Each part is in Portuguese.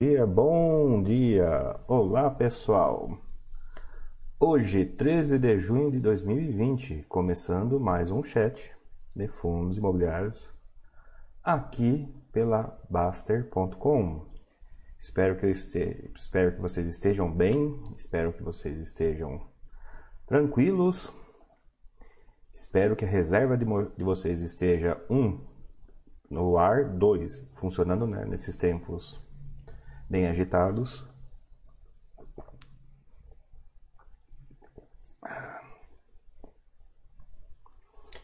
dia, bom dia! Olá pessoal! Hoje, 13 de junho de 2020, começando mais um chat de fundos imobiliários aqui pela Baster.com. Espero que, espero que vocês estejam bem, espero que vocês estejam tranquilos, espero que a reserva de, de vocês esteja um no ar, dois funcionando né, nesses tempos bem agitados.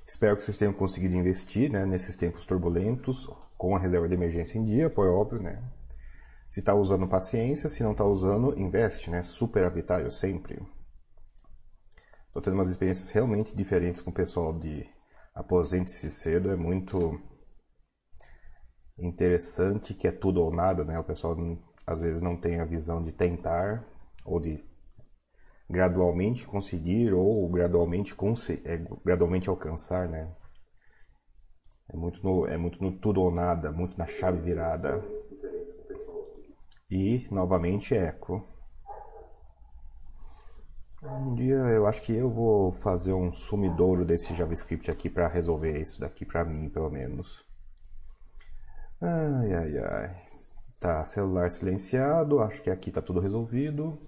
Espero que vocês tenham conseguido investir né, nesses tempos turbulentos com a reserva de emergência em dia, por óbvio, né? Se está usando paciência, se não está usando, investe, né? Super avitário sempre. Estou tendo umas experiências realmente diferentes com o pessoal de aposente-se cedo, é muito interessante que é tudo ou nada, né? O pessoal às vezes não tem a visão de tentar ou de gradualmente conseguir ou gradualmente, é, gradualmente alcançar, né? É muito, no, é muito no tudo ou nada, muito na chave virada. E, novamente, eco. Um dia eu acho que eu vou fazer um sumidouro desse JavaScript aqui para resolver isso daqui para mim, pelo menos. Ai, ai, ai. Tá, celular silenciado, acho que aqui tá tudo resolvido.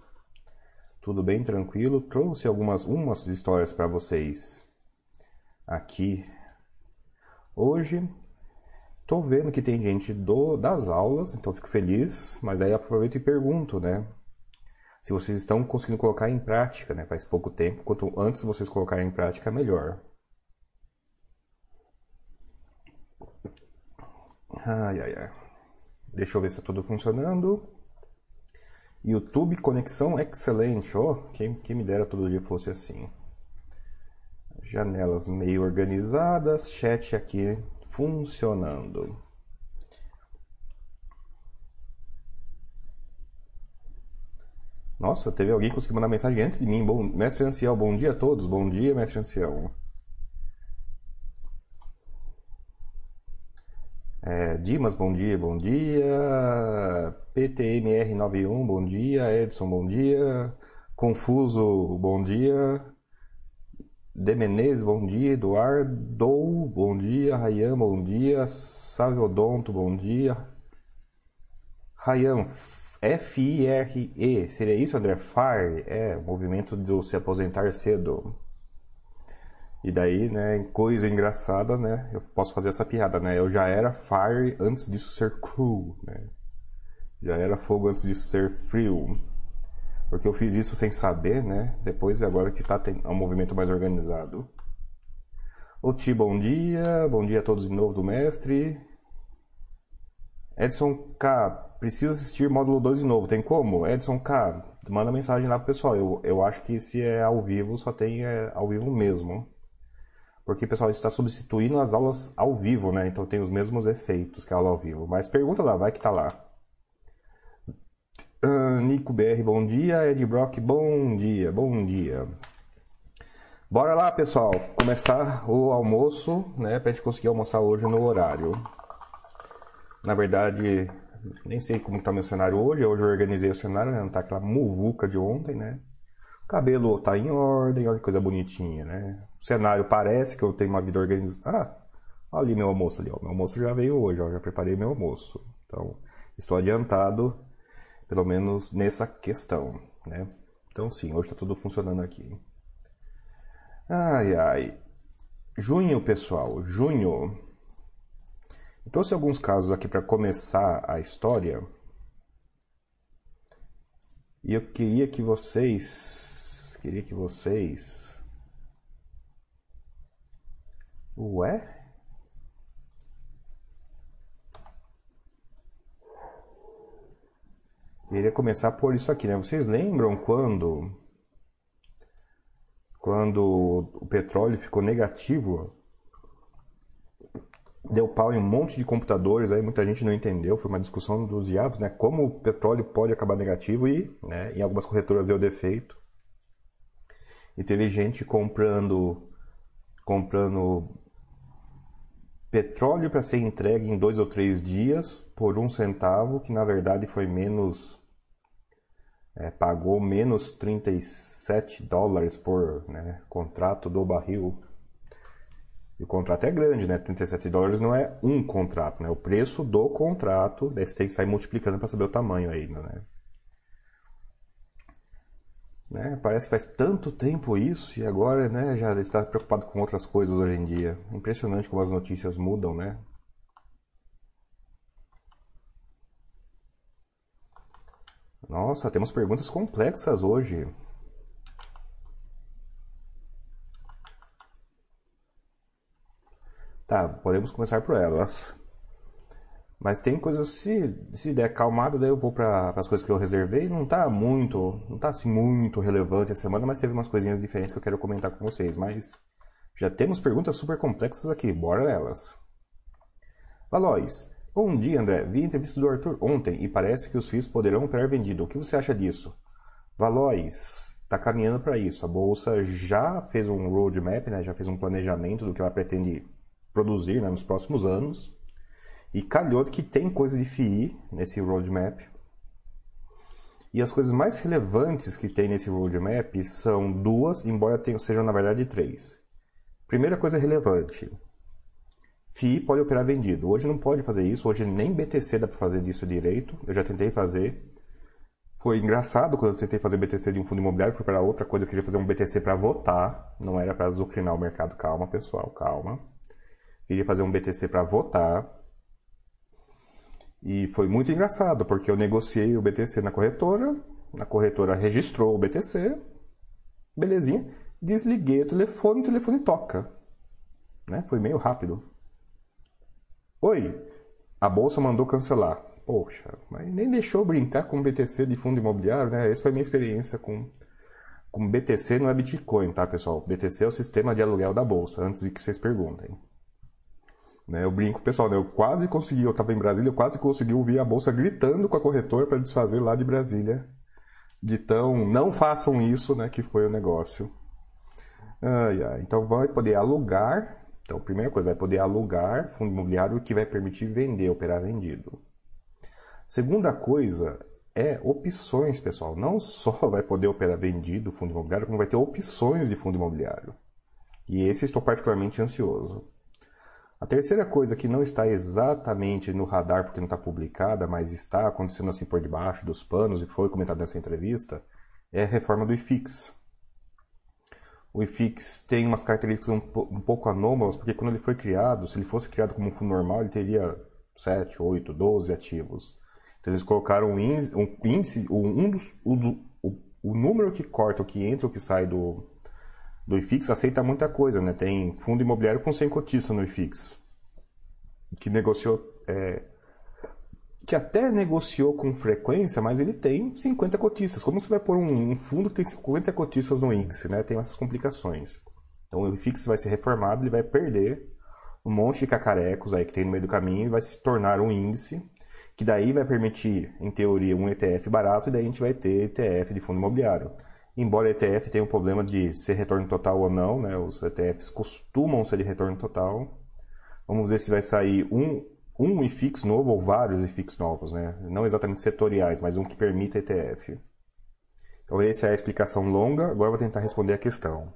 Tudo bem tranquilo. Trouxe algumas umas histórias para vocês aqui hoje. Tô vendo que tem gente do, das aulas, então fico feliz, mas aí aproveito e pergunto, né? Se vocês estão conseguindo colocar em prática, né? Faz pouco tempo, quanto antes vocês colocarem em prática, melhor. Ai, ai, ai. Deixa eu ver se está tudo funcionando. YouTube, conexão excelente. Oh, quem, quem me dera todo dia fosse assim. Janelas meio organizadas, chat aqui funcionando. Nossa, teve alguém que conseguiu mandar mensagem antes de mim. Bom, mestre Ancião, bom dia a todos. Bom dia, mestre Ancião. É, Dimas, bom dia, bom dia. PTMR91, bom dia. Edson, bom dia. Confuso, bom dia. Demenez, bom dia. Eduardo, bom dia. Rayan, bom dia. Saviodonto, bom dia. Rayan, F-I-R-E, seria isso, André? FIRE, é, movimento de se aposentar cedo. E daí, né, coisa engraçada, né, eu posso fazer essa piada, né, eu já era fire antes disso ser cool, né, já era fogo antes disso ser frio, porque eu fiz isso sem saber, né, depois agora que está um movimento mais organizado. Oti, bom dia, bom dia a todos de novo do mestre. Edson K, preciso assistir módulo 2 de novo, tem como? Edson K, manda mensagem lá pro pessoal, eu, eu acho que se é ao vivo, só tem é, ao vivo mesmo porque pessoal está substituindo as aulas ao vivo, né? Então tem os mesmos efeitos que a aula ao vivo. Mas pergunta lá, vai que tá lá. Uh, Nico BR, bom dia. Ed Brock, bom dia, bom dia. Bora lá, pessoal, começar o almoço, né? Pra gente conseguir almoçar hoje no horário. Na verdade, nem sei como tá meu cenário hoje. Hoje eu organizei o cenário, né? Não tá aquela muvuca de ontem, né? O cabelo tá em ordem, olha que coisa bonitinha, né? Cenário parece que eu tenho uma vida organizada. Ah, ali meu almoço ali, ó. Meu almoço já veio hoje, ó. Já preparei meu almoço. Então, estou adiantado, pelo menos nessa questão, né? Então, sim, hoje está tudo funcionando aqui. Ai, ai. Junho, pessoal, junho. Eu trouxe alguns casos aqui para começar a história. E eu queria que vocês Queria que vocês. Ué? Queria começar por isso aqui, né? Vocês lembram quando quando o petróleo ficou negativo? Deu pau em um monte de computadores, aí muita gente não entendeu, foi uma discussão dos diabos, né? Como o petróleo pode acabar negativo e, né, em algumas corretoras deu defeito. E teve gente comprando comprando petróleo para ser entregue em dois ou três dias por um centavo, que na verdade foi menos. É, pagou menos 37 dólares por né, contrato do barril. E o contrato é grande, né? 37 dólares não é um contrato, né? O preço do contrato, daí você tem que sair multiplicando para saber o tamanho aí, né? Né? Parece que faz tanto tempo isso e agora né, já está preocupado com outras coisas hoje em dia. Impressionante como as notícias mudam, né? Nossa, temos perguntas complexas hoje. Tá, podemos começar por elas. Mas tem coisas, se, se der acalmada, daí eu vou para as coisas que eu reservei. Não tá muito, não tá assim muito relevante a semana, mas teve umas coisinhas diferentes que eu quero comentar com vocês. Mas já temos perguntas super complexas aqui, bora nelas. Valois, bom dia André. Vi a entrevista do Arthur ontem e parece que os FIIs poderão operar vendido. O que você acha disso? Valois, está caminhando para isso. A bolsa já fez um roadmap, né, já fez um planejamento do que ela pretende produzir né, nos próximos anos. E calhou que tem coisa de FII nesse roadmap. E as coisas mais relevantes que tem nesse roadmap são duas, embora tenham, sejam na verdade três. Primeira coisa relevante: FII pode operar vendido. Hoje não pode fazer isso, hoje nem BTC dá para fazer disso direito. Eu já tentei fazer. Foi engraçado quando eu tentei fazer BTC de um fundo imobiliário, fui para outra coisa, eu queria fazer um BTC para votar, não era para azucrinar o mercado. Calma, pessoal, calma. Queria fazer um BTC para votar. E foi muito engraçado, porque eu negociei o BTC na corretora, a corretora registrou o BTC, belezinha, desliguei o telefone, o telefone toca. Né? Foi meio rápido. Oi, a bolsa mandou cancelar. Poxa, mas nem deixou brincar com BTC de fundo imobiliário, né? Essa foi a minha experiência com, com BTC, não é Bitcoin, tá, pessoal? BTC é o sistema de aluguel da bolsa, antes de que vocês perguntem. Né, eu brinco, pessoal, né, eu quase consegui, eu estava em Brasília, eu quase consegui ouvir a bolsa gritando com a corretora para desfazer lá de Brasília. De tão, não façam isso, né, que foi o negócio. Ai. Então vai poder alugar, então primeira coisa, vai poder alugar fundo imobiliário que vai permitir vender, operar vendido. Segunda coisa é opções, pessoal. Não só vai poder operar vendido fundo imobiliário, como vai ter opções de fundo imobiliário. E esse estou particularmente ansioso. A terceira coisa que não está exatamente no radar porque não está publicada, mas está acontecendo assim por debaixo dos panos e foi comentado nessa entrevista, é a reforma do IFIX. O IFIX tem umas características um, um pouco anômalas, porque quando ele foi criado, se ele fosse criado como um fundo normal, ele teria 7, 8, 12 ativos. Então eles colocaram um índice, um, índice, um dos, o, o número que corta, o que entra, o que sai do, do IFIX aceita muita coisa, né? Tem fundo imobiliário com 100 cotistas no IFIX, que negociou, é, que até negociou com frequência, mas ele tem 50 cotistas. Como você vai pôr um, um fundo que tem 50 cotistas no índice, né? Tem essas complicações. Então o IFIX vai ser reformado, ele vai perder um monte de cacarecos aí que tem no meio do caminho e vai se tornar um índice que daí vai permitir, em teoria, um ETF barato e daí a gente vai ter ETF de fundo imobiliário. Embora ETF tenha o problema de ser retorno total ou não, né? os ETFs costumam ser de retorno total. Vamos ver se vai sair um, um IFIX novo ou vários IFIX novos, né? não exatamente setoriais, mas um que permita ETF. Então, essa é a explicação longa. Agora vou tentar responder a questão.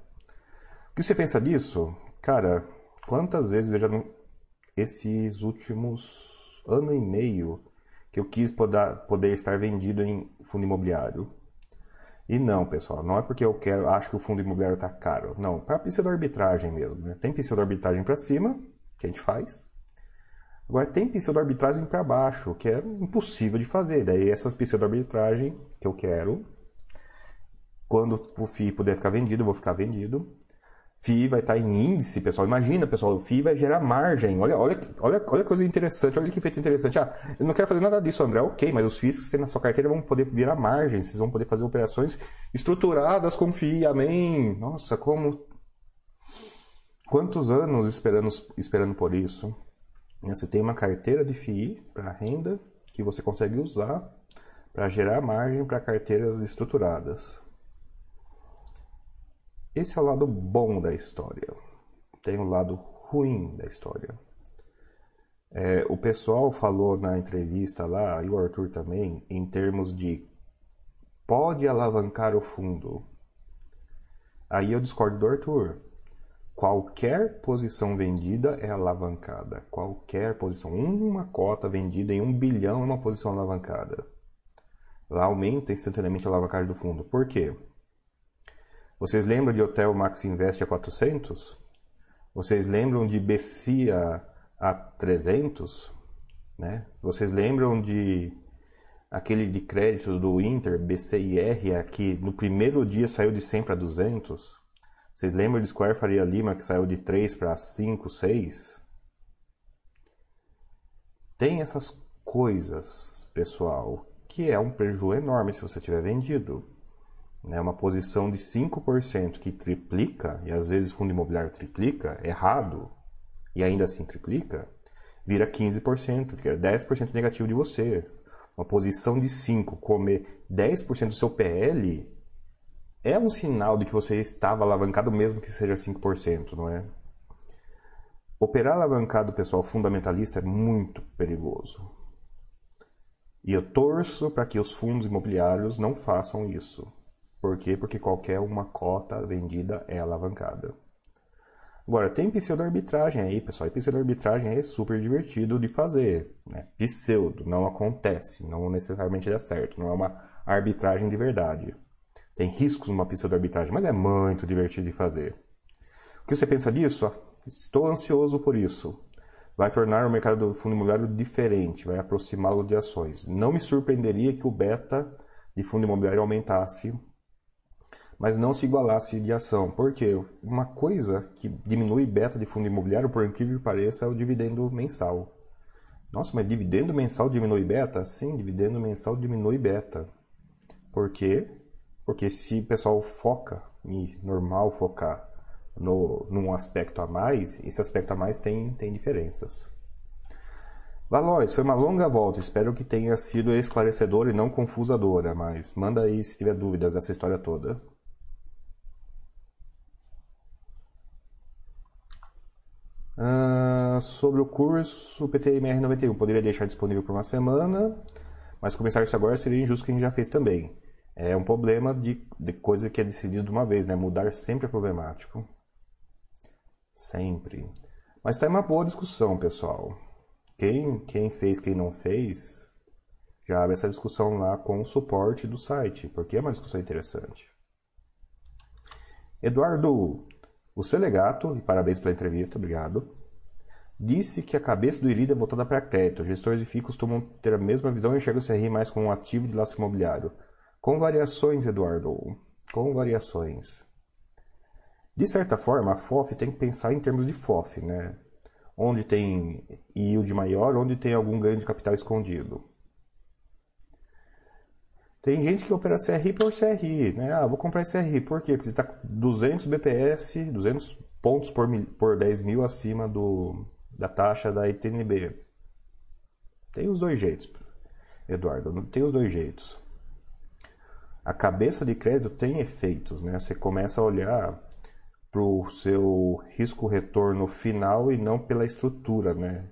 O que você pensa disso? Cara, quantas vezes eu já não. Esses últimos ano e meio que eu quis poder estar vendido em fundo imobiliário e não, pessoal, não é porque eu quero, acho que o fundo imobiliário está caro. Não, para pseudo-arbitragem mesmo. Né? Tem pseudo-arbitragem para cima, que a gente faz. Agora tem pseudo-arbitragem para baixo, que é impossível de fazer. Daí essas pseudo-arbitragem que eu quero, quando o FII puder ficar vendido, eu vou ficar vendido. FII vai estar em índice, pessoal. Imagina, pessoal, o FII vai gerar margem. Olha, olha, olha, olha que coisa interessante, olha que feito interessante. Ah, eu não quero fazer nada disso, André. Ok, mas os FIIs que você tem na sua carteira vão poder virar margem. Vocês vão poder fazer operações estruturadas com FII. Amém. Nossa, como. Quantos anos esperando, esperando por isso? Você tem uma carteira de FII para renda que você consegue usar para gerar margem para carteiras estruturadas. Esse é o lado bom da história. Tem o lado ruim da história. É, o pessoal falou na entrevista lá, e o Arthur também, em termos de pode alavancar o fundo. Aí eu discordo do Arthur. Qualquer posição vendida é alavancada. Qualquer posição. Uma cota vendida em um bilhão é uma posição alavancada. Lá aumenta instantaneamente a alavancagem do fundo. Por quê? Vocês lembram de Hotel Max Invest a 400? Vocês lembram de Bessia a 300? Né? Vocês lembram de aquele de crédito do Inter, BCIR, que no primeiro dia saiu de 100 para 200? Vocês lembram de Square Faria Lima que saiu de 3 para 5, 6? Tem essas coisas, pessoal, que é um prejuízo enorme se você tiver vendido. Né? Uma posição de 5% que triplica, e às vezes fundo imobiliário triplica, errado, e ainda assim triplica, vira 15%, fica 10% negativo de você. Uma posição de 5 comer 10% do seu PL é um sinal de que você estava alavancado, mesmo que seja 5%, não é? Operar alavancado, pessoal, fundamentalista é muito perigoso. E eu torço para que os fundos imobiliários não façam isso. Por quê? Porque qualquer uma cota vendida é alavancada. Agora, tem pseudo-arbitragem aí, pessoal. E pseudo-arbitragem é super divertido de fazer. Né? Pseudo, não acontece, não necessariamente dá certo. Não é uma arbitragem de verdade. Tem riscos numa pseudo-arbitragem, mas é muito divertido de fazer. O que você pensa disso? Estou ansioso por isso. Vai tornar o mercado do fundo imobiliário diferente, vai aproximá-lo de ações. Não me surpreenderia que o beta de fundo imobiliário aumentasse, mas não se igualasse de ação. Porque uma coisa que diminui beta de fundo imobiliário, por incrível que pareça, é o dividendo mensal. Nossa, mas dividendo mensal diminui beta? Sim, dividendo mensal diminui beta. Por quê? Porque se o pessoal foca, e normal focar no, num aspecto a mais, esse aspecto a mais tem, tem diferenças. Valores, foi uma longa volta, espero que tenha sido esclarecedora e não confusadora, mas manda aí se tiver dúvidas dessa história toda. Uh, sobre o curso PTMR 91, poderia deixar disponível por uma semana, mas começar isso agora seria injusto que a gente já fez também. É um problema de, de coisa que é decidido de uma vez, né? Mudar sempre é problemático. Sempre. Mas está uma boa discussão, pessoal. Quem, quem fez, quem não fez, já abre essa discussão lá com o suporte do site, porque é uma discussão interessante. Eduardo, o Selegato, e parabéns pela entrevista, obrigado, disse que a cabeça do Irida é voltada para crédito. Gestores de FII costumam ter a mesma visão e enxergam o CRI mais como um ativo de lastro imobiliário. Com variações, Eduardo. Com variações. De certa forma, a FOF tem que pensar em termos de FOF, né? Onde tem yield maior, onde tem algum ganho de capital escondido. Tem gente que opera CRI por CRI, né? Ah, vou comprar CRI, por quê? Porque ele está 200 BPS, 200 pontos por, mil, por 10 mil acima do, da taxa da ITNB. Tem os dois jeitos, Eduardo, tem os dois jeitos a cabeça de crédito tem efeitos, né? Você começa a olhar para o seu risco-retorno final e não pela estrutura, né?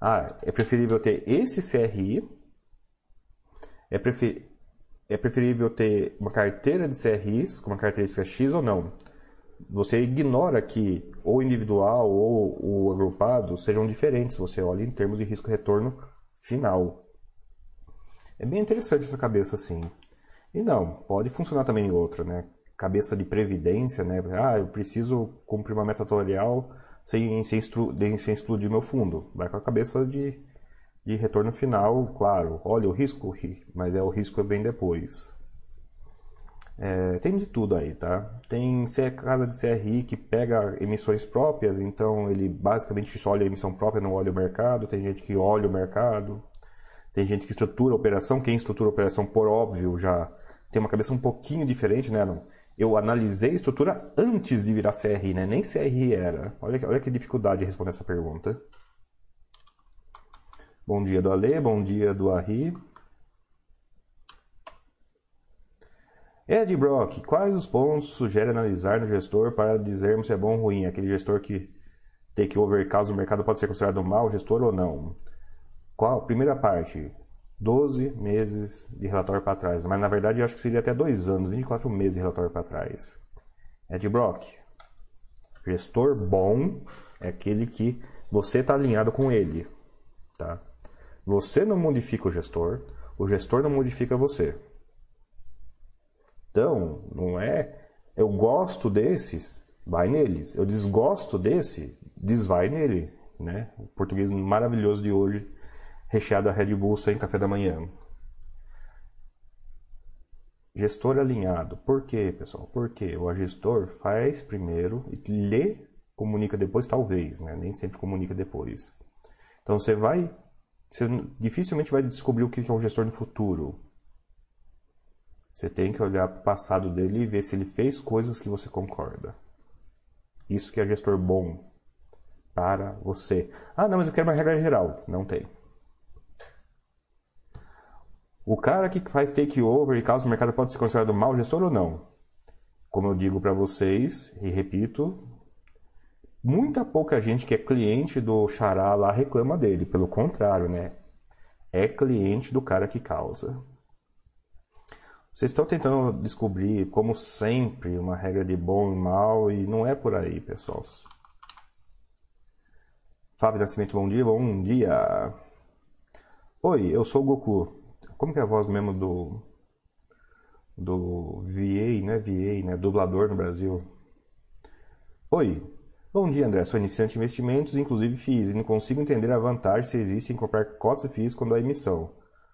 Ah, é preferível ter esse CRI, é, prefer... é preferível ter uma carteira de CRIs com uma característica X ou não. Você ignora que o individual ou o agrupado sejam diferentes, você olha em termos de risco-retorno final. É bem interessante essa cabeça assim. E não, pode funcionar também em outro, né? Cabeça de previdência, né? Ah, eu preciso cumprir uma metatorial sem, sem, sem explodir meu fundo. Vai com a cabeça de, de retorno final, claro. Olha o risco, mas é o risco que vem depois. É, tem de tudo aí, tá? Tem casa de CRI que pega emissões próprias, então ele basicamente só olha a emissão própria, não olha o mercado. Tem gente que olha o mercado. Tem gente que estrutura a operação. Quem estrutura a operação, por óbvio, já tem uma cabeça um pouquinho diferente, né? Eu analisei a estrutura antes de virar CRI, né? Nem CRI era. Olha, olha que dificuldade de responder essa pergunta. Bom dia do Ale, bom dia do Arri. Ed Brock, quais os pontos sugere analisar no gestor para dizermos se é bom ou ruim? Aquele gestor que takeover caso o mercado pode ser considerado mau gestor ou não. Qual? Primeira parte, 12 meses de relatório para trás. Mas na verdade eu acho que seria até dois anos, 24 meses de relatório para trás. Ed Brock, gestor bom é aquele que você está alinhado com ele. Tá? Você não modifica o gestor, o gestor não modifica você. Então, não é. Eu gosto desses, vai neles. Eu desgosto desse, desvai nele. Né? O português maravilhoso de hoje, recheado a Red Bull sem café da manhã. Gestor alinhado. Por quê, pessoal? Porque o gestor faz primeiro e lê, comunica depois, talvez, né? Nem sempre comunica depois. Então você vai. Você dificilmente vai descobrir o que é um gestor no futuro. Você tem que olhar para o passado dele e ver se ele fez coisas que você concorda. Isso que é gestor bom para você. Ah, não, mas eu quero uma regra geral. Não tem. O cara que faz takeover e causa o mercado pode ser considerado mau gestor ou não? Como eu digo para vocês e repito, muita pouca gente que é cliente do Xará lá reclama dele. Pelo contrário, né? É cliente do cara que causa. Vocês estão tentando descobrir, como sempre, uma regra de bom e mal e não é por aí, pessoal. Fábio Nascimento, bom dia, bom dia. Oi, eu sou o Goku. Como que é a voz mesmo do do VA, não é VA, né? Dublador no Brasil. Oi. Bom dia, André. Sou iniciante em investimentos, inclusive FIIs, e não consigo entender a vantagem se existe em comprar cotas e FIIs quando há emissão.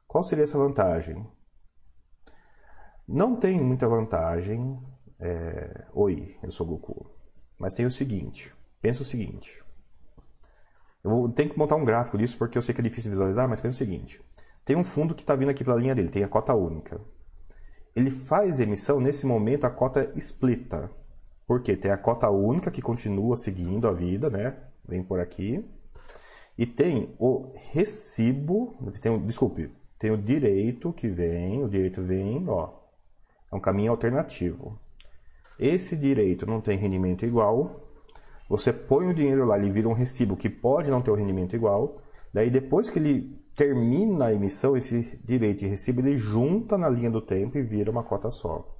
Qual seria essa vantagem? Não tem muita vantagem. É... Oi, eu sou Goku. Mas tem o seguinte: pensa o seguinte. Eu vou, tenho que montar um gráfico disso porque eu sei que é difícil visualizar, mas pensa o seguinte: tem um fundo que está vindo aqui pela linha dele, tem a cota única. Ele faz emissão, nesse momento a cota explita. Por quê? Tem a cota única que continua seguindo a vida, né? Vem por aqui. E tem o recibo, tem, desculpe, tem o direito que vem, o direito vem, ó, é um caminho alternativo. Esse direito não tem rendimento igual. Você põe o dinheiro lá, ele vira um recibo que pode não ter o rendimento igual. Daí depois que ele termina a emissão, esse direito e recibo ele junta na linha do tempo e vira uma cota só.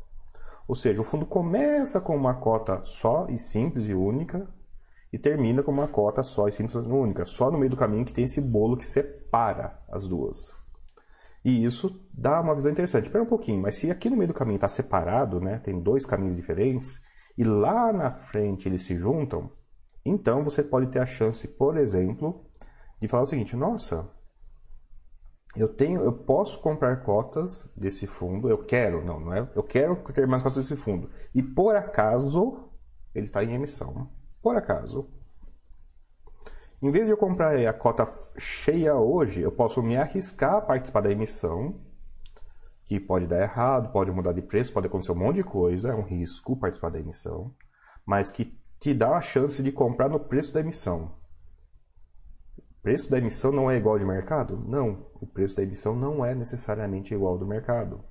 Ou seja, o fundo começa com uma cota só e simples e única e termina com uma cota só e simples e única. Só no meio do caminho que tem esse bolo que separa as duas. E isso dá uma visão interessante. Espera um pouquinho, mas se aqui no meio do caminho está separado, né, tem dois caminhos diferentes, e lá na frente eles se juntam, então você pode ter a chance, por exemplo, de falar o seguinte: nossa, eu tenho, eu posso comprar cotas desse fundo, eu quero, não, não é, eu quero ter mais cotas desse fundo. E por acaso ele está em emissão, por acaso. Em vez de eu comprar a cota cheia hoje, eu posso me arriscar a participar da emissão, que pode dar errado, pode mudar de preço, pode acontecer um monte de coisa, é um risco participar da emissão, mas que te dá a chance de comprar no preço da emissão. Preço da emissão não é igual de mercado? Não, o preço da emissão não é necessariamente igual do mercado.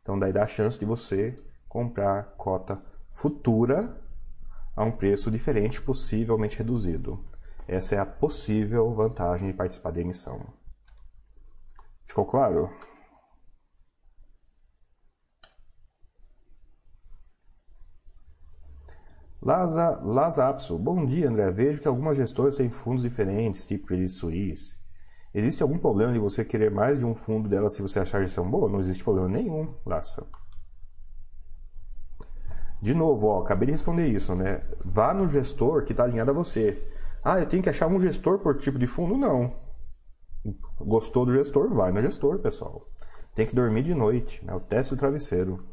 Então daí dá a chance de você comprar cota futura a um preço diferente, possivelmente reduzido. Essa é a possível vantagem de participar da emissão. Ficou claro? Laza, Laza Apso. Bom dia, André. Vejo que algumas gestoras têm fundos diferentes, tipo Credit Suisse. Existe algum problema de você querer mais de um fundo dela se você achar a gestão boa? Não existe problema nenhum, Laça. De novo, ó, acabei de responder isso, né? Vá no gestor que está alinhado a você. Ah, eu tenho que achar um gestor por tipo de fundo? Não. Gostou do gestor? Vai no gestor, pessoal. Tem que dormir de noite, né? O teste do travesseiro.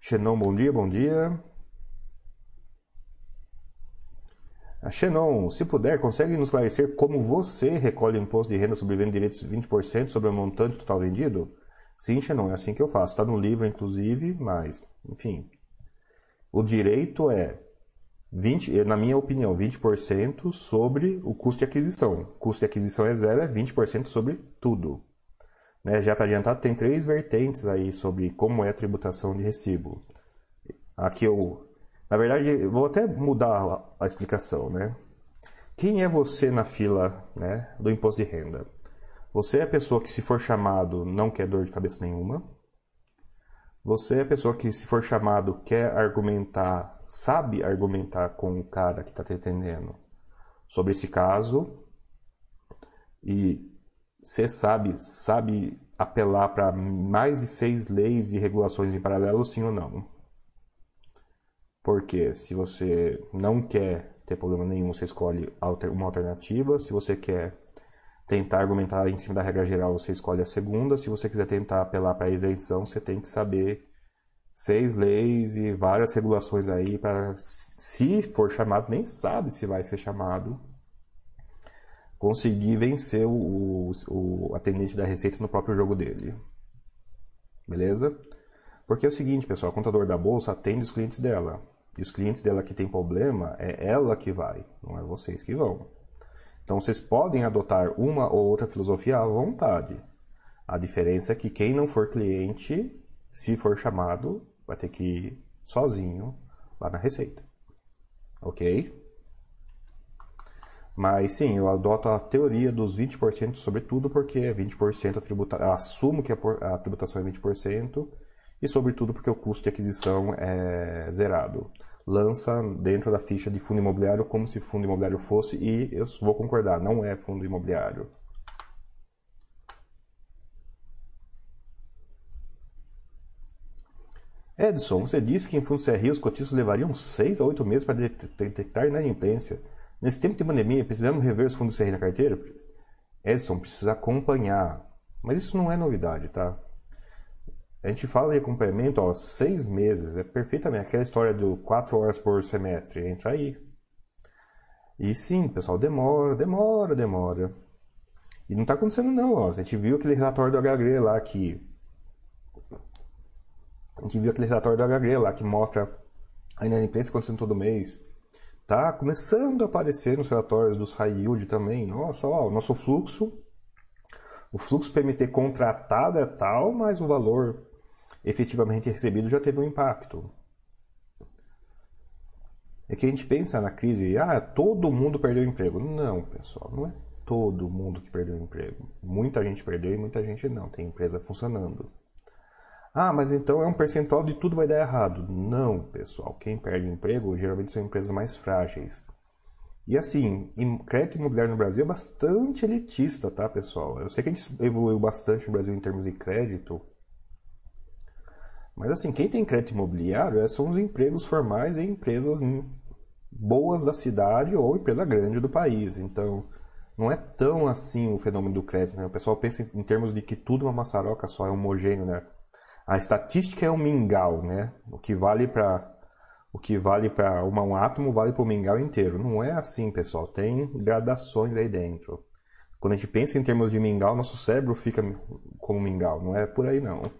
Xenon, bom dia, bom dia. A Xenon, se puder, consegue nos esclarecer como você recolhe o imposto de renda sobre venda de direitos 20% sobre o montante total vendido? Sim, Xenon, é assim que eu faço. Está no livro, inclusive, mas, enfim. O direito é 20, na minha opinião, 20% sobre o custo de aquisição. O custo de aquisição é zero, é 20% sobre tudo. Né? Já para adiantar, tem três vertentes aí sobre como é a tributação de recibo. Aqui eu, na verdade, vou até mudar a explicação, né? Quem é você na fila né, do imposto de renda? Você é a pessoa que, se for chamado, não quer dor de cabeça nenhuma. Você é a pessoa que, se for chamado, quer argumentar, sabe argumentar com o cara que está te atendendo sobre esse caso. E você sabe, sabe apelar para mais de seis leis e regulações em paralelo, sim ou não? Porque se você não quer ter problema nenhum, você escolhe uma alternativa. Se você quer tentar argumentar em cima da regra geral, você escolhe a segunda. Se você quiser tentar apelar para a isenção, você tem que saber seis leis e várias regulações aí para, se for chamado, nem sabe se vai ser chamado, conseguir vencer o, o, o atendente da Receita no próprio jogo dele. Beleza? Porque é o seguinte, pessoal, a contadora da bolsa atende os clientes dela. E os clientes dela que tem problema, é ela que vai, não é vocês que vão. Então vocês podem adotar uma ou outra filosofia à vontade. A diferença é que quem não for cliente, se for chamado, vai ter que ir sozinho lá na receita. Ok? Mas sim, eu adoto a teoria dos 20% sobretudo porque é 20% a tributação. Assumo que a tributação é 20% e sobretudo porque o custo de aquisição é zerado. Lança dentro da ficha de fundo imobiliário como se fundo imobiliário fosse e eu vou concordar, não é fundo imobiliário. Edson, você disse que em fundo CRI os cotistas levariam 6 a 8 meses para detectar inadimplência. Nesse tempo de pandemia, precisamos rever os fundos CRI na carteira? Edson, precisa acompanhar. Mas isso não é novidade, tá? A gente fala de acompanhamento, ó, seis meses, é perfeitamente aquela história do quatro horas por semestre, entra aí. E sim, pessoal, demora, demora, demora. E não está acontecendo não, ó. A gente viu aquele relatório do HGRE lá que... A gente viu aquele relatório do HGRE lá que mostra a inadimplência acontecendo todo mês. Tá começando a aparecer nos relatórios dos high yield também. Nossa, ó, o nosso fluxo, o fluxo PMT contratado é tal, mas o valor efetivamente recebido já teve um impacto. É que a gente pensa na crise, ah, todo mundo perdeu emprego. Não, pessoal, não é todo mundo que perdeu emprego. Muita gente perdeu e muita gente não. Tem empresa funcionando. Ah, mas então é um percentual de tudo vai dar errado. Não, pessoal. Quem perde emprego geralmente são empresas mais frágeis. E assim, crédito imobiliário no Brasil é bastante elitista, tá, pessoal? Eu sei que a gente evoluiu bastante no Brasil em termos de crédito. Mas assim, quem tem crédito imobiliário é, são os empregos formais em empresas boas da cidade ou empresa grande do país. Então, não é tão assim o fenômeno do crédito. Né? O pessoal pensa em termos de que tudo é uma maçaroca só, é homogêneo, né? A estatística é um mingau, né? O que vale para o que vale para um átomo vale para o mingau inteiro. Não é assim, pessoal. Tem gradações aí dentro. Quando a gente pensa em termos de mingau, nosso cérebro fica como mingau. Não é por aí não.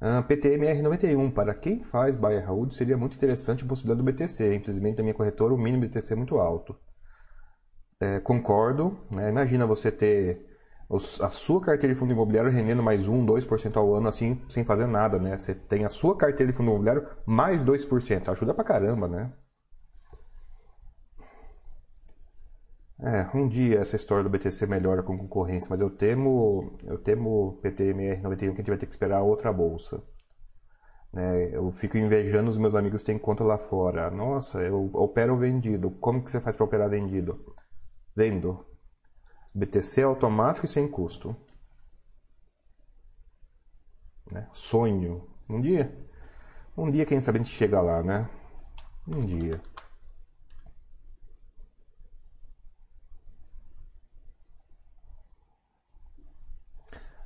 Uh, PTMR 91. Para quem faz buy and hold, seria muito interessante a possibilidade do BTC. Infelizmente, na minha corretora, o mínimo BTC é muito alto. É, concordo. Né? Imagina você ter a sua carteira de fundo imobiliário rendendo mais 1, 2% ao ano, assim, sem fazer nada, né? Você tem a sua carteira de fundo imobiliário mais 2%. Ajuda pra caramba, né? É, um dia essa história do BTC melhora com concorrência, mas eu temo, eu temo PTMR 91 que a gente vai ter que esperar outra bolsa. É, eu fico invejando os meus amigos que têm conta lá fora. Nossa, eu opero vendido. Como que você faz para operar vendido? Vendo. BTC automático e sem custo. Né? Sonho. Um dia. Um dia, quem sabe a gente chega lá, né? Um dia.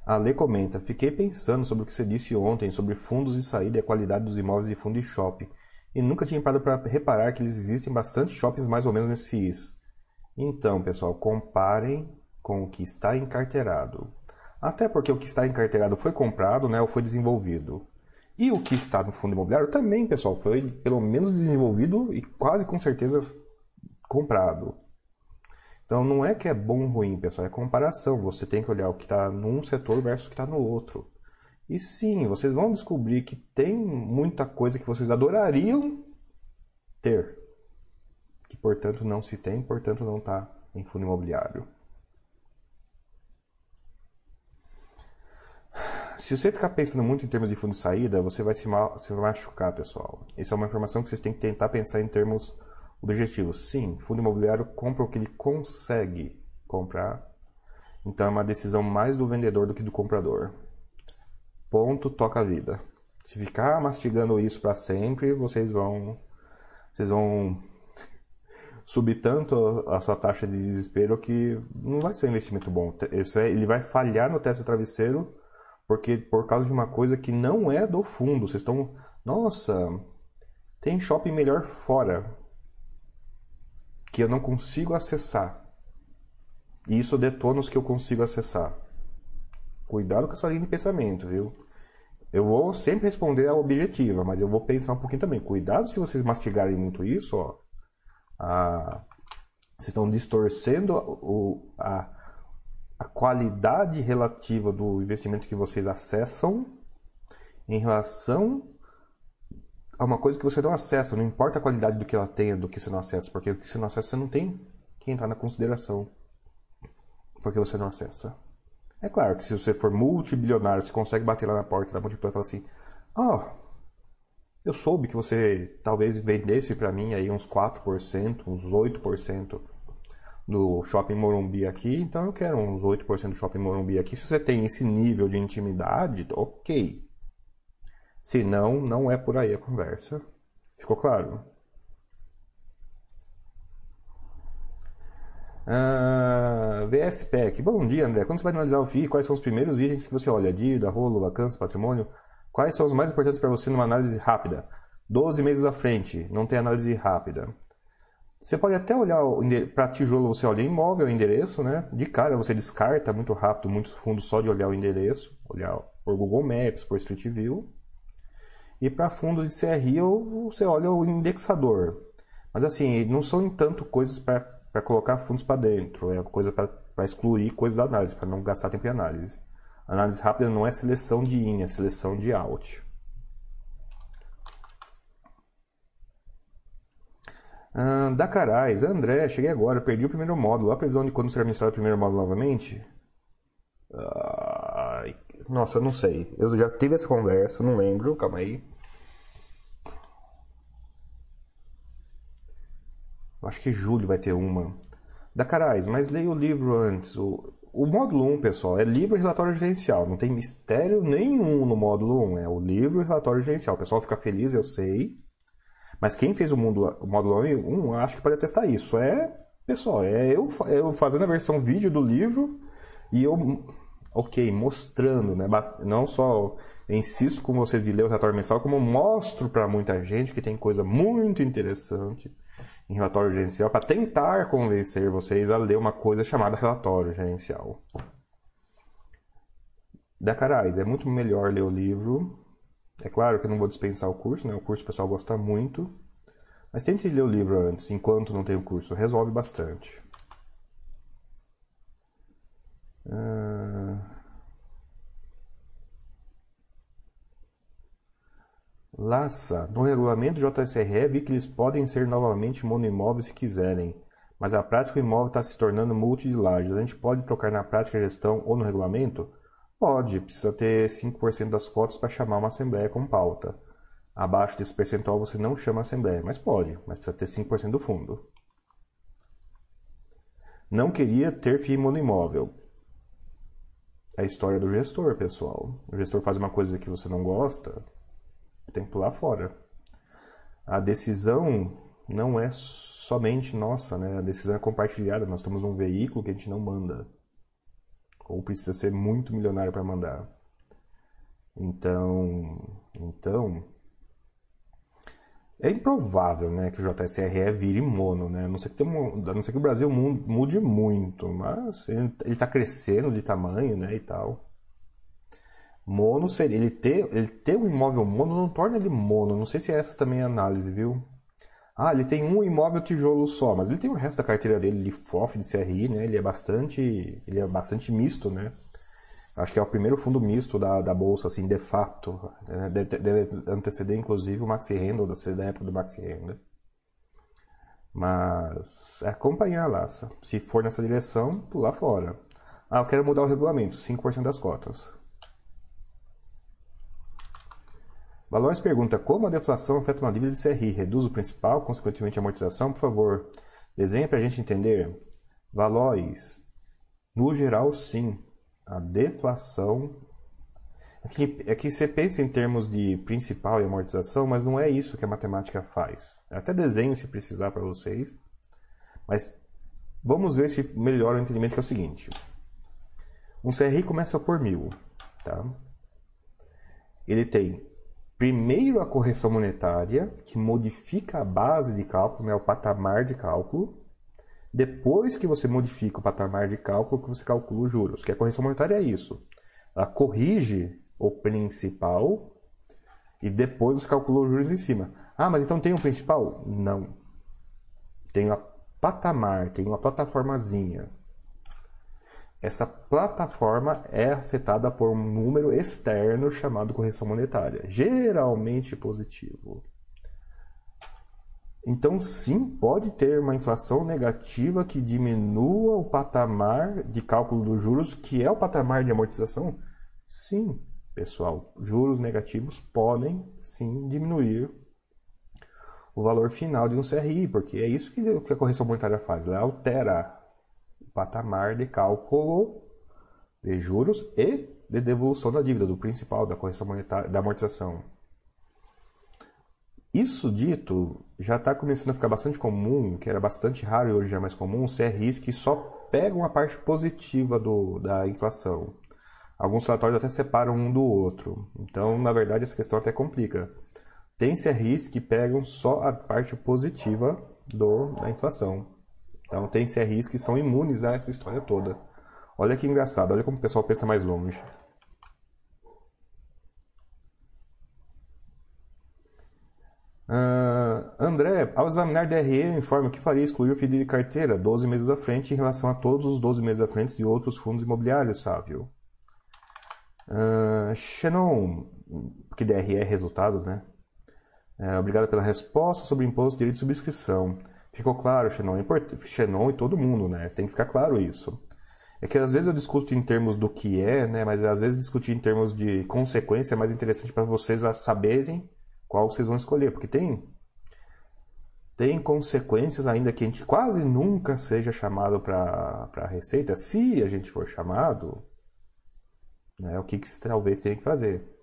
A Lê comenta: Fiquei pensando sobre o que você disse ontem sobre fundos de saída e a qualidade dos imóveis de fundo de shopping. E nunca tinha parado para reparar que eles existem bastante shoppings mais ou menos nesse FIIs. Então, pessoal, comparem com o que está encarteirado. Até porque o que está encarteirado foi comprado né, ou foi desenvolvido. E o que está no fundo imobiliário também, pessoal, foi pelo menos desenvolvido e quase com certeza comprado. Então não é que é bom ou ruim, pessoal, é comparação. Você tem que olhar o que está num setor versus o que está no outro. E sim, vocês vão descobrir que tem muita coisa que vocês adorariam ter. Que, portanto, não se tem, portanto, não está em fundo imobiliário. Se você ficar pensando muito em termos de fundo de saída, você vai se, mal, se machucar, pessoal. Essa é uma informação que vocês têm que tentar pensar em termos objetivos. Sim, fundo imobiliário compra o que ele consegue comprar. Então é uma decisão mais do vendedor do que do comprador. Ponto, toca a vida. Se ficar mastigando isso para sempre, vocês vão vocês vão subir tanto a sua taxa de desespero que não vai ser um investimento bom. Ele vai falhar no teste do travesseiro porque por causa de uma coisa que não é do fundo. Vocês estão, nossa, tem shopping melhor fora que eu não consigo acessar. E isso detona os que eu consigo acessar. Cuidado com essa linha de pensamento, viu? Eu vou sempre responder a objetiva, mas eu vou pensar um pouquinho também. Cuidado se vocês mastigarem muito isso, ó. A... Vocês estão distorcendo o, a, a qualidade relativa do investimento que vocês acessam em relação a uma coisa que você não acessa. Não importa a qualidade do que ela tenha, do que você não acessa, porque o que você não acessa você não tem que entrar na consideração, porque você não acessa. É claro que se você for multibilionário, você consegue bater lá na porta da multiplicar e falar assim: Ó, oh, eu soube que você talvez vendesse para mim aí uns 4%, uns 8% do Shopping Morumbi aqui, então eu quero uns 8% do Shopping Morumbi aqui. Se você tem esse nível de intimidade, ok. Se não, não é por aí a conversa. Ficou claro? Ah, VSPEC. Bom dia, André. Quando você vai analisar o FII, quais são os primeiros itens que você olha? Dívida, rolo, vacância, patrimônio? Quais são os mais importantes para você numa análise rápida? 12 meses à frente, não tem análise rápida. Você pode até olhar para tijolo, você olha imóvel, endereço, né? De cara você descarta muito rápido muitos fundos só de olhar o endereço, olhar por Google Maps, por Street View. E para fundos de CRI você olha o indexador. Mas assim, não são tanto coisas para colocar fundos para dentro, é coisa para excluir coisas da análise, para não gastar tempo em análise. Análise rápida não é seleção de in, é seleção de out. Ah, da Carais, André, cheguei agora, perdi o primeiro módulo. A previsão de quando será ministrado o primeiro módulo novamente? nossa, eu não sei. Eu já tive essa conversa, não lembro, calma aí. Acho que julho vai ter uma. Da Carais, mas leia o livro antes. O, o módulo 1, pessoal, é livro e relatório gerencial. Não tem mistério nenhum no módulo 1. É o livro e relatório gerencial. O pessoal fica feliz, eu sei. Mas quem fez o, mundo, o módulo 1, acho que pode atestar isso. É, pessoal, é eu, eu fazendo a versão vídeo do livro e eu, ok, mostrando, né? Não só insisto com vocês de ler o relatório mensal, como mostro para muita gente que tem coisa muito interessante em relatório gerencial para tentar convencer vocês a ler uma coisa chamada relatório gerencial. Da Carais, é muito melhor ler o livro é claro que eu não vou dispensar o curso, né? O curso o pessoal gosta muito. Mas tente ler o livro antes, enquanto não tem o curso. Resolve bastante. Uh... Laça. No regulamento JSRE vi que eles podem ser novamente monoimóveis se quiserem, mas a prática o imóvel está se tornando multi de lajes. A gente pode trocar na prática a gestão ou no regulamento? Pode, precisa ter 5% das cotas para chamar uma assembleia com pauta. Abaixo desse percentual você não chama assembleia, mas pode, mas precisa ter 5% do fundo. Não queria ter FII no imóvel. É a história do gestor, pessoal. O gestor faz uma coisa que você não gosta, tem que pular fora. A decisão não é somente nossa, né? A decisão é compartilhada. Nós temos um veículo que a gente não manda ou precisa ser muito milionário para mandar. Então, então é improvável, né, que o JSRE vire mono, né? A não ser que, um, a não ser que o Brasil mude muito, mas ele está crescendo de tamanho, né, e tal. Mono seria ele ter ele ter um imóvel mono não torna ele mono. Não sei se é essa também a análise, viu? Ah, ele tem um imóvel tijolo só, mas ele tem o resto da carteira dele de FOF, de CRI, né? Ele é bastante, ele é bastante misto, né? Acho que é o primeiro fundo misto da, da bolsa, assim, de fato. Né? Deve, deve anteceder, inclusive, o Maxi Renda, da época do Maxi Renda. Mas é acompanhar lá. Se for nessa direção, pular fora. Ah, eu quero mudar o regulamento, 5% das cotas. Valores pergunta: Como a deflação afeta uma dívida de CRI? Reduz o principal, consequentemente a amortização? Por favor, desenhe para a gente entender. Valores, no geral, sim. A deflação. É que, é que você pensa em termos de principal e amortização, mas não é isso que a matemática faz. Eu até desenho se precisar para vocês. Mas vamos ver se melhora o entendimento que é o seguinte. Um CRI começa por mil. Tá? Ele tem primeiro a correção monetária, que modifica a base de cálculo, né, o patamar de cálculo. Depois que você modifica o patamar de cálculo, que você calcula os juros. Que a correção monetária é isso. Ela corrige o principal e depois você calcula os juros em cima. Ah, mas então tem um principal? Não. Tem uma patamar, tem uma plataformazinha. Essa plataforma é afetada por um número externo chamado correção monetária, geralmente positivo. Então, sim, pode ter uma inflação negativa que diminua o patamar de cálculo dos juros, que é o patamar de amortização. Sim, pessoal, juros negativos podem sim diminuir o valor final de um CRI, porque é isso que a correção monetária faz, ela altera patamar de cálculo de juros e de devolução da dívida, do principal, da correção monetária, da amortização. Isso dito, já está começando a ficar bastante comum, que era bastante raro e hoje é mais comum, CRIs que só pegam a parte positiva do, da inflação. Alguns relatórios até separam um do outro. Então, na verdade, essa questão até complica. Tem CRIs que pegam só a parte positiva do, da inflação. Então tem CRIs que são imunes a essa história toda. Olha que engraçado, olha como o pessoal pensa mais longe. Uh, André, ao examinar DRE, informe o que faria excluir o FDI de carteira 12 meses à frente em relação a todos os 12 meses à frente de outros fundos imobiliários, sábio. Uh, Xenon, que DRE é resultado, né? Uh, obrigado pela resposta sobre imposto de direito de subscrição. Ficou claro, Xenon, é Xenon e todo mundo, né? Tem que ficar claro isso. É que às vezes eu discuto em termos do que é, né? Mas às vezes discutir em termos de consequência é mais interessante para vocês saberem qual vocês vão escolher, porque tem tem consequências ainda que a gente quase nunca seja chamado para a receita. Se a gente for chamado, né, o que, que talvez tenha que fazer?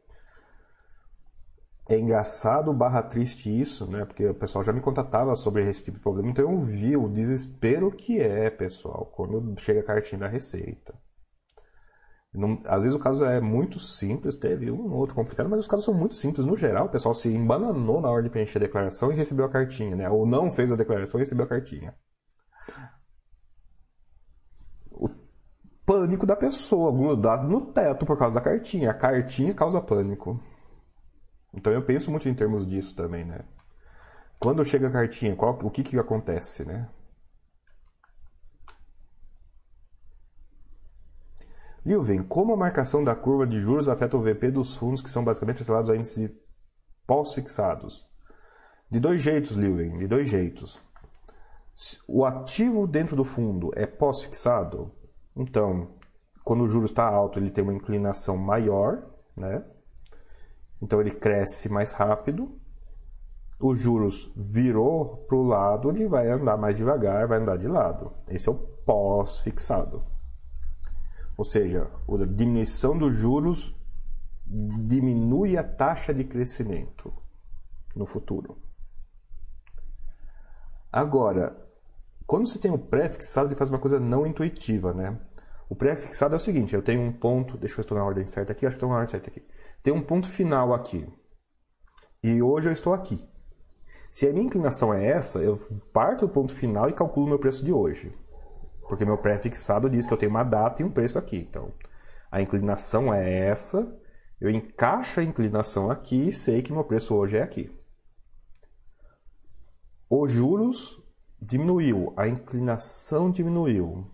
É engraçado barra triste isso, né? Porque o pessoal já me contatava sobre esse tipo de problema, então eu vi o desespero que é, pessoal, quando chega a cartinha da receita. Não, às vezes o caso é muito simples, teve um ou outro complicado, mas os casos são muito simples. No geral, o pessoal se embananou na hora de preencher a declaração e recebeu a cartinha, né? Ou não fez a declaração e recebeu a cartinha. O pânico da pessoa, grudado no teto por causa da cartinha. A cartinha causa pânico. Então eu penso muito em termos disso também, né? Quando chega a cartinha, qual, o que, que acontece, né? Lilven, como a marcação da curva de juros afeta o VP dos fundos que são basicamente atrelados a índices pós-fixados? De dois jeitos, Lilven, de dois jeitos. O ativo dentro do fundo é pós-fixado, então, quando o juro está alto, ele tem uma inclinação maior, né? Então ele cresce mais rápido. Os juros virou para o lado, ele vai andar mais devagar, vai andar de lado. Esse é o pós-fixado. Ou seja, a diminuição dos juros diminui a taxa de crescimento no futuro. Agora, quando você tem o pré-fixado, ele faz uma coisa não intuitiva, né? O pré-fixado é o seguinte, eu tenho um ponto, deixa eu estou na ordem certa aqui, acho que estou na ordem certa aqui tem um ponto final aqui. E hoje eu estou aqui. Se a minha inclinação é essa, eu parto do ponto final e calculo meu preço de hoje. Porque meu pré-fixado diz que eu tenho uma data e um preço aqui. Então, a inclinação é essa, eu encaixo a inclinação aqui e sei que meu preço hoje é aqui. Os juros diminuiu, a inclinação diminuiu,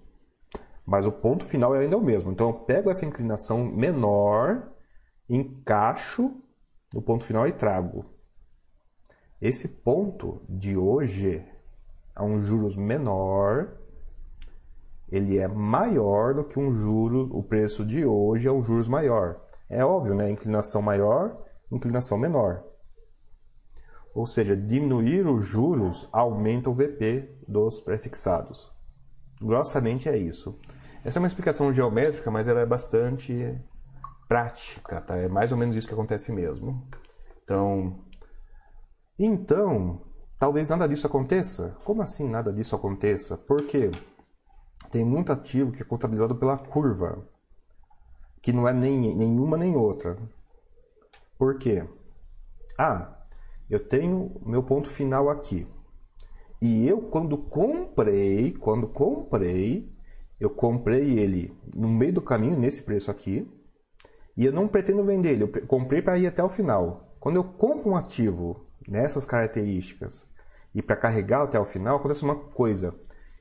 mas o ponto final é ainda o mesmo. Então eu pego essa inclinação menor encaixo no ponto final e trago. Esse ponto de hoje a um juros menor, ele é maior do que um juro, o preço de hoje é um juros maior. É óbvio, né? Inclinação maior, inclinação menor. Ou seja, diminuir os juros aumenta o VP dos prefixados. Grossamente é isso. Essa é uma explicação geométrica, mas ela é bastante prática, tá? É mais ou menos isso que acontece mesmo. Então, então, talvez nada disso aconteça. Como assim nada disso aconteça? Porque tem muito ativo que é contabilizado pela curva, que não é nem nenhuma nem outra. Por quê? Ah, eu tenho meu ponto final aqui. E eu, quando comprei, quando comprei, eu comprei ele no meio do caminho, nesse preço aqui, e eu não pretendo vender ele, eu comprei para ir até o final. Quando eu compro um ativo nessas características e para carregar até o final, acontece uma coisa.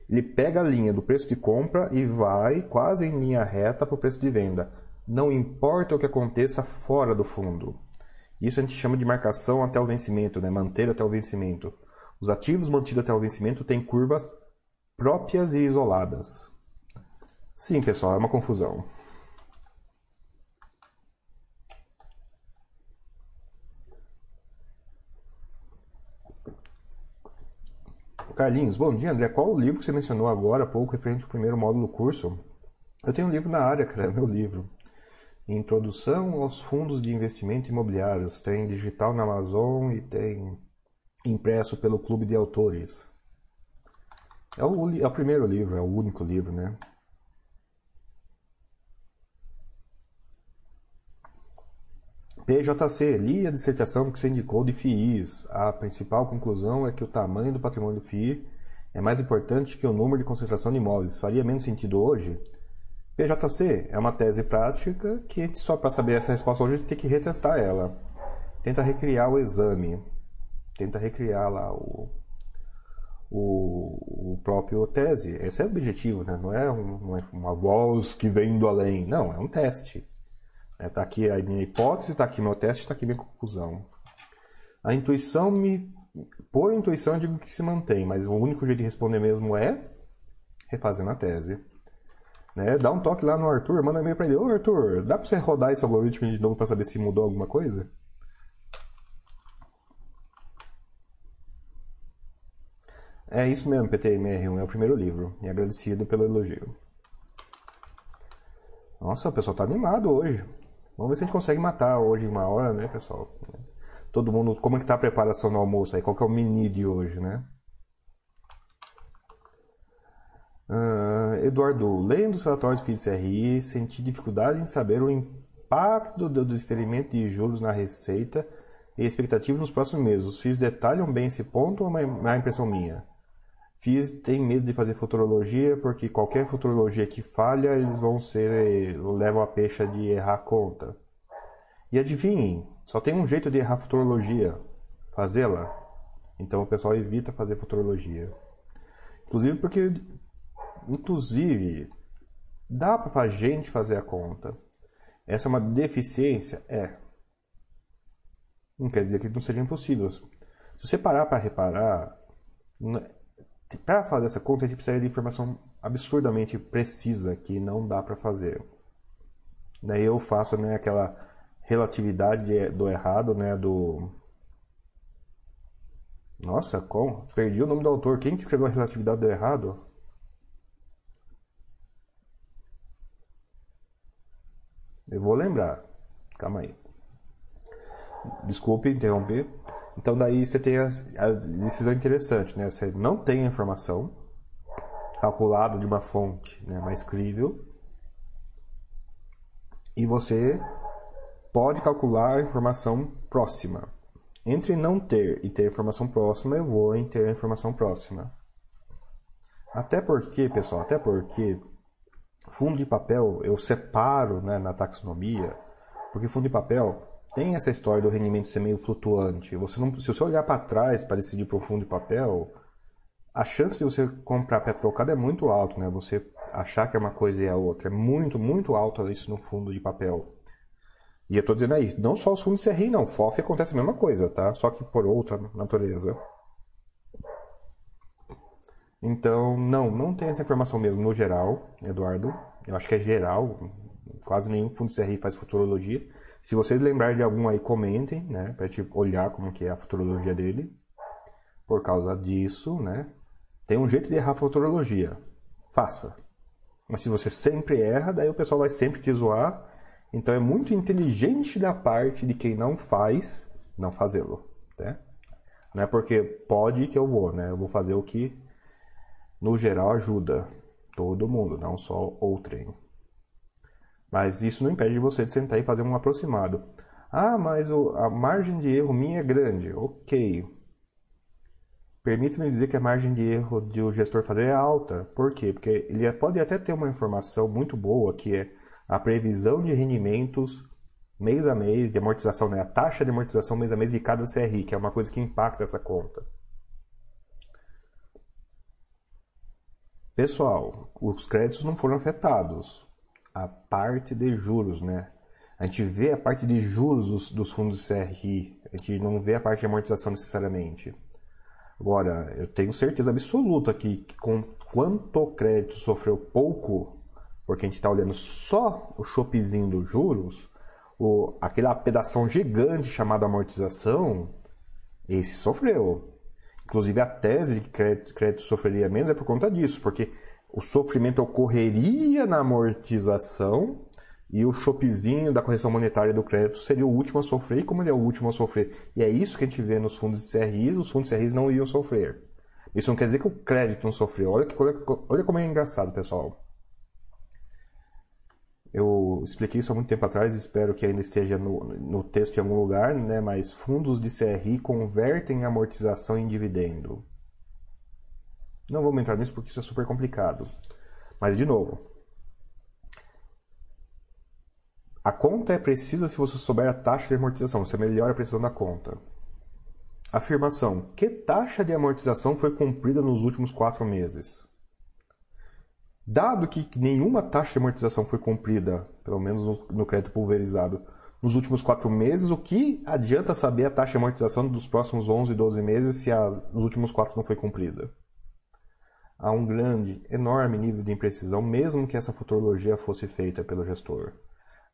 Ele pega a linha do preço de compra e vai quase em linha reta para o preço de venda. Não importa o que aconteça fora do fundo. Isso a gente chama de marcação até o vencimento, né? manter até o vencimento. Os ativos mantidos até o vencimento têm curvas próprias e isoladas. Sim, pessoal, é uma confusão. Carlinhos, bom dia, André. Qual o livro que você mencionou agora há pouco, referente ao primeiro módulo do curso? Eu tenho um livro na área, cara, é meu livro. Introdução aos fundos de investimento imobiliários. Tem digital na Amazon e tem impresso pelo Clube de Autores. É o, é o primeiro livro, é o único livro, né? PJC, li a dissertação que você indicou de FIIs. A principal conclusão é que o tamanho do patrimônio do FII é mais importante que o número de concentração de imóveis. Faria menos sentido hoje? PJC é uma tese prática que só para saber essa resposta hoje tem que retestar ela. Tenta recriar o exame, tenta recriar lá o, o, o próprio tese. Esse é o objetivo, né? não, é não é uma voz que vem do além. Não, é um teste. Está é, aqui a minha hipótese, está aqui meu teste, está aqui minha conclusão. A intuição me. Por intuição eu digo que se mantém, mas o único jeito de responder mesmo é refazendo a tese. Né? Dá um toque lá no Arthur, manda e-mail para ele. Ô Arthur, dá para você rodar esse algoritmo de novo para saber se mudou alguma coisa? É isso mesmo, PTMR1 é o primeiro livro. E agradecido pelo elogio. Nossa, o pessoal tá animado hoje. Vamos ver se a gente consegue matar hoje uma hora, né, pessoal? Todo mundo, como é que tá a preparação do almoço aí? Qual que é o mini de hoje, né? Uh, Eduardo, lendo os relatórios PCRI, senti dificuldade em saber o impacto do, do diferimento de juros na receita e expectativa nos próximos meses. Os FIIs detalham bem esse ponto ou é uma impressão minha? FIIs têm medo de fazer futurologia porque qualquer futurologia que falha, eles vão ser levam a pecha de errar a conta. E adivinhem, só tem um jeito de errar futurologia, fazê-la. Então o pessoal evita fazer futurologia. Inclusive porque Inclusive, dá a gente fazer a conta. Essa é uma deficiência? É. Não quer dizer que não seja impossível. Se você parar para reparar, para fazer essa conta a gente precisa de informação absurdamente precisa que não dá para fazer. Daí eu faço né, aquela relatividade do errado, né, do Nossa, como? Perdi o nome do autor. Quem que escreveu a relatividade do errado? Eu vou lembrar. Calma aí. Desculpe interromper. Então daí você tem a, a decisão interessante, né? Você não tem a informação calculada de uma fonte né, mais crível e você pode calcular a informação próxima. Entre não ter e ter informação próxima, eu vou em ter a informação próxima. Até porque, pessoal, até porque Fundo de papel eu separo né, na taxonomia, porque fundo de papel tem essa história do rendimento ser meio flutuante. Você não, se você olhar para trás para decidir para um fundo de papel, a chance de você comprar pé trocado é muito alto, né? Você achar que é uma coisa e a outra. É muito, muito alto isso no fundo de papel. E eu estou dizendo aí, não só os fundos CRI, não. FOF acontece a mesma coisa, tá? Só que por outra natureza. Então, não, não tem essa informação mesmo no geral, Eduardo. Eu acho que é geral, quase nenhum fundo CRI faz futurologia. Se vocês lembrarem de algum aí, comentem, né, pra gente olhar como que é a futurologia dele. Por causa disso, né, tem um jeito de errar a futurologia. Faça. Mas se você sempre erra, daí o pessoal vai sempre te zoar. Então é muito inteligente da parte de quem não faz, não fazê-lo, né? Não é porque pode que eu vou, né? Eu vou fazer o que no geral ajuda todo mundo, não só o trem. Mas isso não impede você de sentar e fazer um aproximado. Ah, mas o, a margem de erro minha é grande. Ok. Permite-me dizer que a margem de erro de o gestor fazer é alta. Por quê? Porque ele pode até ter uma informação muito boa, que é a previsão de rendimentos mês a mês, de amortização, né? a taxa de amortização mês a mês de cada CRI, que é uma coisa que impacta essa conta. Pessoal, os créditos não foram afetados. A parte de juros, né? A gente vê a parte de juros dos, dos fundos CRI, a gente não vê a parte de amortização necessariamente. Agora, eu tenho certeza absoluta que, que com quanto crédito sofreu pouco, porque a gente está olhando só o shopzinho dos juros, o, aquela pedação gigante chamada amortização, esse sofreu. Inclusive, a tese de que crédito, crédito sofreria menos é por conta disso, porque o sofrimento ocorreria na amortização e o chopezinho da correção monetária do crédito seria o último a sofrer, e como ele é o último a sofrer, e é isso que a gente vê nos fundos de CRIs, os fundos de CRIs não iam sofrer. Isso não quer dizer que o crédito não sofreu. Olha, que, olha, como é engraçado, pessoal. Eu expliquei isso há muito tempo atrás, espero que ainda esteja no, no texto em algum lugar, né? mas fundos de CRI convertem amortização em dividendo. Não vamos entrar nisso porque isso é super complicado. Mas, de novo, a conta é precisa se você souber a taxa de amortização, você melhora a precisão da conta. Afirmação: Que taxa de amortização foi cumprida nos últimos quatro meses? Dado que nenhuma taxa de amortização foi cumprida, pelo menos no, crédito pulverizado, nos últimos quatro meses, o que adianta saber a taxa de amortização dos próximos 11, 12 meses se as, nos últimos quatro não foi cumprida? Há um grande, enorme nível de imprecisão, mesmo que essa futurologia fosse feita pelo gestor.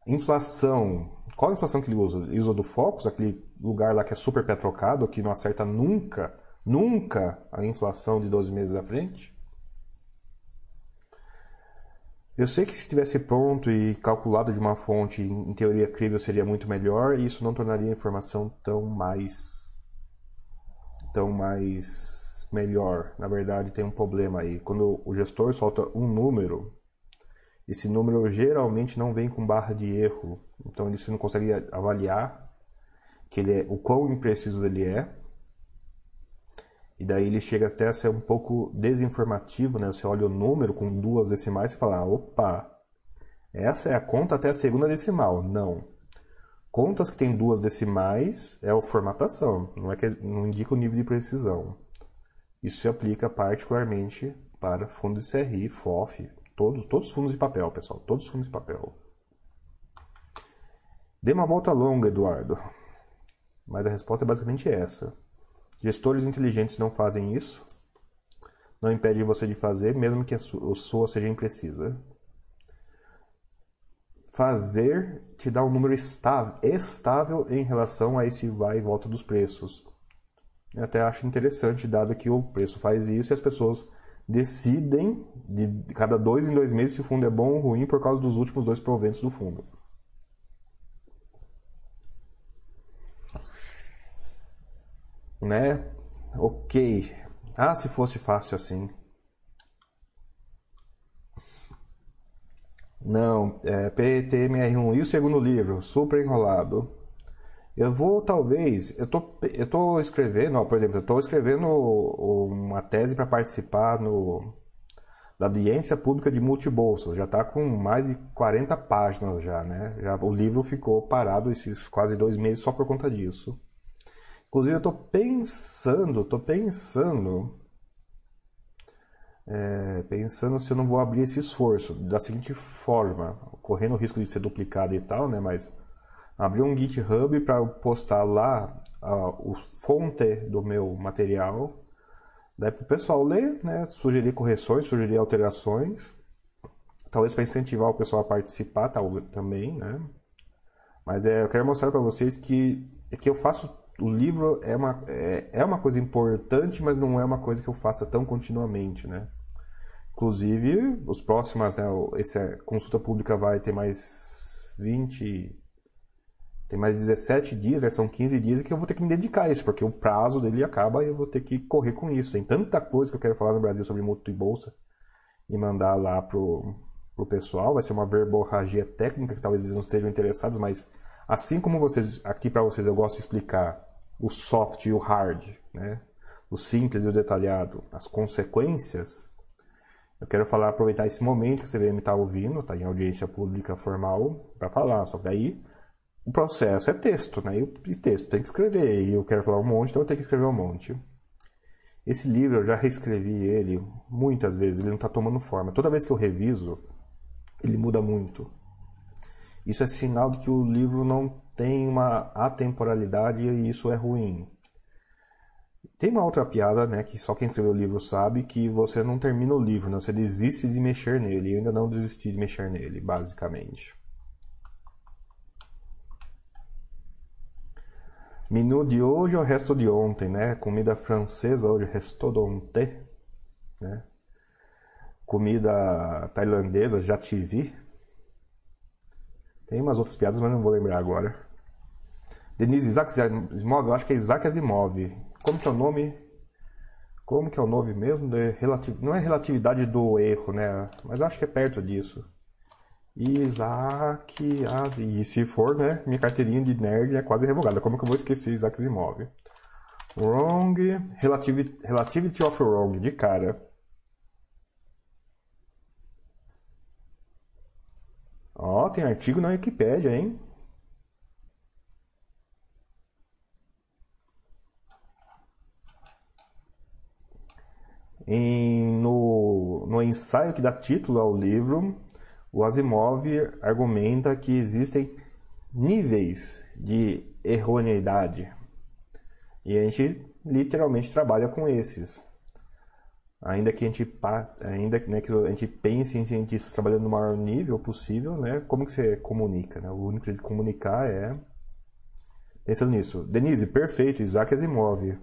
Inflação. Qual a inflação que ele usa? Ele usa do Focus, aquele lugar lá que é super petrocado, que não acerta nunca, nunca a inflação de 12 meses à frente? Eu sei que se estivesse pronto e calculado de uma fonte em teoria crível seria muito melhor e isso não tornaria a informação tão mais tão mais melhor. Na verdade, tem um problema aí. Quando o gestor solta um número, esse número geralmente não vem com barra de erro, então ele não consegue avaliar que ele é, o quão impreciso ele é e daí ele chega até a ser um pouco desinformativo, né? Você olha o número com duas decimais e fala, opa, essa é a conta até a segunda decimal. Não. Contas que têm duas decimais é a formatação, não, é que, não indica o nível de precisão. Isso se aplica particularmente para fundos de CRI, FOF, todos, todos os fundos de papel, pessoal, todos os fundos de papel. Dê uma volta longa, Eduardo. Mas a resposta é basicamente essa. Gestores inteligentes não fazem isso. Não impede você de fazer, mesmo que a sua seja imprecisa. Fazer te dá um número estável, estável em relação a esse vai e volta dos preços. Eu até acho interessante, dado que o preço faz isso e as pessoas decidem de cada dois em dois meses se o fundo é bom ou ruim por causa dos últimos dois proventos do fundo. né? Ok. Ah, se fosse fácil assim. Não, é PTMR1 e o segundo livro, super enrolado. Eu vou talvez, eu tô, eu tô escrevendo, ó, por exemplo, eu tô escrevendo uma tese para participar no da audiência pública de multibolsas. Já está com mais de 40 páginas já, né? Já, o livro ficou parado esses quase dois meses só por conta disso. Inclusive, eu estou pensando, estou pensando, é, pensando se eu não vou abrir esse esforço da seguinte forma, correndo o risco de ser duplicado e tal, né? Mas abrir um GitHub para postar lá uh, o fonte do meu material Daí para o pessoal ler, né, sugerir correções, sugerir alterações, talvez para incentivar o pessoal a participar tal, também, né? Mas é, eu quero mostrar para vocês que, é que eu faço o livro é uma, é, é uma coisa importante, mas não é uma coisa que eu faça tão continuamente, né? Inclusive, os próximos, né, essa consulta pública vai ter mais 20, tem mais 17 dias, né, são 15 dias que eu vou ter que me dedicar a isso, porque o prazo dele acaba e eu vou ter que correr com isso. Tem tanta coisa que eu quero falar no Brasil sobre mútuo e bolsa e mandar lá pro, pro pessoal. Vai ser uma verborragia técnica que talvez eles não estejam interessados, mas assim como vocês, aqui para vocês eu gosto de explicar o soft e o hard, né? o simples e o detalhado, as consequências, eu quero falar, aproveitar esse momento que veio me estar tá ouvindo, está em audiência pública formal, para falar. Só que daí o processo é texto, né? E texto tem que escrever. E eu quero falar um monte, então eu tenho que escrever um monte. Esse livro eu já reescrevi ele muitas vezes, ele não está tomando forma. Toda vez que eu reviso, ele muda muito. Isso é sinal de que o livro não tem uma atemporalidade e isso é ruim. Tem uma outra piada, né, que só quem escreveu o livro sabe, que você não termina o livro, né, você desiste de mexer nele. Eu ainda não desisti de mexer nele, basicamente. Menu de hoje é o resto de ontem, né? Comida francesa hoje, resto d'ontem, né? Comida tailandesa, já tive. Tem umas outras piadas, mas não vou lembrar agora. Denise Isaac Asimov, eu acho que é Isaac Asimov. Como que é o nome? Como que é o nome mesmo? Relativ... Não é relatividade do erro, né? Mas acho que é perto disso. Isaac Asimov. E se for, né? Minha carteirinha de nerd é quase revogada. Como que eu vou esquecer Isaac Asimov? Wrong. Relativity, relativity of Wrong, de cara. Ó, tem artigo na Wikipedia, hein? Em, no, no ensaio que dá título ao livro, o Asimov argumenta que existem níveis de erroneidade. E a gente literalmente trabalha com esses. Ainda que a gente, ainda né, que a gente pense em cientistas trabalhando no maior nível possível, né, como que você comunica? Né? O único jeito de comunicar é pensando nisso. Denise, perfeito, Isaac Asimov.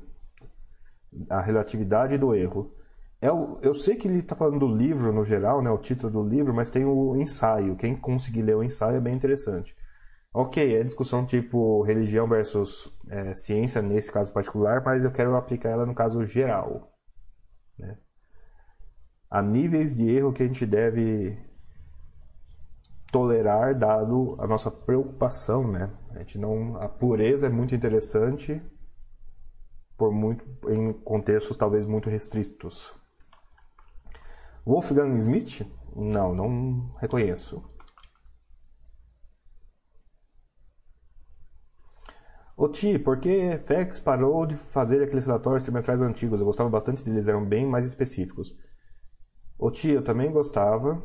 A relatividade do erro. É o, eu sei que ele está falando do livro no geral, né, o título do livro, mas tem o ensaio. Quem conseguir ler o ensaio é bem interessante. Ok, é discussão tipo religião versus é, ciência nesse caso particular, mas eu quero aplicar ela no caso geral. Né? Há níveis de erro que a gente deve tolerar dado a nossa preocupação, né? A gente não, a pureza é muito interessante por muito em contextos talvez muito restritos. Wolfgang Smith? Não, não reconheço. Ô Ti, por que FX parou de fazer aqueles relatórios trimestrais antigos? Eu gostava bastante deles, eram bem mais específicos. Ô Ti, eu também gostava.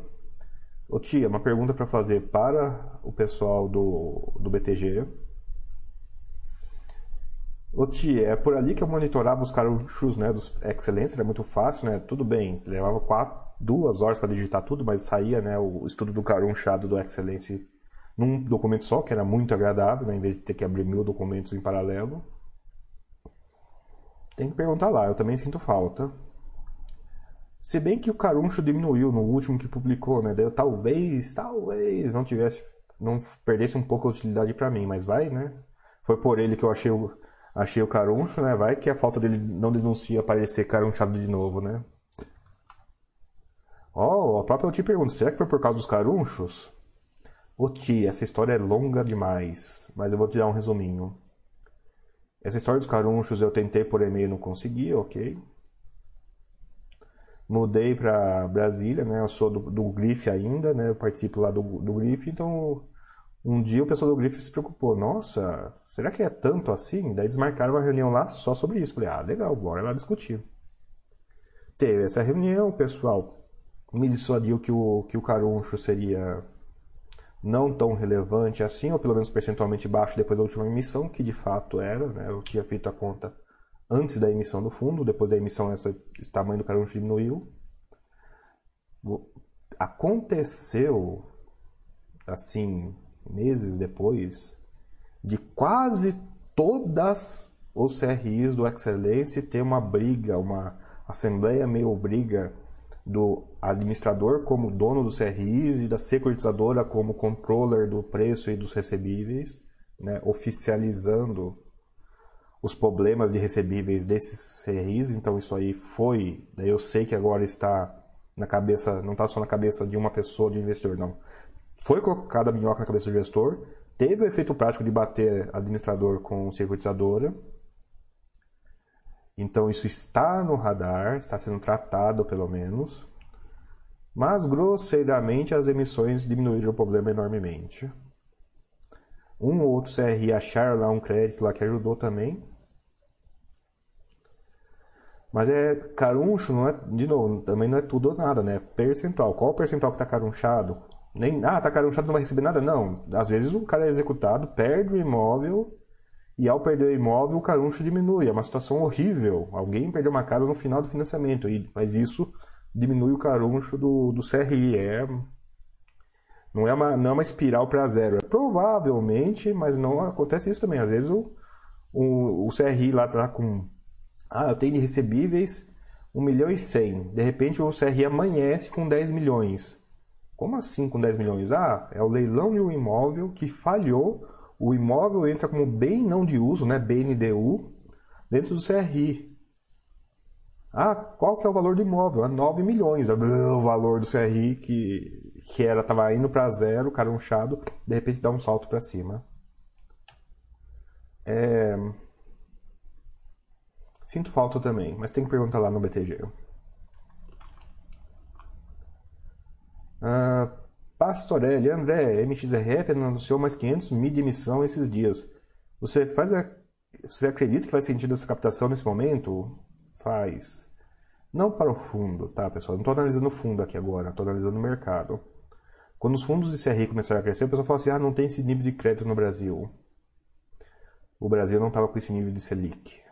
Ô Ti, uma pergunta para fazer para o pessoal do, do BTG. Ti, é por ali que eu monitorava os carunchos né, dos Excelência, era muito fácil, né? Tudo bem, levava quatro, duas horas para digitar tudo, mas saía né, o estudo do carunchado do Excelência num documento só, que era muito agradável, né, em vez de ter que abrir mil documentos em paralelo. Tem que perguntar lá, eu também sinto falta. Se bem que o caruncho diminuiu no último que publicou, né? Daí talvez, talvez não tivesse, não perdesse um pouco a utilidade para mim, mas vai, né? Foi por ele que eu achei o, achei o caruncho, né? Vai que a falta dele não denuncia aparecer carunchado de novo, né? Ó, oh, a própria eu te pergunto, será que foi por causa dos carunchos? Ô tia, essa história é longa demais, mas eu vou te dar um resuminho. Essa história dos carunchos eu tentei por e-mail não consegui, ok. Mudei para Brasília, né? Eu sou do, do Grife ainda, né? Eu participo lá do, do Grife, então um dia o pessoal do Grife se preocupou. Nossa, será que é tanto assim? Daí desmarcaram uma reunião lá só sobre isso. Falei, ah, legal, bora lá discutir. Teve essa reunião, o pessoal me dissuadiu que o, que o caruncho seria não tão relevante assim, ou pelo menos percentualmente baixo depois da última emissão, que de fato era, né? eu tinha feito a conta antes da emissão do fundo, depois da emissão essa, esse tamanho do caruncho diminuiu. Aconteceu, assim, meses depois, de quase todas os CRIs do Excelência ter uma briga, uma assembleia meio briga do administrador como dono dos CRIs e da securitizadora como controller do preço e dos recebíveis, né, oficializando os problemas de recebíveis desses CRIs. Então isso aí foi, daí eu sei que agora está na cabeça, não está só na cabeça de uma pessoa, de investidor, não. Foi colocada a minhoca na cabeça do gestor, teve o efeito prático de bater administrador com securitizadora, então isso está no radar, está sendo tratado pelo menos. Mas grosseiramente as emissões diminuíram o problema enormemente. Um ou outro CRI acharam lá um crédito lá que ajudou também. Mas é caruncho, não é, de novo, também não é tudo ou nada, né? Percentual. Qual o percentual que está carunchado? Nem, ah, tá carunchado, não vai receber nada? Não. Às vezes o cara é executado, perde o imóvel e ao perder o imóvel, o caruncho diminui. É uma situação horrível. Alguém perdeu uma casa no final do financiamento, mas isso diminui o caruncho do, do CRI. É, não, é uma, não é uma espiral para zero. É provavelmente, mas não acontece isso também. Às vezes o, o, o CRI lá está com. Ah, eu tenho de recebíveis 1 milhão e 100. De repente o CRI amanhece com 10 milhões. Como assim com 10 milhões? Ah, é o leilão de um imóvel que falhou o imóvel entra como bem não de uso, né, BNDU, dentro do CRI. Ah, qual que é o valor do imóvel? É 9 milhões. O valor do CRI que, que era estava indo para zero, carunchado, de repente dá um salto para cima. É... Sinto falta também, mas tem que perguntar lá no BTG. Ah, Pastorelli, André, MXRF anunciou mais 500 mil de emissão esses dias. Você faz a... Você acredita que faz sentido essa captação nesse momento? Faz. Não para o fundo, tá, pessoal? Não estou analisando o fundo aqui agora, estou analisando o mercado. Quando os fundos de CRI começaram a crescer, o pessoal fala assim: ah, não tem esse nível de crédito no Brasil. O Brasil não estava com esse nível de Selic.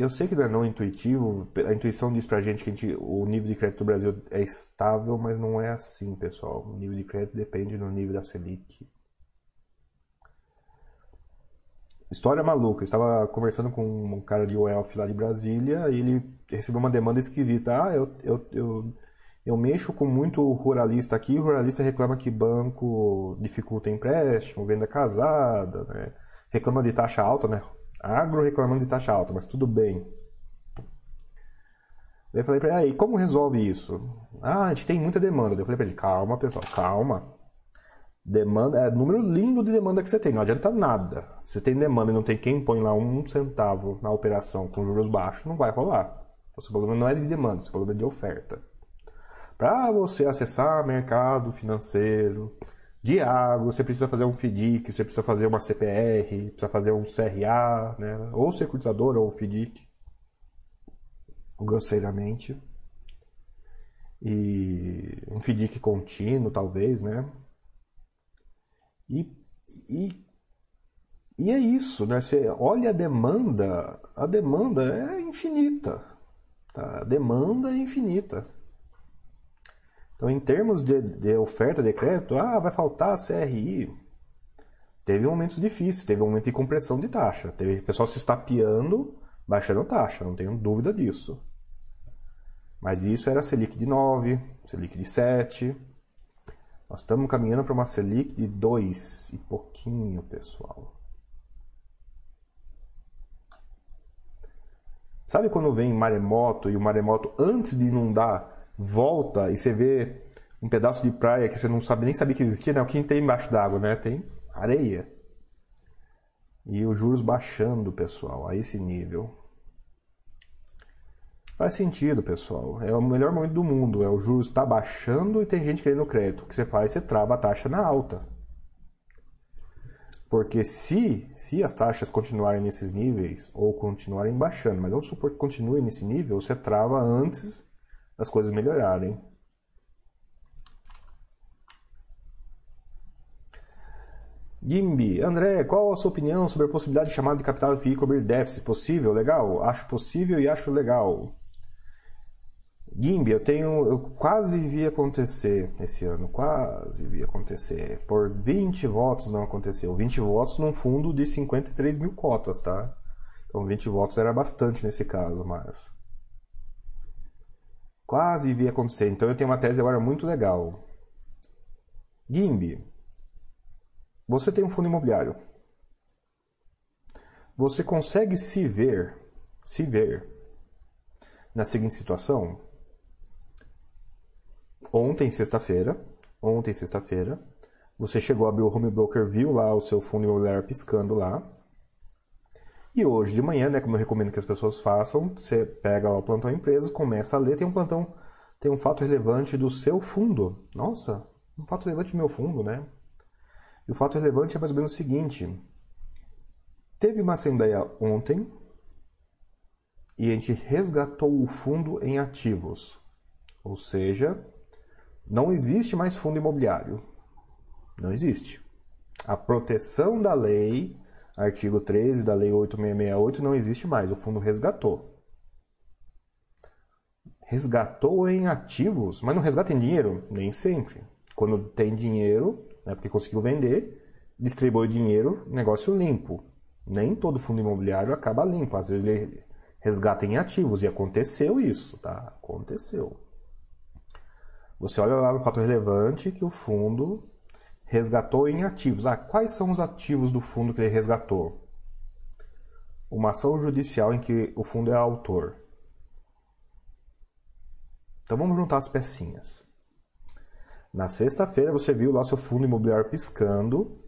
Eu sei que não é não intuitivo, a intuição diz pra gente que gente, o nível de crédito do Brasil é estável, mas não é assim, pessoal. O nível de crédito depende do nível da Selic. História maluca. Eu estava conversando com um cara de UELF lá de Brasília e ele recebeu uma demanda esquisita. Ah, eu, eu, eu, eu mexo com muito ruralista aqui. O ruralista reclama que banco dificulta empréstimo, venda casada, né? reclama de taxa alta, né? Agro reclamando de taxa alta, mas tudo bem. Daí eu falei para ele, aí, como resolve isso? Ah, a gente tem muita demanda. Daí eu falei para ele, calma, pessoal, calma. Demanda é número lindo de demanda que você tem, não adianta nada. Você tem demanda e não tem quem põe lá um centavo na operação com juros baixos, não vai rolar. Então, seu problema não é de demanda, seu problema é de oferta. Para você acessar mercado financeiro, de agro, você precisa fazer um FDIC, você precisa fazer uma CPR, precisa fazer um CRA, né? ou securitizador ou FDIC, grosseiramente. E um FDIC contínuo, talvez, né? E, e, e é isso, né? Você olha a demanda, a demanda é infinita. Tá? A demanda é infinita. Então, em termos de, de oferta de crédito, ah, vai faltar CRI. Teve momentos difíceis, teve um momento de compressão de taxa. Teve pessoal se estapeando, baixando taxa, não tenho dúvida disso. Mas isso era Selic de 9, Selic de 7. Nós estamos caminhando para uma Selic de 2 e pouquinho, pessoal. Sabe quando vem maremoto e o maremoto, antes de inundar, volta e você vê um pedaço de praia que você não sabe nem sabia que existia, né? O que tem embaixo d'água, né? Tem areia. E os juros baixando, pessoal, a esse nível. Faz sentido, pessoal. É o melhor momento do mundo. É o juros está baixando e tem gente querendo crédito. O que você faz? Você trava a taxa na alta. Porque se, se as taxas continuarem nesses níveis ou continuarem baixando, mas vamos supor que continue nesse nível, você trava antes as coisas melhorarem. Gimbi, André, qual a sua opinião sobre a possibilidade de chamada de capital FI cobrir déficit? Possível? Legal? Acho possível e acho legal. Gimbi, eu tenho. Eu quase vi acontecer esse ano, quase vi acontecer. Por 20 votos não aconteceu. 20 votos num fundo de 53 mil cotas, tá? Então 20 votos era bastante nesse caso, mas. Quase vi acontecer. Então eu tenho uma tese agora muito legal. Gimbi, você tem um fundo imobiliário. Você consegue se ver, se ver na seguinte situação? Ontem, sexta-feira, ontem, sexta-feira, você chegou a abrir o home broker, viu lá o seu fundo imobiliário piscando lá. E hoje de manhã, né, como eu recomendo que as pessoas façam, você pega o plantão empresa, começa a ler, tem um plantão, tem um fato relevante do seu fundo. Nossa, um fato relevante do meu fundo, né? E o fato relevante é mais ou menos o seguinte: teve uma assembleia ontem e a gente resgatou o fundo em ativos. Ou seja, não existe mais fundo imobiliário. Não existe. A proteção da lei, artigo 13 da lei 8668, não existe mais. O fundo resgatou. Resgatou em ativos, mas não resgata em dinheiro? Nem sempre. Quando tem dinheiro, né, porque conseguiu vender, distribui dinheiro, negócio limpo. Nem todo fundo imobiliário acaba limpo, às vezes ele resgata em ativos, e aconteceu isso, tá? Aconteceu. Você olha lá no fato relevante que o fundo resgatou em ativos. Ah, quais são os ativos do fundo que ele resgatou? Uma ação judicial em que o fundo é autor. Então vamos juntar as pecinhas. Na sexta-feira você viu lá seu fundo imobiliário piscando,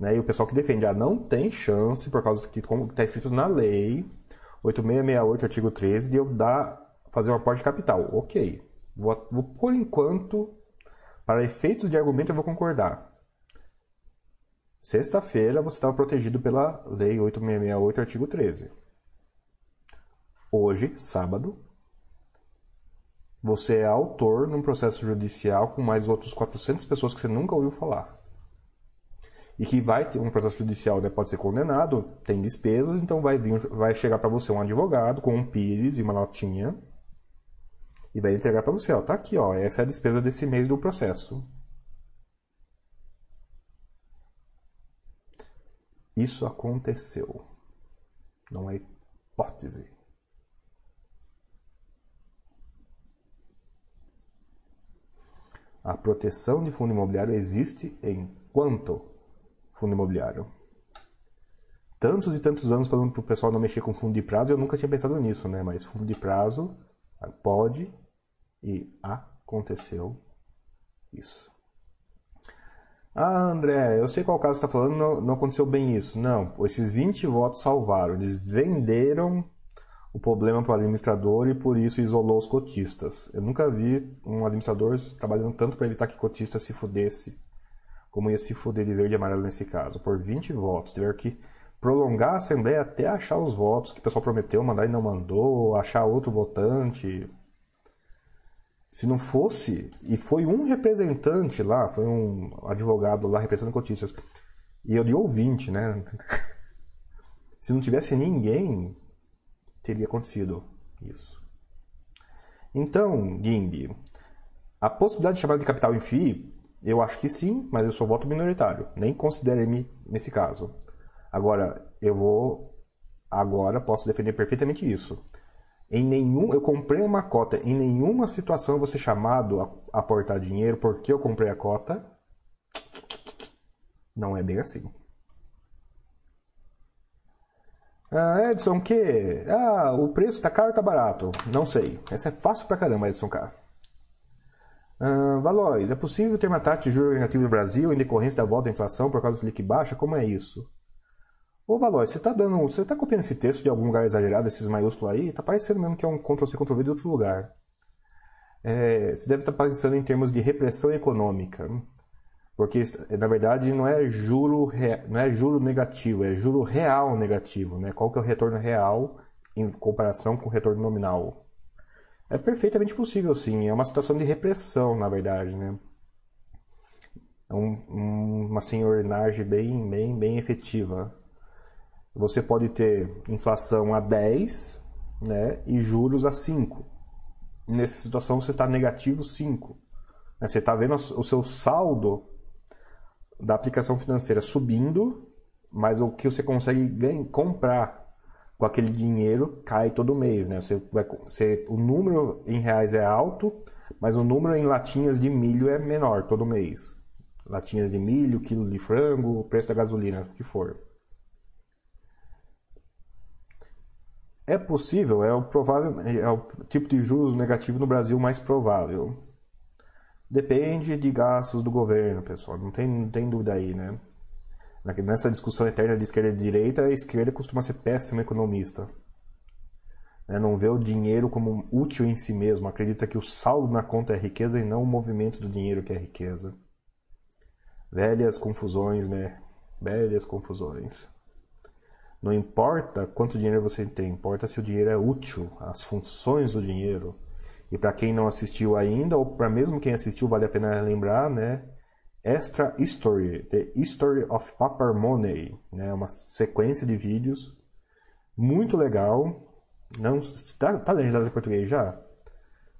né? E o pessoal que defende, ah, não tem chance, por causa que está escrito na lei 8668, artigo 13, de eu dar, fazer um aporte de capital. Ok. Vou, vou, por enquanto, para efeitos de argumento, eu vou concordar. Sexta-feira você estava protegido pela Lei 8668, artigo 13. Hoje, sábado, você é autor num processo judicial com mais outros 400 pessoas que você nunca ouviu falar. E que vai ter um processo judicial, né, pode ser condenado, tem despesas, então vai vir, vai chegar para você um advogado com um pires e uma notinha e vai entregar para você, ó, tá aqui, ó, essa é a despesa desse mês do processo. Isso aconteceu. Não é hipótese. A proteção de fundo imobiliário existe enquanto fundo imobiliário. Tantos e tantos anos falando para o pessoal não mexer com fundo de prazo, eu nunca tinha pensado nisso, né? Mas fundo de prazo pode e aconteceu isso. Ah, André, eu sei qual caso está falando, não, não aconteceu bem isso. Não, esses 20 votos salvaram. Eles venderam o problema para o administrador e por isso isolou os cotistas. Eu nunca vi um administrador trabalhando tanto para evitar que cotista se fudesse, como ia se fuder de verde e amarelo nesse caso. Por 20 votos, tiveram que prolongar a assembleia até achar os votos que o pessoal prometeu mandar e não mandou, achar outro votante. Se não fosse, e foi um representante lá, foi um advogado lá representando cotistas, e eu de ouvinte, né? Se não tivesse ninguém, teria acontecido isso. Então, Gimbi, a possibilidade de chamada de capital em FII, eu acho que sim, mas eu sou voto minoritário. Nem considere-me nesse caso. Agora, eu vou. Agora posso defender perfeitamente isso. Em nenhum, eu comprei uma cota, em nenhuma situação eu vou ser chamado a aportar dinheiro porque eu comprei a cota. Não é bem assim. Ah, Edson, que? Ah, o preço tá caro ou tá barato? Não sei. Essa é fácil pra caramba, Edson K. Ah, é possível ter uma taxa de juros negativa no Brasil em decorrência da volta da inflação por causa da Selic baixa? Como é isso? Ô Valois, você tá dando. Você tá copiando esse texto de algum lugar exagerado, esses maiúsculos aí? Tá parecendo mesmo que é um Ctrl-C, Ctrl-V de outro lugar. É, você deve estar tá pensando em termos de repressão econômica. Porque, na verdade, não é juro, não é juro negativo, é juro real negativo. Né? Qual que é o retorno real em comparação com o retorno nominal? É perfeitamente possível, sim. É uma situação de repressão, na verdade. Né? É um, uma senhorinagem bem, bem, bem efetiva. Você pode ter inflação a 10 né, e juros a 5. Nessa situação você está negativo 5. Né, você está vendo o seu saldo da aplicação financeira subindo, mas o que você consegue ganhar, comprar com aquele dinheiro cai todo mês. Né? Você vai, você, o número em reais é alto, mas o número em latinhas de milho é menor todo mês. Latinhas de milho, quilo de frango, preço da gasolina, o que for. É possível, é o provável, é o tipo de juros negativo no Brasil mais provável. Depende de gastos do governo, pessoal. Não tem, não tem dúvida aí, né? Nessa discussão eterna de esquerda e direita, a esquerda costuma ser péssima economista. Né? Não vê o dinheiro como útil em si mesmo. Acredita que o saldo na conta é riqueza e não o movimento do dinheiro que é riqueza. Velhas confusões, né? Velhas confusões. Não importa quanto dinheiro você tem, importa se o dinheiro é útil, as funções do dinheiro. E para quem não assistiu ainda, ou para mesmo quem assistiu, vale a pena lembrar, né? Extra History, The History of Paper Money, né? Uma sequência de vídeos muito legal. Não tá, tá legendado em português já?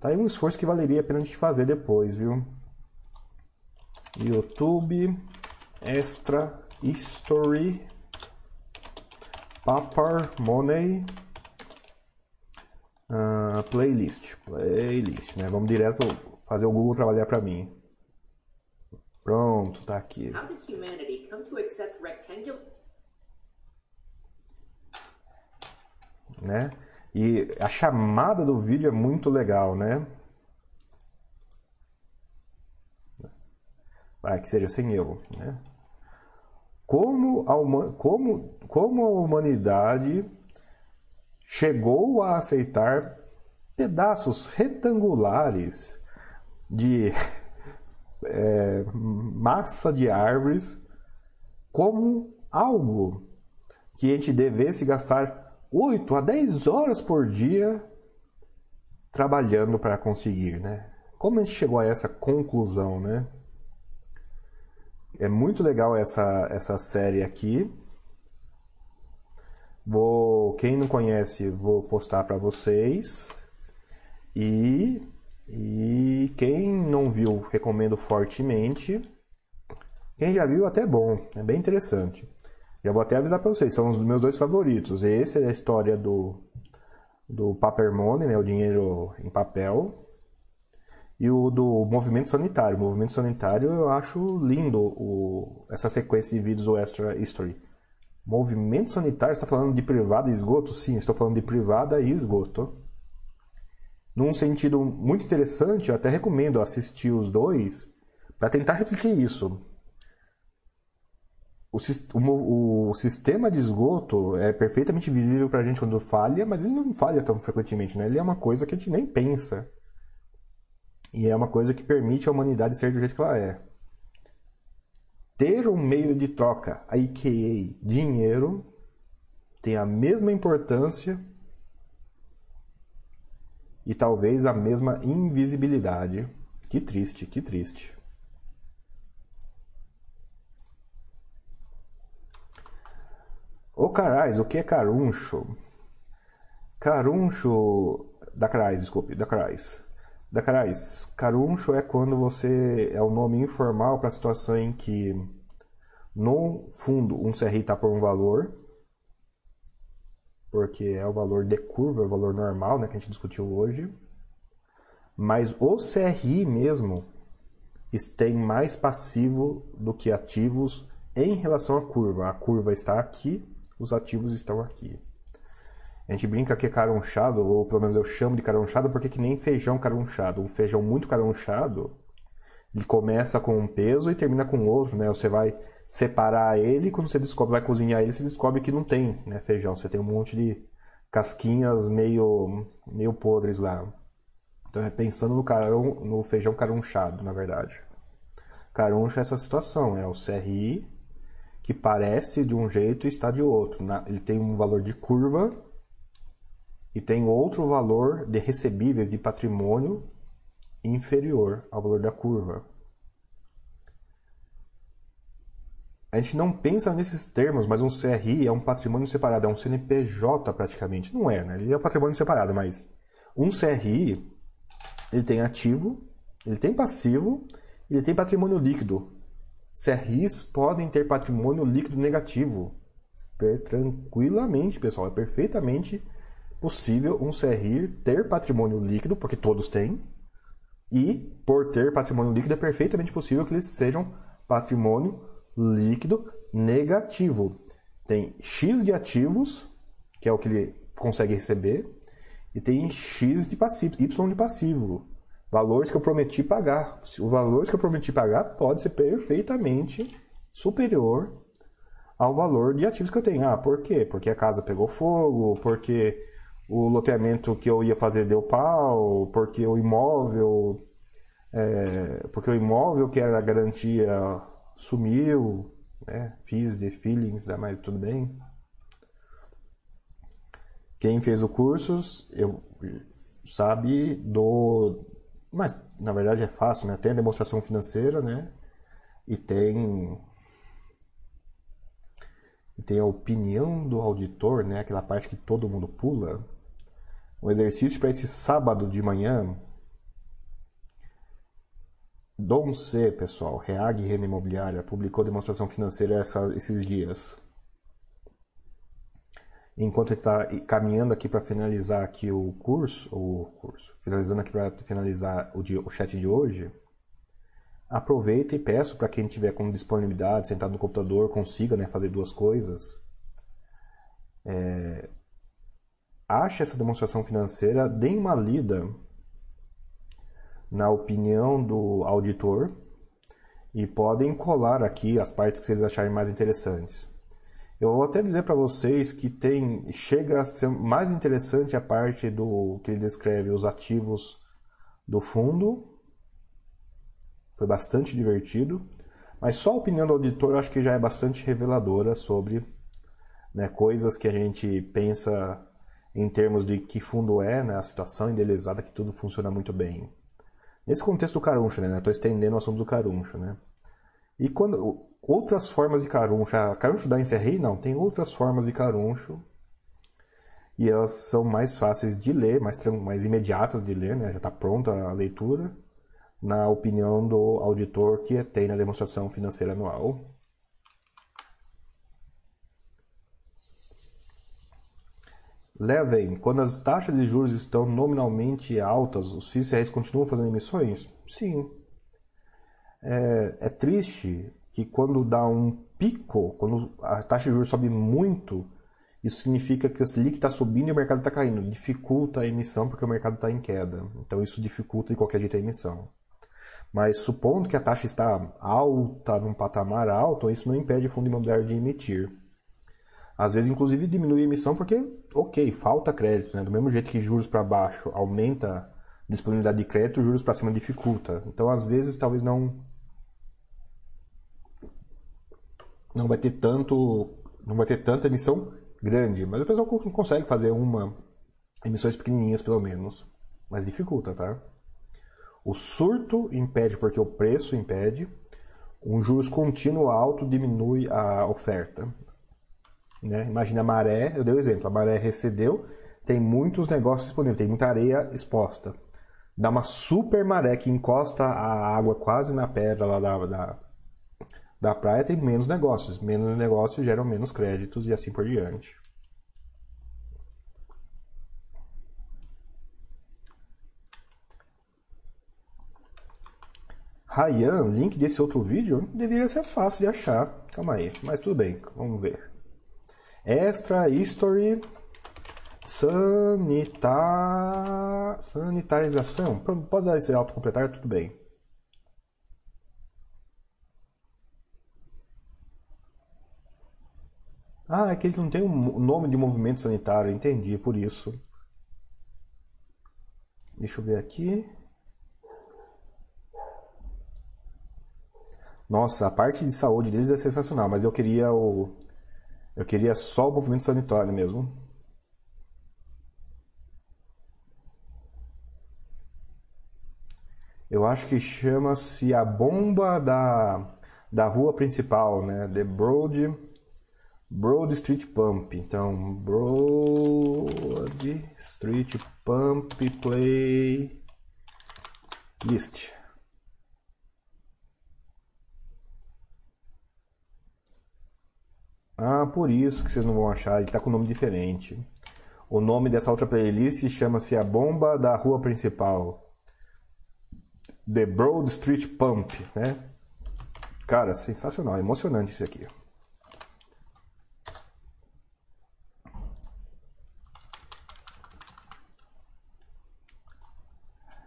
Tá aí um esforço que valeria a pena a gente fazer depois, viu? YouTube Extra History Papar Money uh, Playlist. Playlist, né? Vamos direto fazer o Google trabalhar para mim. Pronto, tá aqui. How did humanity come to accept rectangular né? E a chamada do vídeo é muito legal, né? Vai que seja sem erro, né? Como a, como, como a humanidade chegou a aceitar pedaços retangulares de é, massa de árvores como algo que a gente devesse gastar 8 a 10 horas por dia trabalhando para conseguir, né? Como a gente chegou a essa conclusão, né? É muito legal essa, essa série aqui. Vou, quem não conhece, vou postar para vocês. E, e quem não viu, recomendo fortemente. Quem já viu, até bom, é bem interessante. Já vou até avisar para vocês, são os meus dois favoritos. Esse é a história do, do paper money, né, o dinheiro em papel, e o do movimento sanitário. O movimento sanitário eu acho lindo o, essa sequência de vídeos do Extra History. Movimento sanitário, está falando de privada e esgoto? Sim, estou falando de privada e esgoto. Num sentido muito interessante, eu até recomendo assistir os dois para tentar refletir isso. O, o, o, sistema de esgoto é perfeitamente visível para a gente quando falha, mas ele não falha tão frequentemente, né? Ele é uma coisa que a gente nem pensa. E é uma coisa que permite a humanidade ser do jeito que ela é. Ter um meio de troca, a.k.a. dinheiro, tem a mesma importância e talvez a mesma invisibilidade. Que triste, que triste. O carais, o que é caruncho? Caruncho. Da carais, desculpe, da carais. Da carais, caruncho é quando você é o um nome informal para a situação em que no fundo um CRI está por um valor, porque é o valor de curva, é o valor normal, né, que a gente discutiu hoje. Mas o CRI mesmo tem mais passivo do que ativos em relação à curva. A curva está aqui, os ativos estão aqui. A gente brinca que é caronchado, ou pelo menos eu chamo de caronchado, porque que nem feijão caronchado. Um feijão muito caronchado, ele começa com um peso e termina com outro, né? Você vai separar ele, quando você descobre, vai cozinhar ele, você descobre que não tem né, feijão. Você tem um monte de casquinhas meio, meio podres lá. Então é pensando no, carão, no feijão caronchado, na verdade. Caruncho é essa situação, é o CRI que parece de um jeito e está de outro. Ele tem um valor de curva e tem outro valor de recebíveis de patrimônio inferior ao valor da curva. a gente não pensa nesses termos, mas um CRI é um patrimônio separado, é um CNPJ praticamente. Não é, né? Ele é um patrimônio separado, mas um CRI, ele tem ativo, ele tem passivo ele tem patrimônio líquido. CRIs podem ter patrimônio líquido negativo. Tranquilamente, pessoal, é perfeitamente possível um CRI ter patrimônio líquido, porque todos têm, e por ter patrimônio líquido é perfeitamente possível que eles sejam patrimônio líquido negativo. Tem X de ativos, que é o que ele consegue receber, e tem X de passivo, Y de passivo. Valores que eu prometi pagar. Os valores que eu prometi pagar pode ser perfeitamente superior ao valor de ativos que eu tenho. Ah, por quê? Porque a casa pegou fogo, porque o loteamento que eu ia fazer deu pau, porque o imóvel, é, porque o imóvel que era a garantia sumiu, né? Fiz de feelings, mas tudo bem. Quem fez o curso eu, sabe do. Mas na verdade é fácil, né? Tem a demonstração financeira, né? E tem. Tem a opinião do auditor, né? Aquela parte que todo mundo pula. Um exercício para esse sábado de manhã, Dom C, pessoal, Reag Renda Imobiliária, publicou demonstração financeira essa, esses dias. Enquanto está caminhando aqui para finalizar aqui o curso, o curso, finalizando aqui para finalizar o, dia, o chat de hoje, aproveita e peço para quem tiver com disponibilidade, sentado no computador, consiga né, fazer duas coisas. É, ache essa demonstração financeira, dê uma lida na opinião do auditor e podem colar aqui as partes que vocês acharem mais interessantes. Eu vou até dizer para vocês que tem chega a ser mais interessante a parte do que ele descreve os ativos do fundo. Foi bastante divertido, mas só a opinião do auditor eu acho que já é bastante reveladora sobre né, coisas que a gente pensa em termos de que fundo é, né, a situação idealizada que tudo funciona muito bem. Nesse contexto do caruncho, né? Estou estendendo o assunto do caruncho, né? E quando outras formas de caruncho, a caruncho da encerrei não, tem outras formas de caruncho e elas são mais fáceis de ler, mais, mais imediatas de ler, né? Já está pronta a leitura, na opinião do auditor que tem na demonstração financeira anual. Levem, quando as taxas de juros estão nominalmente altas, os FIIs continuam fazendo emissões? Sim. É, é, triste que quando dá um pico, quando a taxa de juros sobe muito, isso significa que o Selic está subindo e o mercado está caindo. Dificulta a emissão porque o mercado está em queda. Então isso dificulta de qualquer jeito a emissão. Mas supondo que a taxa está alta, num patamar alto, isso não impede o fundo imobiliário de emitir. Às vezes, inclusive, diminui a emissão porque, ok, falta crédito. Né? Do mesmo jeito que juros para baixo aumenta a disponibilidade de crédito, juros para cima dificulta. Então, às vezes, talvez não não vai ter tanto não vai ter tanta emissão grande, mas o pessoal consegue fazer uma emissões pequenininhas pelo menos, mas dificulta, tá? O surto impede porque o preço impede. Um juros contínuo alto diminui a oferta. Né? Imagina a maré, eu dei o um exemplo, a maré recedeu, tem muitos negócios disponíveis, tem muita areia exposta. Dá uma super maré que encosta a água quase na pedra lá da, da, da praia, tem menos negócios. Menos negócios geram menos créditos e assim por diante. Ryan, link desse outro vídeo, deveria ser fácil de achar. Calma aí, mas tudo bem, vamos ver. Extra History Sanitar... Sanitarização. Pode dar esse autocompletar, tudo bem. Ah, é que ele não tem um nome de movimento sanitário, entendi, por isso. Deixa eu ver aqui. Nossa, a parte de saúde deles é sensacional, mas eu queria o eu queria só o movimento sanitário mesmo. Eu acho que chama-se a bomba da, da rua principal, né? The Broad, Broad Street Pump. Então, Broad Street Pump Play List. Ah, por isso que vocês não vão achar, ele está com nome diferente. O nome dessa outra playlist chama-se A Bomba da Rua Principal. The Broad Street Pump, né? Cara, sensacional, emocionante isso aqui.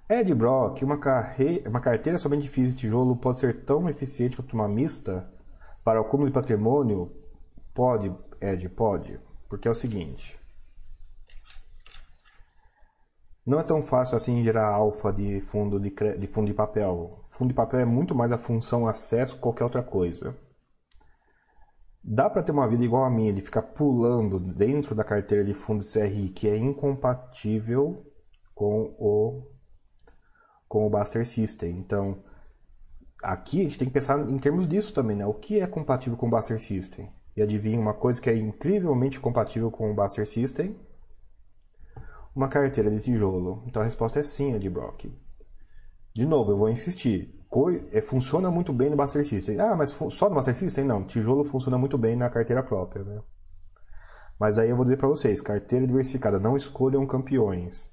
Ed Brock, uma, carre... uma carteira somente de tijolo pode ser tão eficiente quanto uma mista para o acúmulo de patrimônio? Pode, Ed, pode. Porque é o seguinte. Não é tão fácil assim gerar alfa de fundo de, cre... de fundo de papel. Fundo de papel é muito mais a função acesso que qualquer outra coisa. Dá para ter uma vida igual a minha, de ficar pulando dentro da carteira de fundo de CRI, que é incompatível com o com o Buster System. Então, aqui a gente tem que pensar em termos disso também, né? O que é compatível com o Buster System? E adivinha uma coisa que é incrivelmente compatível com o Buster System? uma carteira de tijolo? Então a resposta é sim, Ed Brock. De novo, eu vou insistir. Co é, funciona muito bem no Buster System. Ah, mas só no Buster System? Não, tijolo funciona muito bem na carteira própria. Né? Mas aí eu vou dizer para vocês, carteira diversificada, não escolham campeões.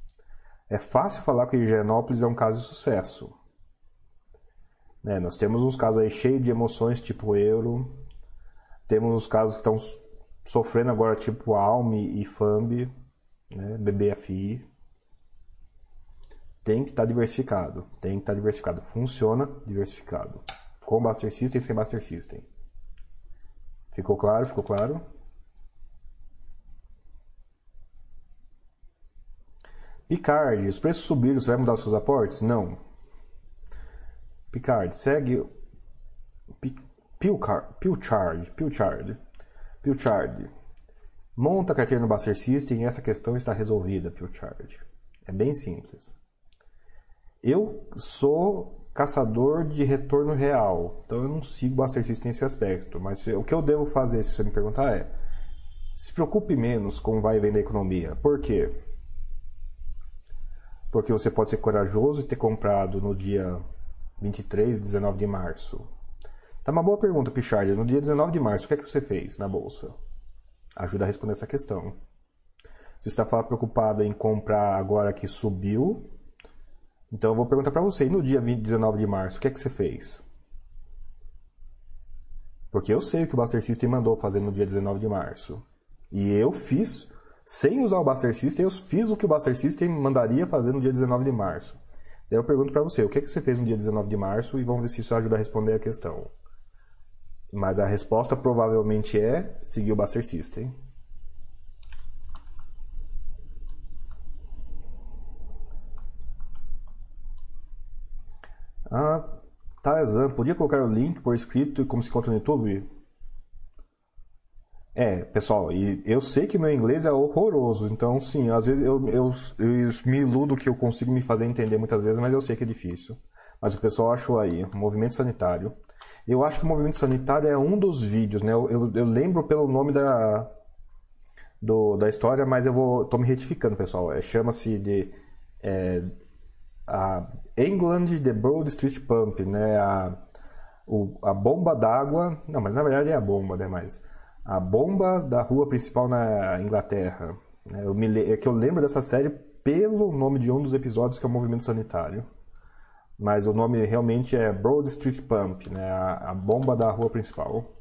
É fácil falar que Higienópolis é um caso de sucesso. Né? Nós temos uns casos aí cheios de emoções, tipo Euro. Temos uns casos que estão sofrendo agora, tipo Alme e Fambi né, BBFI, tem que estar diversificado. Tem que estar diversificado. Funciona diversificado. Com Buster System e sem Buster System. Ficou claro? Ficou claro? Picard, os preços subiram, você vai mudar os seus aportes? Não. Picard, segue Pilchard, Pilchard, Pilchard. Monta a carteira no Buster System e essa questão está resolvida, Pilchard. É bem simples. Eu sou caçador de retorno real, então eu não sigo o Buster System nesse aspecto. Mas o que eu devo fazer, se você me perguntar, é se preocupe menos com o vai e vem da economia. Por quê? Porque você pode ser corajoso e ter comprado no dia 23, 19 de março. Tá uma boa pergunta, Pichard. No dia 19 de março, o que é que você fez na bolsa? ajuda a responder essa questão. Você está preocupado em comprar agora que subiu, então eu vou perguntar para você, e no dia 20, 19 de março, o que é que você fez? Porque eu sei o que o Buster System mandou fazer no dia 19 de março. E eu fiz, sem usar o Buster System, eu fiz o que o Buster System mandaria fazer no dia 19 de março. Daí eu pergunto para você, o que, é que você fez no dia 19 de março e vamos ver se isso ajuda a responder a questão. Mas a resposta provavelmente é seguir o Buster System. Ah, Tarzan, podia colocar o link por escrito como se encontra no YouTube? É, pessoal, e eu sei que meu inglês é horroroso, então sim, às vezes eu, eu, eu me iludo que eu consigo me fazer entender muitas vezes, mas eu sei que é difícil. Mas o pessoal achou aí, movimento sanitário. Eu acho que o movimento sanitário é um dos vídeos, né? Eu, eu, eu lembro pelo nome da, do, da história, mas eu vou tô me retificando, pessoal. É, Chama-se de é, a England The Broad Street Pump, né? A, o, a bomba d'água, não, mas na verdade é a bomba, né? Mas a bomba da rua principal na Inglaterra. Né? Eu me, é que eu lembro dessa série pelo nome de um dos episódios que é o movimento sanitário mas o nome realmente é Broad Street Pump, né? a, a bomba da rua principal.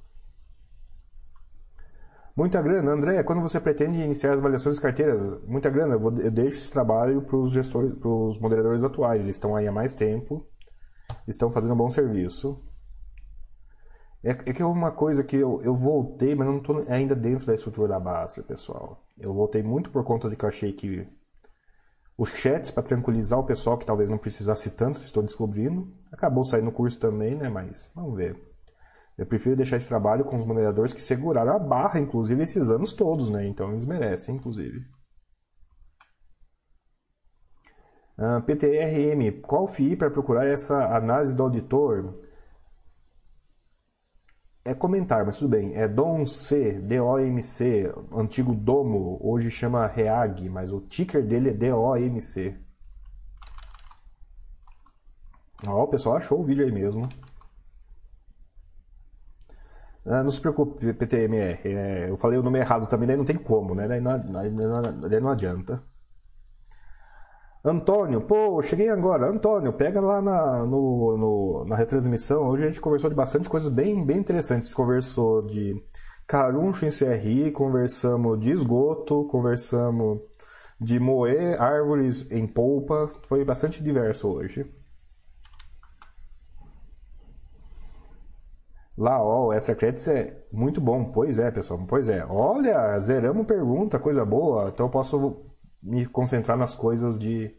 Muita grana, André, quando você pretende iniciar as avaliações de carteiras? Muita grana, eu, vou, eu deixo esse trabalho para os gestores, para os moderadores atuais, eles estão aí há mais tempo, estão fazendo um bom serviço. É, é que é uma coisa que eu, eu voltei, mas não estou ainda dentro da estrutura da Basler, pessoal. Eu voltei muito por conta de que eu achei que os chats para tranquilizar o pessoal que talvez não precisasse tanto, estou descobrindo. Acabou saindo no curso também, né? Mas vamos ver. Eu prefiro deixar esse trabalho com os moderadores que seguraram a barra, inclusive, esses anos todos, né? Então eles merecem, inclusive. Uh, ah, PTRM, qual FII para procurar essa análise do auditor? É comentar, mas tudo bem. É Dom C, D-O-M-C, antigo Domo, hoje chama Reag, mas o ticker dele é D-O-M-C. Ó, o pessoal achou o vídeo aí mesmo. Ah, não se preocupe, PTMR. É, eu falei o nome errado também, daí não tem como, né? Daí não, daí não, daí não adianta. Antônio, pô, cheguei agora. Antônio, pega lá na, no, no, na retransmissão. Hoje a gente conversou de bastante coisas bem, bem interessantes. Conversou de caruncho em CRI, conversamos de esgoto, conversamos de moer árvores em polpa. Foi bastante diverso hoje. Lá, ó, o Extra Credits é muito bom. Pois é, pessoal. Pois é. Olha, zeramos pergunta, coisa boa. Então eu posso me concentrar nas coisas de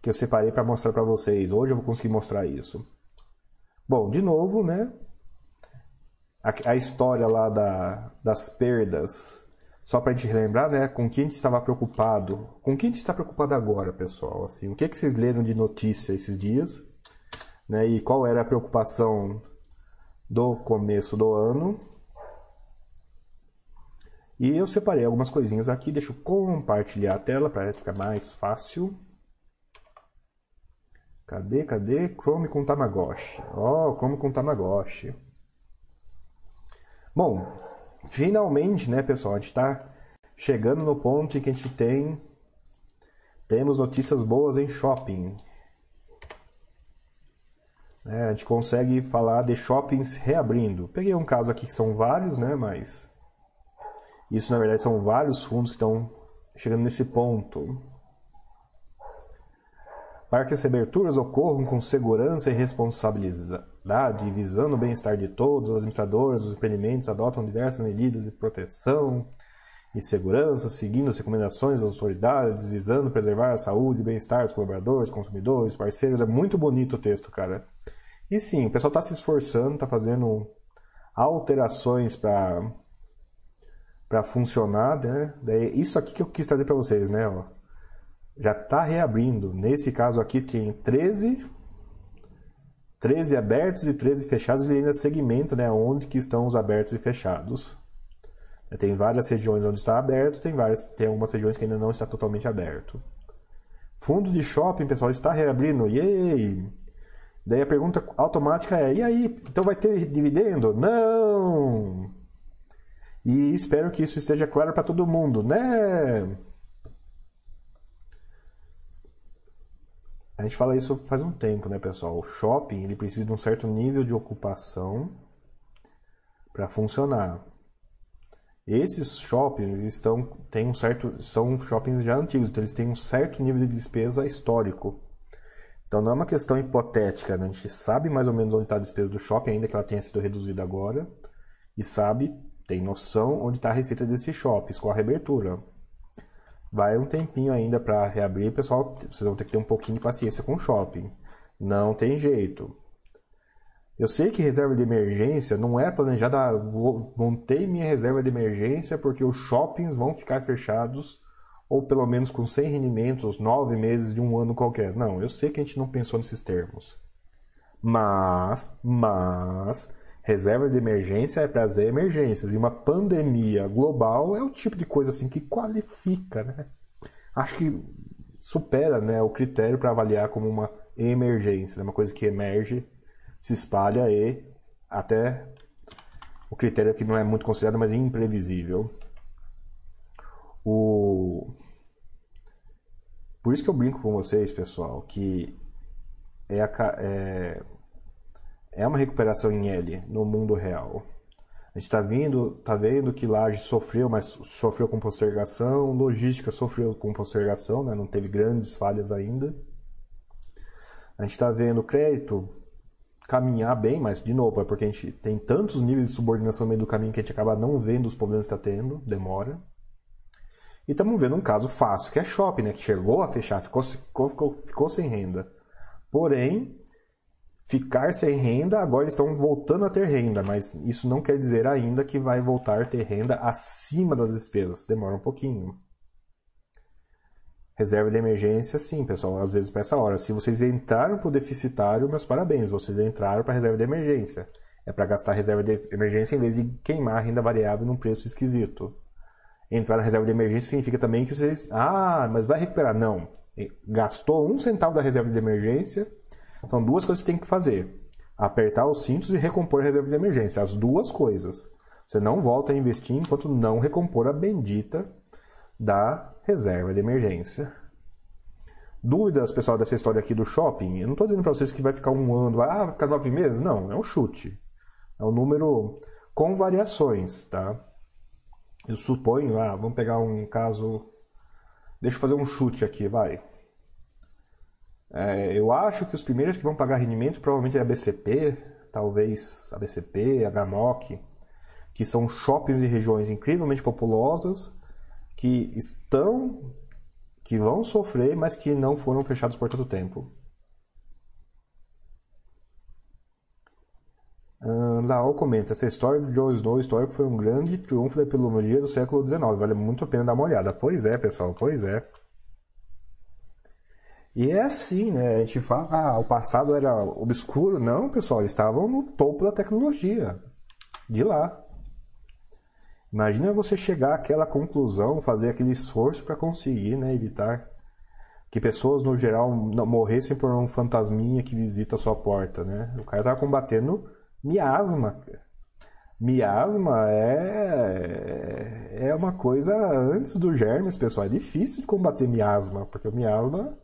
que eu separei para mostrar para vocês. Hoje eu vou conseguir mostrar isso. Bom, de novo, né? A, a história lá da, das perdas. Só para a gente relembrar, né? Com quem a gente estava preocupado. Com quem a gente está preocupado agora, pessoal? Assim, o que, que vocês leram de notícia esses dias? Né, e qual era a preocupação do começo do ano? E eu separei algumas coisinhas aqui, deixa eu compartilhar a tela para ficar mais fácil. Cadê, cadê? Chrome com Tamagotchi. Ó, oh, Chrome com Tamagotchi. Bom, finalmente, né, pessoal, a gente está chegando no ponto em que a gente tem temos notícias boas em shopping. É, a gente consegue falar de shoppings reabrindo. Peguei um caso aqui que são vários, né, mas isso, na verdade, são vários fundos que estão chegando nesse ponto. Para que as reaberturas ocorram com segurança e responsabilidade, visando o bem-estar de todos, os administradores, os empreendimentos adotam diversas medidas de proteção e segurança, seguindo as recomendações das autoridades, visando preservar a saúde e bem-estar dos colaboradores, consumidores, parceiros. É muito bonito o texto, cara. E sim, o pessoal está se esforçando, está fazendo alterações para para funcionar, né? Daí, isso aqui que eu quis trazer para vocês, né? Ó, já está reabrindo. Nesse caso aqui tem 13, 13 abertos e 13 fechados. Ele ainda segmenta, né? Onde que estão os abertos e fechados. Tem várias regiões onde está aberto, tem várias, tem algumas regiões que ainda não está totalmente aberto. Fundo de shopping, pessoal, está reabrindo. Yay! Daí a pergunta automática é: e aí? Então vai ter dividendo? Não! E espero que isso esteja claro para todo mundo, né? A gente fala isso faz um tempo, né, pessoal? O shopping ele precisa de um certo nível de ocupação para funcionar. Esses shoppings estão têm um certo são shoppings já antigos, então eles têm um certo nível de despesa histórico. Então não é uma questão hipotética, né? a gente sabe mais ou menos onde está a despesa do shopping, ainda que ela tenha sido reduzida agora, e sabe tem noção onde está a receita desses shoppings com a reabertura. Vai um tempinho ainda para reabrir, pessoal. Vocês vão ter que ter um pouquinho de paciência com o shopping. Não tem jeito. Eu sei que reserva de emergência não é planejada. Vou, montei minha reserva de emergência porque os shoppings vão ficar fechados ou pelo menos com 100 rendimentos, 9 meses de um ano qualquer. Não, eu sei que a gente não pensou nesses termos. Mas, mas, Reserva de emergência é para as emergências. E uma pandemia global é o tipo de coisa assim que qualifica, né? Acho que supera né, o critério para avaliar como uma emergência. Né? Uma coisa que emerge, se espalha e até o critério que não é muito considerado, mas imprevisível. O... Por isso que eu brinco com vocês, pessoal, que é, a, é é uma recuperação em L no mundo real. A gente está vendo, tá vendo que Laje sofreu, mas sofreu com postergação, logística sofreu com postergação, né? não teve grandes falhas ainda. A gente está vendo crédito caminhar bem, mas de novo, é porque a gente tem tantos níveis de subordinação no meio do caminho que a gente acaba não vendo os problemas que está tendo, demora. E estamos vendo um caso fácil, que é shopping, né? que chegou a fechar, ficou, ficou, ficou, ficou sem renda. Porém, ficar sem renda, agora estão voltando a ter renda, mas isso não quer dizer ainda que vai voltar a ter renda acima das despesas. Demora um pouquinho. Reserva de emergência, sim, pessoal, às vezes para essa hora. Se vocês entraram para o deficitário, meus parabéns, vocês entraram para a reserva de emergência. É para gastar reserva de emergência em vez de queimar renda variável num preço esquisito. Entrar na reserva de emergência significa também que vocês. Ah, mas vai recuperar. Não. Gastou um centavo da reserva de emergência. São duas coisas que tem que fazer: apertar os cintos e recompor a reserva de emergência. As duas coisas. Você não volta a investir enquanto não recompor a bendita da reserva de emergência. Dúvidas, pessoal, dessa história aqui do shopping? Eu não estou dizendo para vocês que vai ficar um ano, ah, vai ficar nove meses. Não, é um chute. É um número com variações, tá? Eu suponho, ah, vamos pegar um caso. Deixa eu fazer um chute aqui, vai. É, eu acho que os primeiros que vão pagar rendimento provavelmente é a BCP, talvez a BCP, a Gamoc, que são shoppings e regiões incrivelmente populosas que estão que vão sofrer, mas que não foram fechados por tanto tempo. Uh, comenta: essa história do Jon Snow histórico foi um grande triunfo da epidemiologia do século XIX. Vale muito a pena dar uma olhada. Pois é, pessoal, pois é. E é assim, né? A gente fala, ah, o passado era obscuro. Não, pessoal, eles estavam no topo da tecnologia. De lá. Imagina você chegar àquela conclusão, fazer aquele esforço para conseguir né, evitar que pessoas, no geral, morressem por um fantasminha que visita a sua porta. Né? O cara estava combatendo miasma. Miasma é, é uma coisa antes do germes, pessoal. É difícil de combater miasma, porque o miasma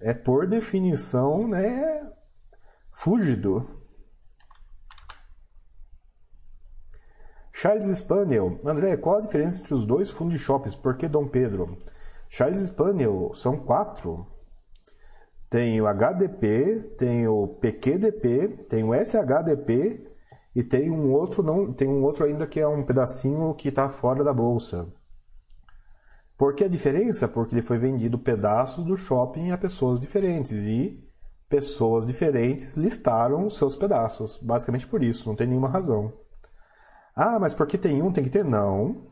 é, por definição, né, fúgido. Charles Spaniel. André, qual a diferença entre os dois fundos de shoppings? Por que Dom Pedro? Charles Spaniel, são quatro. Tem o HDP, tem o PQDP, tem o SHDP e tem um outro não, tem um outro ainda que é um pedacinho que está fora da bolsa. Por que a diferença? Porque ele foi vendido pedaço do shopping a pessoas diferentes e pessoas diferentes listaram seus pedaços. Basicamente por isso, não tem nenhuma razão. Ah, mas porque tem um tem que ter? Não.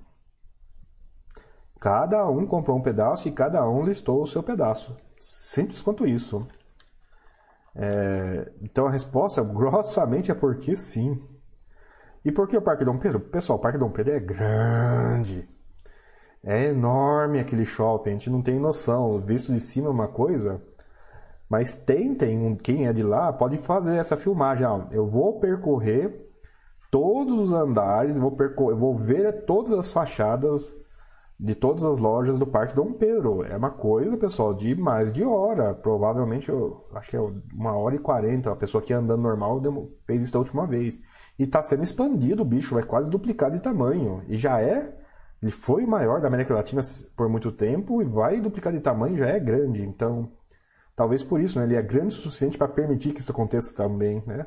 Cada um comprou um pedaço e cada um listou o seu pedaço. Simples quanto isso. É, então a resposta, grossamente, é porque sim. E por que o Parque Dom Pedro? Pessoal, o Parque Dom Pedro é grande. É enorme aquele shopping, a gente não tem noção. Visto de cima é uma coisa, mas tentem, quem é de lá, pode fazer essa filmagem. Ah, eu vou percorrer todos os andares, vou, percor vou ver todas as fachadas de todas as lojas do Parque Dom Pedro. É uma coisa, pessoal, de mais de hora. Provavelmente, eu acho que é uma hora e quarenta. A pessoa que andando normal fez isso da última vez. E está sendo expandido o bicho, vai quase duplicar de tamanho. E já é. Ele foi o maior da América Latina por muito tempo e vai duplicar de tamanho, já é grande. Então, talvez por isso, né? Ele é grande o suficiente para permitir que isso aconteça também, né?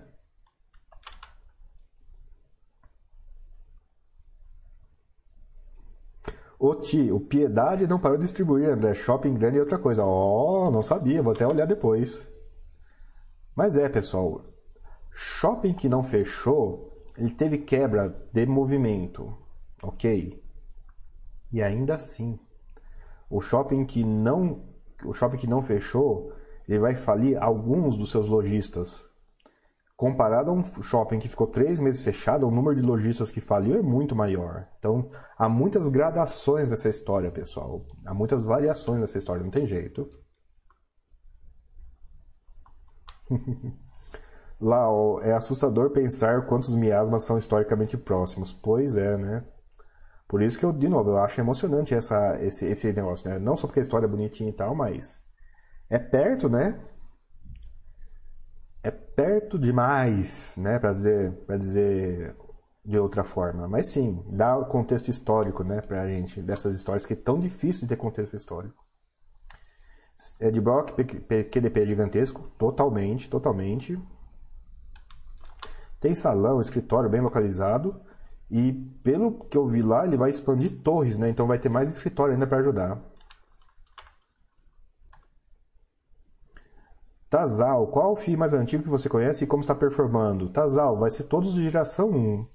Ô tio, o Piedade não parou de distribuir, André. Shopping grande é outra coisa. Ó, oh, não sabia, vou até olhar depois. Mas é, pessoal. Shopping que não fechou, ele teve quebra de movimento. Ok? E ainda assim, o shopping que não, o shopping que não fechou, ele vai falir alguns dos seus lojistas. Comparado a um shopping que ficou três meses fechado, o número de lojistas que faliu é muito maior. Então, há muitas gradações nessa história, pessoal. Há muitas variações nessa história, não tem jeito. Lá, é assustador pensar quantos miasmas são historicamente próximos. Pois é, né? Por isso que eu, de novo, eu acho emocionante essa, esse, esse negócio, né? Não só porque a história é bonitinha e tal, mas é perto, né? é perto demais, né, para dizer, para dizer de outra forma. Mas sim, dá o contexto histórico, né, para a gente dessas histórias que é tão difícil de ter contexto histórico. Ed Brock, QDP é gigantesco, totalmente, totalmente. Tem salão, escritório bem localizado e pelo que eu vi lá, ele vai expandir torres, né? Então vai ter mais escritório ainda para ajudar. Tazal, qual o FII mais antigo que você conhece e como está performando? Tazal, vai ser todos de geração 1.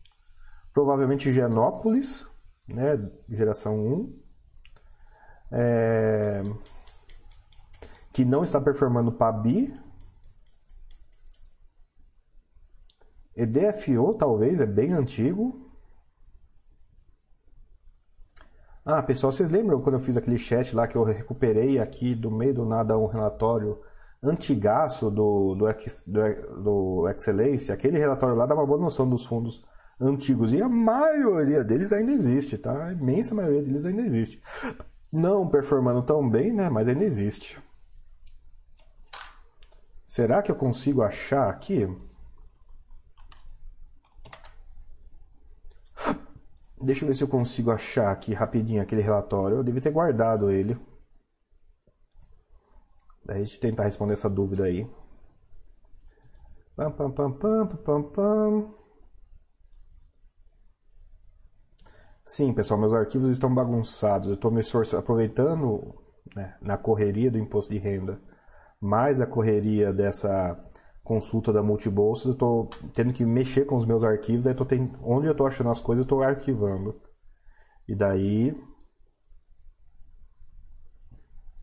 Provavelmente Genópolis, né, geração 1. É... Que não está performando PABI. EDFO talvez, é bem antigo. Ah, pessoal, vocês lembram quando eu fiz aquele chat lá que eu recuperei aqui do meio do nada um relatório antigaço do, do, do, do Excelência? Aquele relatório lá dá uma boa noção dos fundos antigos e a maioria deles ainda existe, tá? A imensa maioria deles ainda existe. Não performando tão bem, né? Mas ainda existe. Será que eu consigo achar aqui? Deixa eu ver se eu consigo achar aqui rapidinho aquele relatório. Eu devia ter guardado ele. Daí a gente tentar responder essa dúvida aí. Pam, pam, pam, pam, pam, pam. Sim, pessoal, meus arquivos estão bagunçados. Eu estou me aproveitando né, na correria do imposto de renda, mais a correria dessa consulta da multibolsas, eu estou tendo que mexer com os meus arquivos, eu tô tendo, onde eu estou achando as coisas, eu estou arquivando. E daí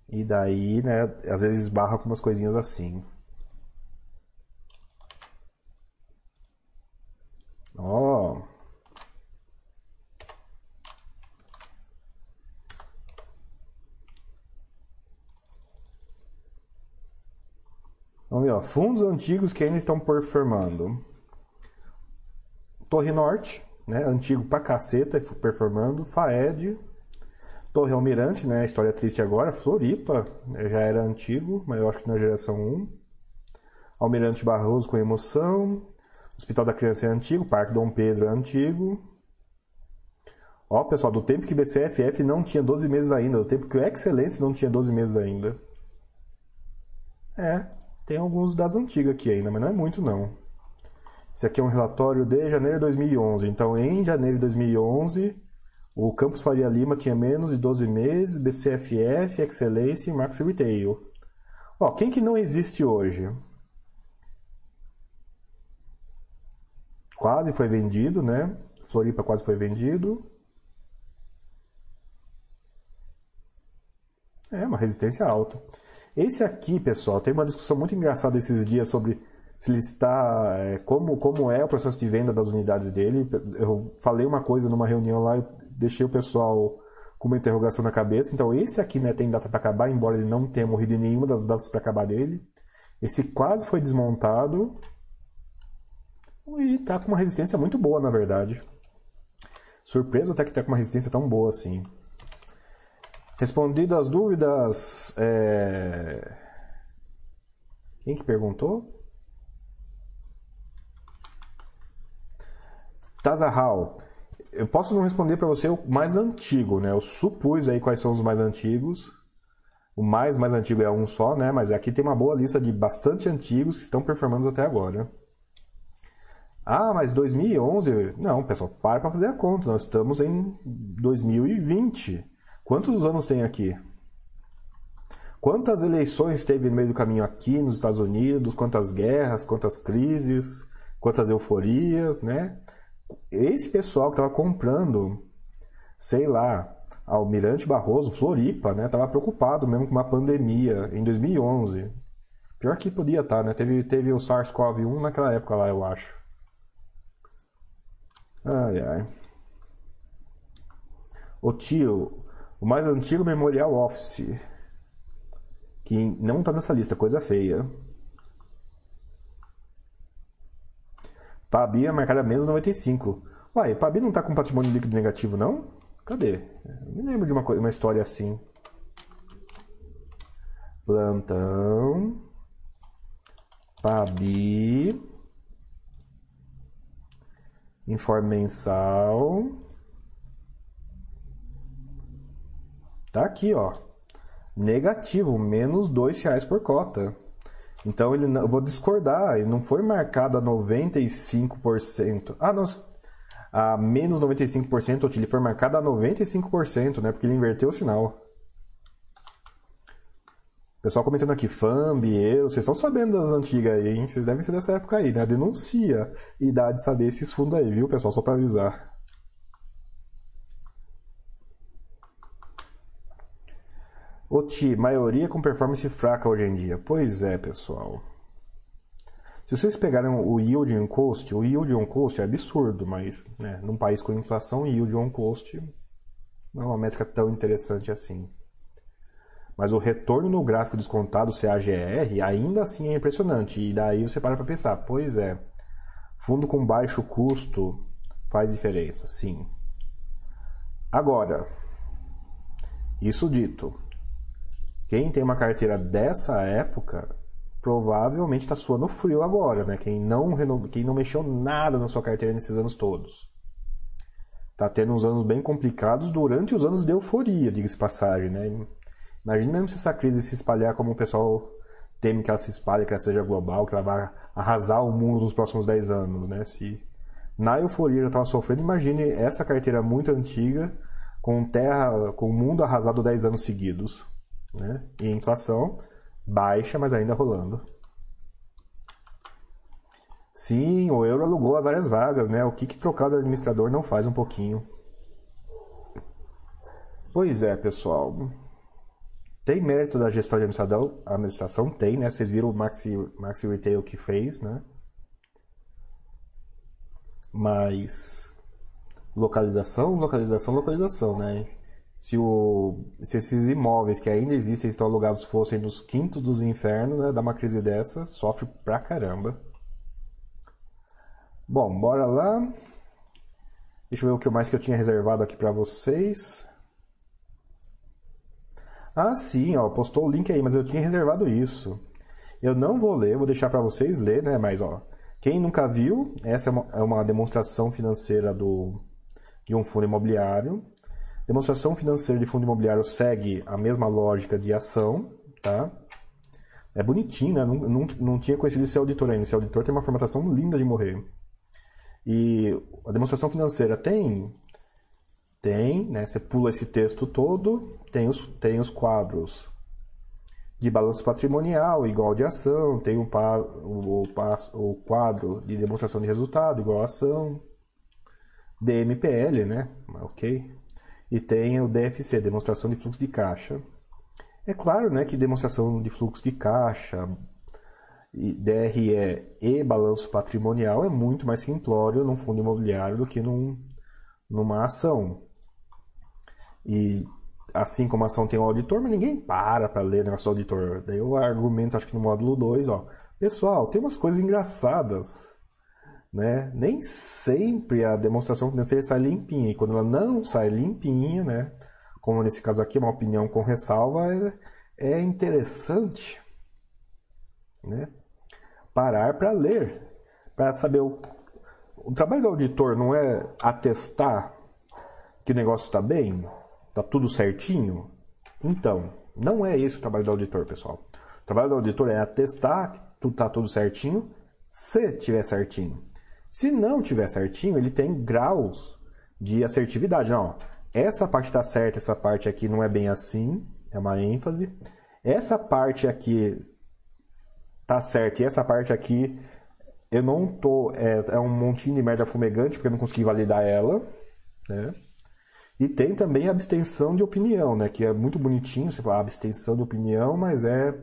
e daí, né, às vezes esbarra com umas coisinhas assim. Ó. Oh. Vamos ver, ó, fundos antigos que ainda estão performando. Torre Norte, né, antigo pra caceta, performando. Faed. Torre Almirante, né, história triste agora. Floripa, né, já era antigo, mas eu acho que na geração 1. Almirante Barroso com emoção. Hospital da Criança é antigo. Parque Dom Pedro é antigo. Ó, pessoal, do tempo que BCFF não tinha 12 meses ainda, do tempo que o Excelência não tinha 12 meses ainda. É, tem alguns das antigas aqui ainda, mas não é muito não. Esse aqui é um relatório de janeiro de 2011. Então, em janeiro de 2011, o Campus Faria Lima tinha menos de 12 meses, BCFF, Excelência e Max Retail. Ó, quem que não existe hoje? Quase foi vendido, né? Floripa quase foi vendido. É uma resistência alta. Esse aqui, pessoal, tem uma discussão muito engraçada esses dias sobre se ele está, é, como, como é o processo de venda das unidades dele. Eu falei uma coisa numa reunião lá, e deixei o pessoal com uma interrogação na cabeça. Então, esse aqui né, tem data para acabar, embora ele não tenha morrido em nenhuma das datas para acabar dele. Esse quase foi desmontado e está com uma resistência muito boa, na verdade. Surpreso até que está com uma resistência tão boa assim. Respondido as dúvidas. É... Quem que perguntou? Tazahal. Eu posso não responder para você o mais antigo, né? Eu supus aí quais são os mais antigos. O mais mais antigo é um só, né? Mas aqui tem uma boa lista de bastante antigos que estão performando até agora. Ah, mas 2011? Não, pessoal, para para fazer a conta. Nós estamos em 2020. Quantos anos tem aqui? Quantas eleições teve no meio do caminho aqui nos Estados Unidos? Quantas guerras, quantas crises, quantas euforias, né? Esse pessoal que estava comprando, sei lá, Almirante Barroso, Floripa, né? Tava preocupado mesmo com uma pandemia em 2011. Pior que podia estar, tá, né? Teve, teve o SARS-CoV-1 naquela época lá, eu acho. Ai, ai. Ô tio, o mais antigo Memorial Office, que não está nessa lista, coisa feia. Pabi é marcada menos 95. Uai, Pabi não está com patrimônio líquido negativo, não? Cadê? Eu me lembro de uma, uma história assim. Plantão. Pabi. Informe mensal. Tá aqui, ó. Negativo, menos dois reais por cota. Então ele eu vou discordar, ele não foi marcado a 95%. Ah, não, a menos 95%, ele foi marcado a 95%, né? Porque ele inverteu o sinal. Pessoal comentando aqui, Fambi, eu, vocês estão sabendo das antigas aí, hein? Vocês devem ser dessa época aí, né? Denuncia e dá de saber esses fundos aí, viu, pessoal? Só para avisar. Oti, maioria com performance fraca hoje em dia. Pois é, pessoal. Se vocês pegarem o yield on cost, o yield on cost é absurdo, mas né, num país com inflação, yield on cost não é uma métrica tão interessante assim. Mas o retorno no gráfico descontado, CAGR, ainda assim é impressionante. E daí você para para pensar, pois é, fundo com baixo custo faz diferença, sim. Agora, isso dito, quem tem uma carteira dessa época provavelmente está suando frio agora, né? Quem não, quem não mexeu nada na sua carteira nesses anos todos. Tá tendo uns anos bem complicados durante os anos de euforia, diga-se passagem, né? Imagina mesmo se essa crise se espalhar como o pessoal teme que ela se espalhe, que ela seja global, que ela vai arrasar o mundo nos próximos 10 anos, né? Se na euforia já estava sofrendo, imagine essa carteira muito antiga com terra, com o mundo arrasado 10 anos seguidos, né? E inflação baixa, mas ainda rolando. Sim, o euro alugou as áreas vagas, né? O que, que trocar do administrador não faz um pouquinho? Pois é, pessoal. Tem mérito da gestão de administração, a administração tem, né? Vocês viram o Maxi, Maxi Retail que fez, né? Mas localização, localização, localização, né? Se, o, se esses imóveis que ainda existem estão alugados fossem nos quintos dos infernos, né? Dá uma crise dessa, sofre pra caramba. Bom, bora lá. Deixa eu ver o que mais que eu tinha reservado aqui para vocês. Ah, sim, ó, postou o link aí, mas eu tinha reservado isso. Eu não vou ler, vou deixar para vocês ler, né? Mas ó, quem nunca viu, essa é uma, é uma demonstração financeira do, de um fundo imobiliário. Demonstração financeira de fundo imobiliário segue a mesma lógica de ação, tá? É bonitinho, né? Não, não, não tinha conhecido esse auditor ainda. Esse auditor tem uma formatação linda de morrer. E a demonstração financeira tem tem, né? Você pula esse texto todo, tem os, tem os quadros de balanço patrimonial igual de ação, tem o, o, o quadro de demonstração de resultado igual a ação, DMPL, né? Ok. E tem o DFC, demonstração de fluxo de caixa. É claro, né, que demonstração de fluxo de caixa, DRE e balanço patrimonial é muito mais simplório num fundo imobiliário do que num, numa ação. E assim como a ação tem o auditor, mas ninguém para para ler o negócio do auditor. Daí eu argumento, acho que no módulo 2, ó. Pessoal, tem umas coisas engraçadas. Né? Nem sempre a demonstração financeira sai limpinha. E quando ela não sai limpinha, né? como nesse caso aqui, uma opinião com ressalva, é, é interessante né? parar para ler, para saber o, o trabalho do auditor não é atestar que o negócio está bem, Tá tudo certinho? Então, não é esse o trabalho do auditor, pessoal. O trabalho do auditor é atestar que tudo tá tudo certinho, se tiver certinho. Se não tiver certinho, ele tem graus de assertividade. Não, essa parte está certa, essa parte aqui não é bem assim, é uma ênfase. Essa parte aqui tá certa e essa parte aqui eu não tô é, é um montinho de merda fumegante porque eu não consegui validar ela, né? E tem também a abstenção de opinião, né? Que é muito bonitinho, você fala abstenção de opinião, mas é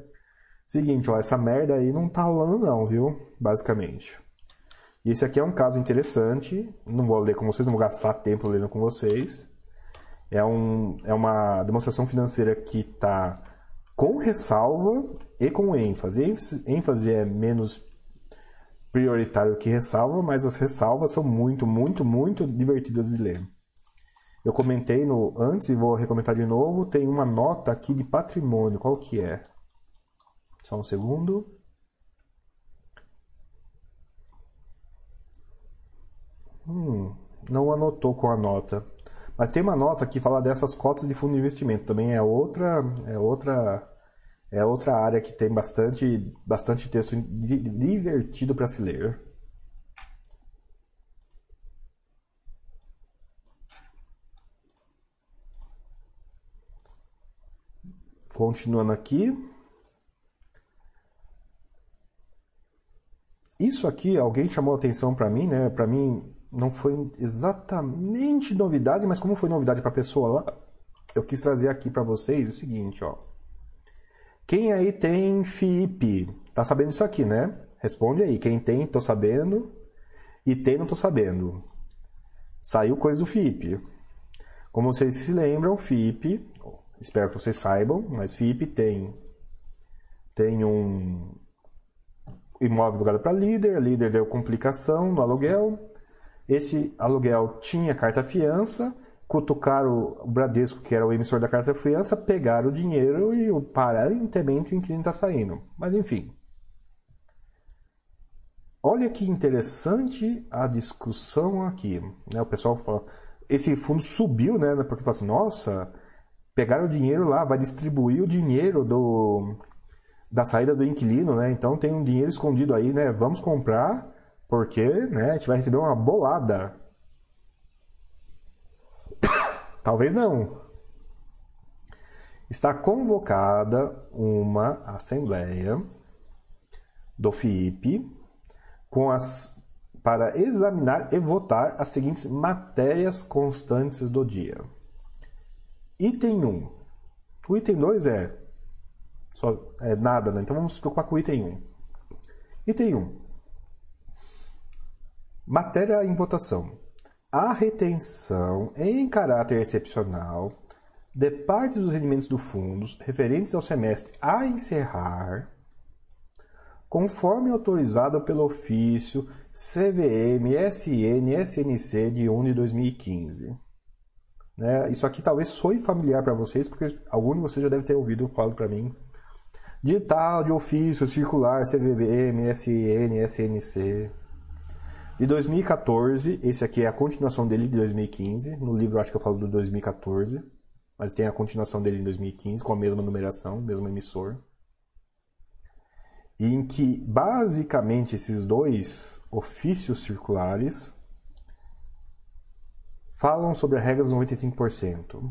seguinte, ó, essa merda aí não tá rolando não, viu? Basicamente. E esse aqui é um caso interessante, não vou ler com vocês, não vou gastar tempo lendo com vocês. É, um, é uma demonstração financeira que está com ressalva e com ênfase. ênfase é menos prioritário que ressalva, mas as ressalvas são muito, muito, muito divertidas de ler. Eu comentei no antes e vou recomendar de novo. Tem uma nota aqui de patrimônio. Qual que é? Só um segundo. Hum, não anotou com a nota. Mas tem uma nota que fala dessas cotas de fundo de investimento. Também é outra, é outra, é outra área que tem bastante, bastante texto divertido para se ler. Continuando aqui. Isso aqui, alguém chamou atenção para mim, né? Para mim não foi exatamente novidade, mas como foi novidade para a pessoa lá, eu quis trazer aqui para vocês o seguinte, ó. Quem aí tem FIP, tá sabendo isso aqui, né? Responde aí. Quem tem, tô sabendo. E tem, não tô sabendo. Saiu coisa do FIP. Como vocês se lembram, FIP, espero que vocês saibam, mas FIP tem, tem um imóvel alugado para líder, líder deu complicação no aluguel, esse aluguel tinha carta fiança, cutucaram o Bradesco, que era o emissor da carta fiança, pegaram o dinheiro e aparentemente o inquilino está saindo. Mas enfim. Olha que interessante a discussão aqui. Né? O pessoal fala, esse fundo subiu, né? Porque fala assim, nossa, pegaram o dinheiro lá, vai distribuir o dinheiro do, da saída do inquilino, né? Então tem um dinheiro escondido aí, né? Vamos comprar, porque né, a gente vai receber uma bolada. Talvez não. Está convocada uma assembleia do FIP com as para examinar e votar as seguintes matérias constantes do dia. Item 1. O item 2 é, só, é nada, né? Então vamos se preocupar com o item 1. Item 1. Matéria em votação. A retenção em caráter excepcional de parte dos rendimentos do fundo referentes ao semestre a encerrar, conforme autorizado pelo ofício CVM SN SNC de 1 de 2015. Né? Isso aqui talvez soe familiar para vocês, porque algum de vocês já deve ter ouvido falar para mim. De tal, de ofício, circular, CVM, SN, SNC. De 2014, esse aqui é a continuação dele de 2015. No livro acho que eu falo do 2014, mas tem a continuação dele em 2015, com a mesma numeração, mesmo emissor em que basicamente esses dois ofícios circulares falam sobre a regra dos 95%.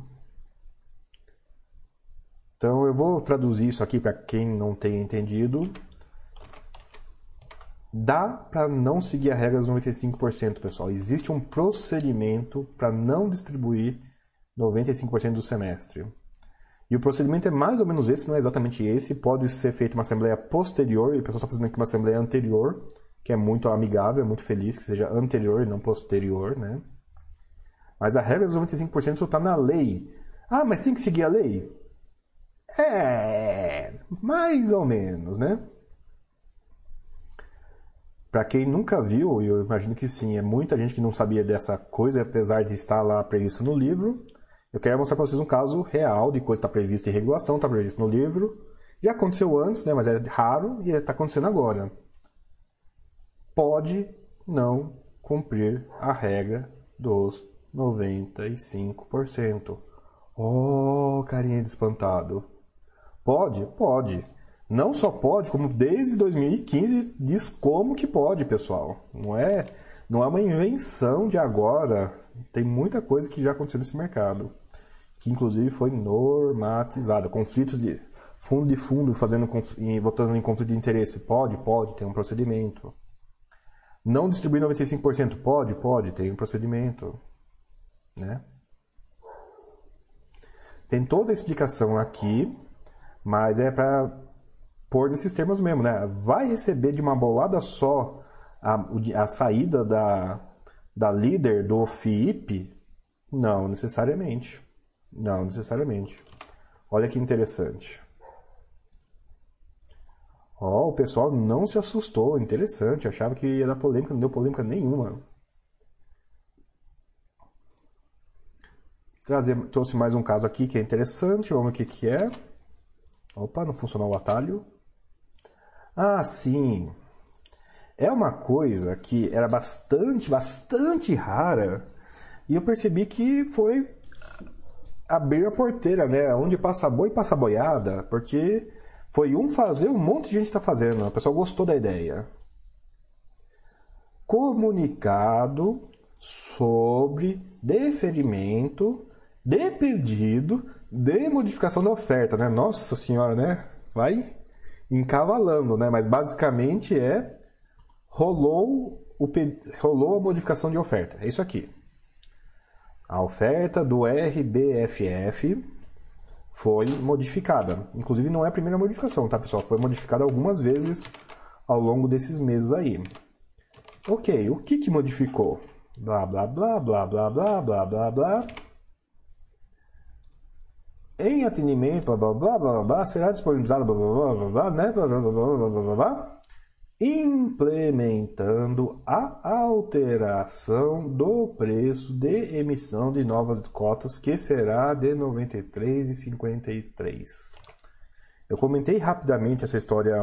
Então eu vou traduzir isso aqui para quem não tenha entendido. Dá para não seguir a regra dos 95%, pessoal. Existe um procedimento para não distribuir 95% do semestre. E o procedimento é mais ou menos esse, não é exatamente esse. Pode ser feita uma assembleia posterior, e o pessoal está fazendo aqui uma assembleia anterior, que é muito amigável, é muito feliz que seja anterior e não posterior, né? Mas a regra dos 95% está na lei. Ah, mas tem que seguir a lei? É, mais ou menos, né? Para quem nunca viu, e eu imagino que sim, é muita gente que não sabia dessa coisa, apesar de estar lá previsto no livro. Eu quero mostrar para vocês um caso real de coisa que está prevista em regulação, está previsto no livro. Já aconteceu antes, né, mas é raro e está acontecendo agora. Pode não cumprir a regra dos 95%. Oh, carinha de espantado. Pode? Pode. Não só pode, como desde 2015 diz como que pode, pessoal. Não é, não é uma invenção de agora. Tem muita coisa que já aconteceu nesse mercado que inclusive foi normatizada. Conflito de fundo de fundo fazendo votando em conflito de interesse, pode, pode, tem um procedimento. Não distribuir 95%, pode, pode, tem um procedimento, né? Tem toda a explicação aqui, mas é para pôr nesses termos mesmo, né? Vai receber de uma bolada só a, a saída da, da líder do FIIP? Não necessariamente. Não, necessariamente. Olha que interessante. Ó, oh, o pessoal não se assustou, interessante, achava que ia dar polêmica, não deu polêmica nenhuma. Trazer, trouxe mais um caso aqui que é interessante, vamos ver o que, que é. Opa, não funcionou o atalho. Ah, sim. É uma coisa que era bastante, bastante rara. E eu percebi que foi abrir a porteira, né? Onde passa boi, passa boiada, porque foi um fazer, um monte de gente está fazendo. A pessoa gostou da ideia. Comunicado sobre deferimento de pedido de modificação da oferta, né? Nossa senhora, né? Vai encavalando, né? Mas basicamente é rolou, o, rolou a modificação de oferta. É isso aqui. A oferta do RBFF foi modificada. Inclusive, não é a primeira modificação, tá, pessoal? Foi modificada algumas vezes ao longo desses meses aí. Ok, o que, que modificou? Blá, blá, blá, blá, blá, blá, blá, blá, blá. Em atendimento, blá, blá, blá, blá, será disponibilizado, blá, blá, blá, blá, né, blá, blá, blá, blá, implementando a alteração do preço de emissão de novas cotas, que será de R$ 93,53. Eu comentei rapidamente essa história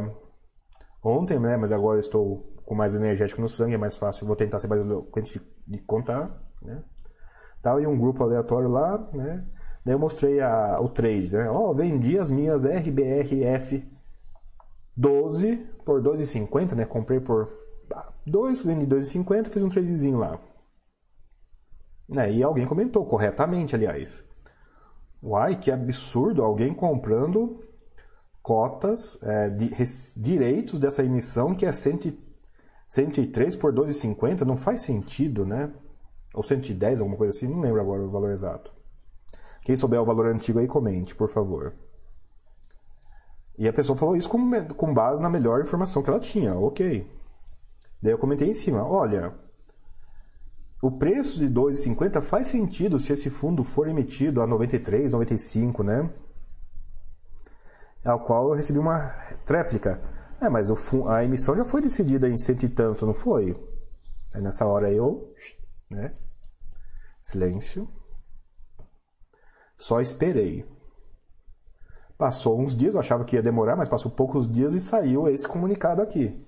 ontem, né, mas agora estou com mais energético no sangue, é mais fácil, vou tentar ser mais eloquente de contar, né? Tava em um grupo aleatório lá, né? Daí eu mostrei a, o trade, né? Ó, oh, vendi as minhas RBRF 12 por 2,50, né? Comprei por 2, vendi 2,50, fiz um tradezinho lá. Né? E alguém comentou, corretamente, aliás. Uai, que absurdo, alguém comprando cotas, é, de, res, direitos dessa emissão que é 100, 103 por 12,50 não faz sentido, né? Ou 110, alguma coisa assim, não lembro agora o valor exato. Quem souber o valor antigo aí, comente, por favor. E a pessoa falou isso com, com base na melhor informação que ela tinha, ok. Daí eu comentei em cima, olha, o preço de 2,50 faz sentido se esse fundo for emitido a 93, 95, né? Ao qual eu recebi uma tréplica. É, mas a emissão já foi decidida em cento e tanto, não foi? Aí nessa hora eu, né? Silêncio. Só esperei. Passou uns dias, eu achava que ia demorar, mas passou poucos dias e saiu esse comunicado aqui.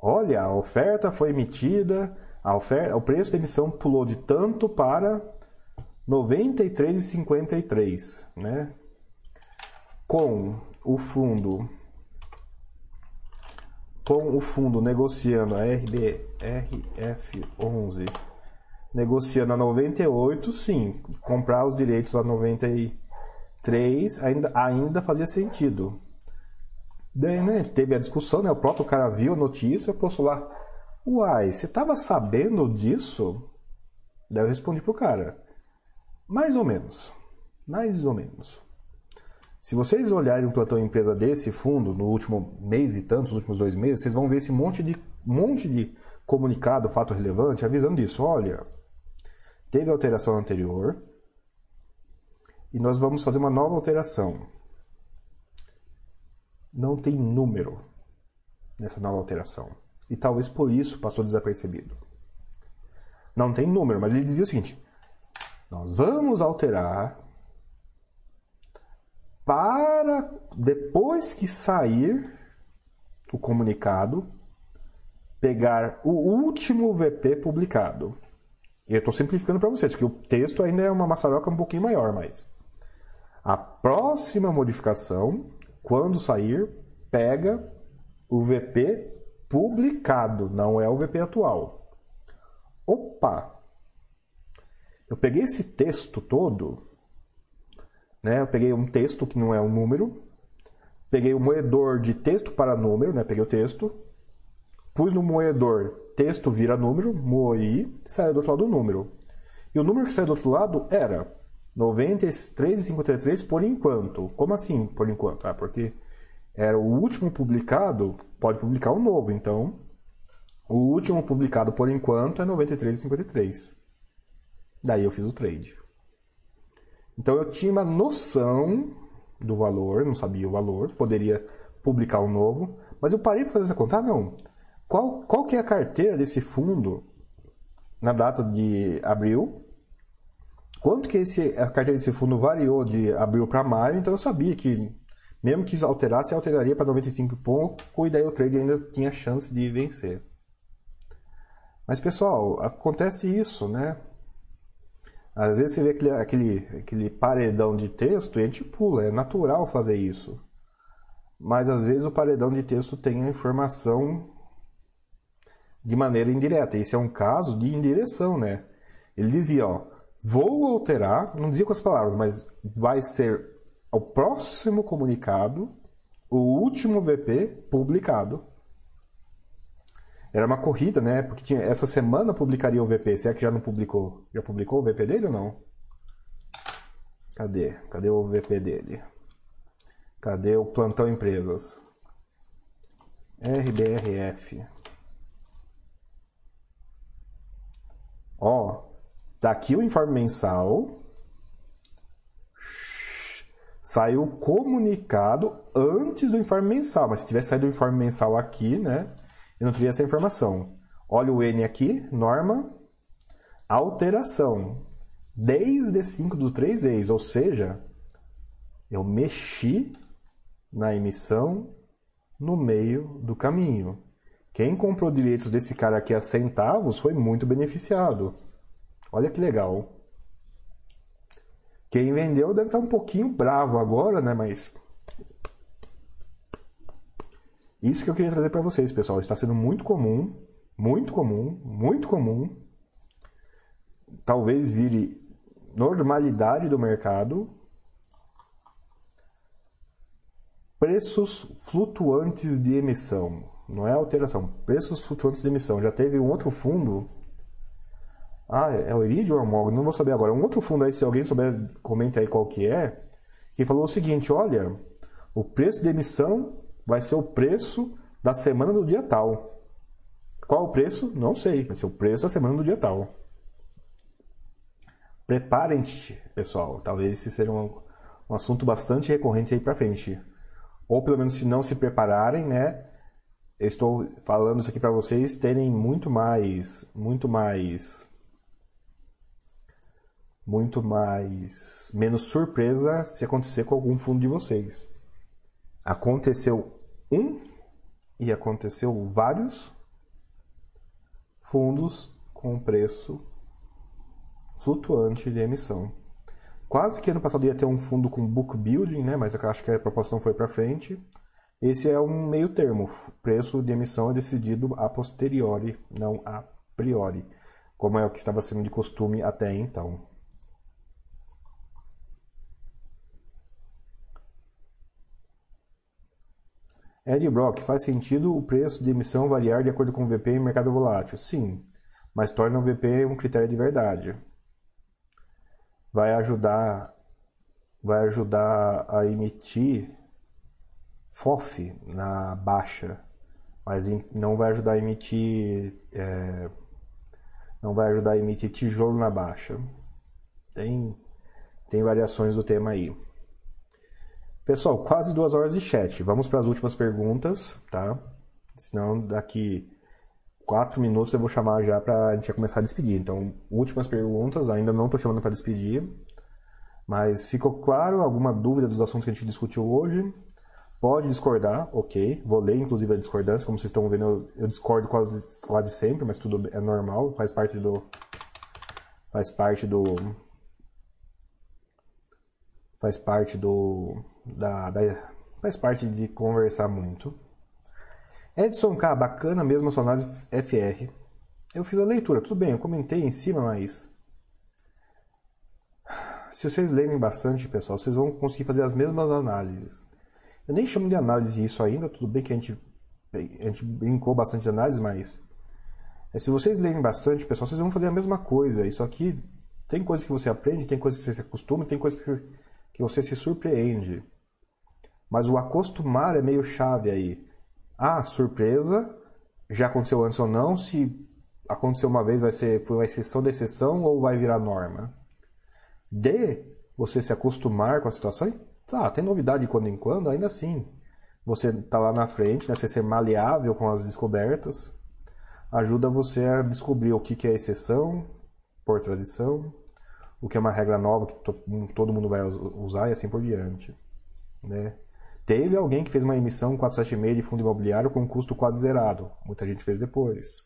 Olha, a oferta foi emitida, a oferta, o preço da emissão pulou de tanto para 93,53, né? Com o fundo com o fundo negociando a RBRF11 negociando a 98, sim, comprar os direitos a 93 ainda, ainda fazia sentido. Daí, né, teve a discussão, né, o próprio cara viu a notícia, postou lá, uai, você estava sabendo disso? Daí eu respondi pro cara, mais ou menos, mais ou menos. Se vocês olharem um plantão empresa desse fundo no último mês e tanto, nos últimos dois meses, vocês vão ver esse monte de, monte de comunicado, fato relevante, avisando disso. Olha, teve alteração anterior e nós vamos fazer uma nova alteração. Não tem número nessa nova alteração. E talvez por isso passou desapercebido. Não tem número, mas ele dizia o seguinte: nós vamos alterar para depois que sair o comunicado, pegar o último VP publicado. Eu estou simplificando para vocês, porque o texto ainda é uma maçaroca um pouquinho maior, mas a próxima modificação, quando sair, pega o VP publicado, não é o VP atual. Opa! Eu peguei esse texto todo né? Eu peguei um texto que não é um número, peguei o um moedor de texto para número, né? Peguei o texto, pus no moedor texto vira número, moí, saiu do outro lado o número. E o número que saiu do outro lado era 93,53 por enquanto. Como assim por enquanto? Ah, porque era o último publicado, pode publicar um novo, então o último publicado por enquanto é 93,53. Daí eu fiz o trade. Então eu tinha uma noção do valor, não sabia o valor, poderia publicar um novo, mas eu parei para fazer essa conta, ah, não. Qual, qual que é a carteira desse fundo na data de abril? Quanto que esse, a carteira desse fundo variou de abril para maio? Então eu sabia que mesmo que alterasse, alteraria para 95 pontos e daí o trade ainda tinha chance de vencer. Mas pessoal, acontece isso, né? Às vezes você vê aquele, aquele, aquele paredão de texto e a gente pula, é natural fazer isso. Mas às vezes o paredão de texto tem a informação de maneira indireta. Esse é um caso de indireção, né? Ele dizia, ó, vou alterar, não dizia com as palavras, mas vai ser o próximo comunicado, o último VP publicado era uma corrida, né? Porque tinha, essa semana publicaria o VP. Se é que já não publicou? Já publicou o VP dele ou não? Cadê? Cadê o VP dele? Cadê o plantão empresas? RBRF. Ó, tá aqui o informe mensal. Saiu comunicado antes do informe mensal, mas se tivesse saído o informe mensal aqui, né, eu não teria essa informação. Olha o N aqui, norma, alteração, desde 5 do 3 ex, ou seja, eu mexi na emissão no meio do caminho. Quem comprou direitos desse cara aqui a centavos foi muito beneficiado. Olha que legal. Quem vendeu deve estar um pouquinho bravo agora, né? Mas isso que eu queria trazer para vocês, pessoal. Está sendo muito comum, muito comum, muito comum. Talvez vire normalidade do mercado preços flutuantes de emissão. Não é alteração, preços flutuantes de emissão. Já teve um outro fundo. Ah, é o Iridium ou Morgan? Não vou saber agora. Um outro fundo aí, se alguém souber, comenta aí qual que é. Que falou o seguinte: olha, o preço de emissão vai ser o preço da semana do dia tal. Qual o preço? Não sei. Vai ser o preço da semana do dia tal. Preparem-te, pessoal. Talvez esse seja um, um assunto bastante recorrente aí para frente ou pelo menos se não se prepararem, né? Eu estou falando isso aqui para vocês terem muito mais, muito mais, muito mais, menos surpresa se acontecer com algum fundo de vocês. Aconteceu um e aconteceu vários fundos com preço flutuante de emissão. Quase que ano passado ia ter um fundo com book building, né? Mas eu acho que a proposta não foi para frente. Esse é um meio termo. O preço de emissão é decidido a posteriori, não a priori, como é o que estava sendo de costume até então. Ed Brock, faz sentido o preço de emissão variar de acordo com o VP em mercado volátil? Sim, mas torna o VP um critério de verdade vai ajudar vai ajudar a emitir FOF na baixa, mas não vai ajudar a emitir é, não vai ajudar a emitir tijolo na baixa. Tem tem variações do tema aí. Pessoal, quase duas horas de chat. Vamos para as últimas perguntas, tá? Senão daqui quatro minutos eu vou chamar já para a gente começar a despedir. Então, últimas perguntas, ainda não estou chamando para despedir, mas ficou claro alguma dúvida dos assuntos que a gente discutiu hoje? Pode discordar, ok. Vou ler inclusive a discordância, como vocês estão vendo, eu, eu discordo quase, quase sempre, mas tudo é normal, faz parte do. Faz parte do. Faz parte do. Da, da, faz parte de conversar muito. Edson K, bacana mesmo a sua análise FR. Eu fiz a leitura, tudo bem, eu comentei em cima, mas. Se vocês lerem bastante, pessoal, vocês vão conseguir fazer as mesmas análises. Eu nem chamo de análise isso ainda, tudo bem que a gente, a gente brincou bastante de análise, mas. É, se vocês lerem bastante, pessoal, vocês vão fazer a mesma coisa. Isso aqui tem coisas que você aprende, tem coisas que você se acostuma, tem coisas que, que você se surpreende. Mas o acostumar é meio chave aí. Ah, surpresa, já aconteceu antes ou não, se aconteceu uma vez vai ser foi uma exceção da exceção ou vai virar norma. D, você se acostumar com a situação, tá, tem novidade de quando em quando, ainda assim. Você tá lá na frente, né, você ser maleável com as descobertas, ajuda você a descobrir o que, é exceção por tradição, o que é uma regra nova que todo mundo vai usar e assim por diante. Né? Teve alguém que fez uma emissão 476 de fundo imobiliário com custo quase zerado. Muita gente fez depois.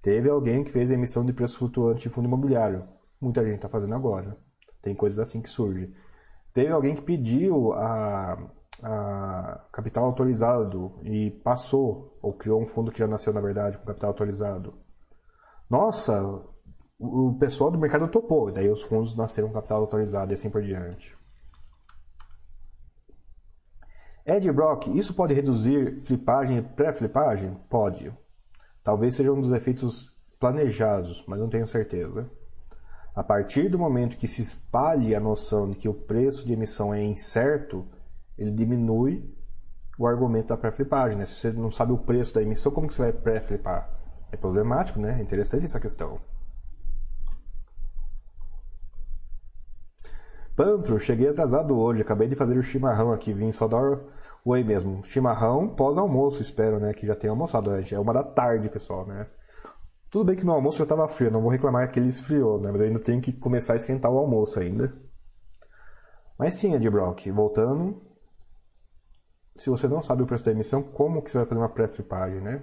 Teve alguém que fez a emissão de preço flutuante de fundo imobiliário. Muita gente está fazendo agora. Tem coisas assim que surgem. Teve alguém que pediu a, a capital autorizado e passou, ou criou um fundo que já nasceu, na verdade, com capital autorizado. Nossa, o pessoal do mercado topou, daí os fundos nasceram com capital autorizado e assim por diante. Ed Brock, isso pode reduzir flipagem e pré-flipagem? Pode. Talvez seja um dos efeitos planejados, mas não tenho certeza. A partir do momento que se espalhe a noção de que o preço de emissão é incerto, ele diminui o argumento da pré-flipagem. Né? Se você não sabe o preço da emissão, como que você vai pré-flipar? É problemático, né? É interessante essa questão. Pantro, cheguei atrasado hoje, acabei de fazer o chimarrão aqui, vim só dar oi mesmo. Chimarrão pós-almoço, espero, né? Que já tenha almoçado. Né? É uma da tarde, pessoal, né? Tudo bem que meu almoço já estava frio, não vou reclamar que ele esfriou, né? Mas eu ainda tenho que começar a esquentar o almoço ainda. Mas sim, Ed Brock, voltando. Se você não sabe o preço da emissão, como que você vai fazer uma pré-tripagem, né?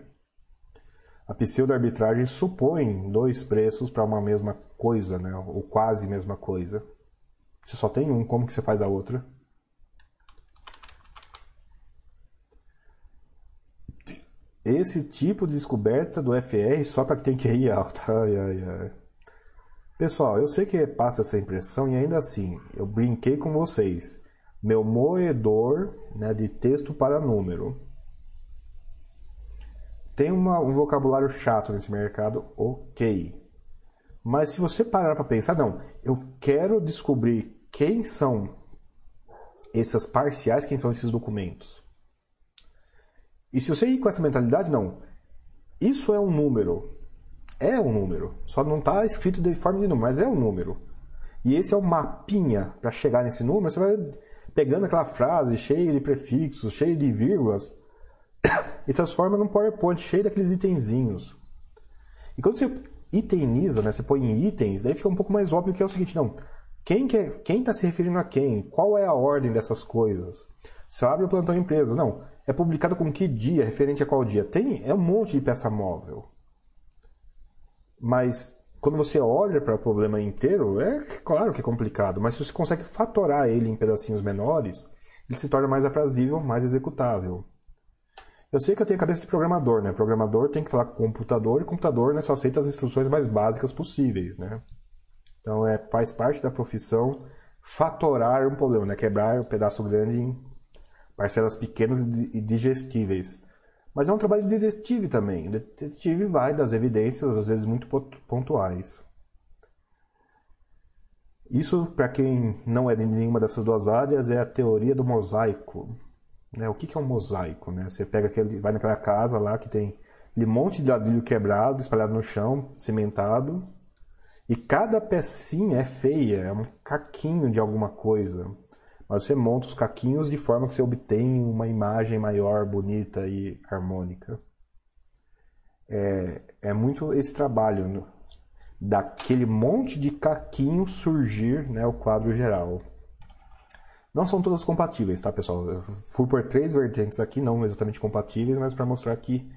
A pseudo-arbitragem supõe dois preços para uma mesma coisa, né? Ou quase mesma coisa. Você só tem um, como que você faz a outra? Esse tipo de descoberta do FR só para quem tem QI alto. Ai, ai, ai. Pessoal, eu sei que passa essa impressão e ainda assim, eu brinquei com vocês. Meu moedor né, de texto para número. Tem uma, um vocabulário chato nesse mercado, ok. Mas se você parar para pensar, não, eu quero descobrir quem são essas parciais, quem são esses documentos. E se você ir com essa mentalidade, não. Isso é um número. É um número. Só não está escrito de forma de número, mas é um número. E esse é o mapinha para chegar nesse número. Você vai pegando aquela frase cheia de prefixos, cheia de vírgulas, e transforma num PowerPoint cheio daqueles itenzinhos. E quando você itemiza, né, você põe em itens, daí fica um pouco mais óbvio que é o seguinte, não, quem está que, quem tá se referindo a quem? Qual é a ordem dessas coisas? Você abre o plantão empresas. Não. É publicado com que dia? Referente a qual dia? Tem, é um monte de peça móvel. Mas quando você olha para o problema inteiro, é claro que é complicado. Mas se você consegue fatorar ele em pedacinhos menores, ele se torna mais aprazível, mais executável. Eu sei que eu tenho cabeça de programador, né? Programador tem que falar com o computador e computador né, só aceita as instruções mais básicas possíveis, né? Então é, faz parte da profissão fatorar um problema, né? quebrar um pedaço grande em parcelas pequenas e digestíveis. Mas é um trabalho de detetive também. O detetive vai das evidências, às vezes muito pontuais. Isso, para quem não é de nenhuma dessas duas áreas, é a teoria do mosaico. Né? O que, é um mosaico? Né? Você pega aquele, vai naquela casa lá que tem um monte de ladrilho quebrado, espalhado no chão, cimentado, e cada pecinha é feia, é um caquinho de alguma coisa. Mas você monta os caquinhos de forma que você obtém uma imagem maior, bonita e harmônica. É, é muito esse trabalho né? daquele monte de caquinho surgir né, o quadro geral. Não são todas compatíveis, tá, pessoal? Eu fui por três vertentes aqui, não exatamente compatíveis, mas para mostrar que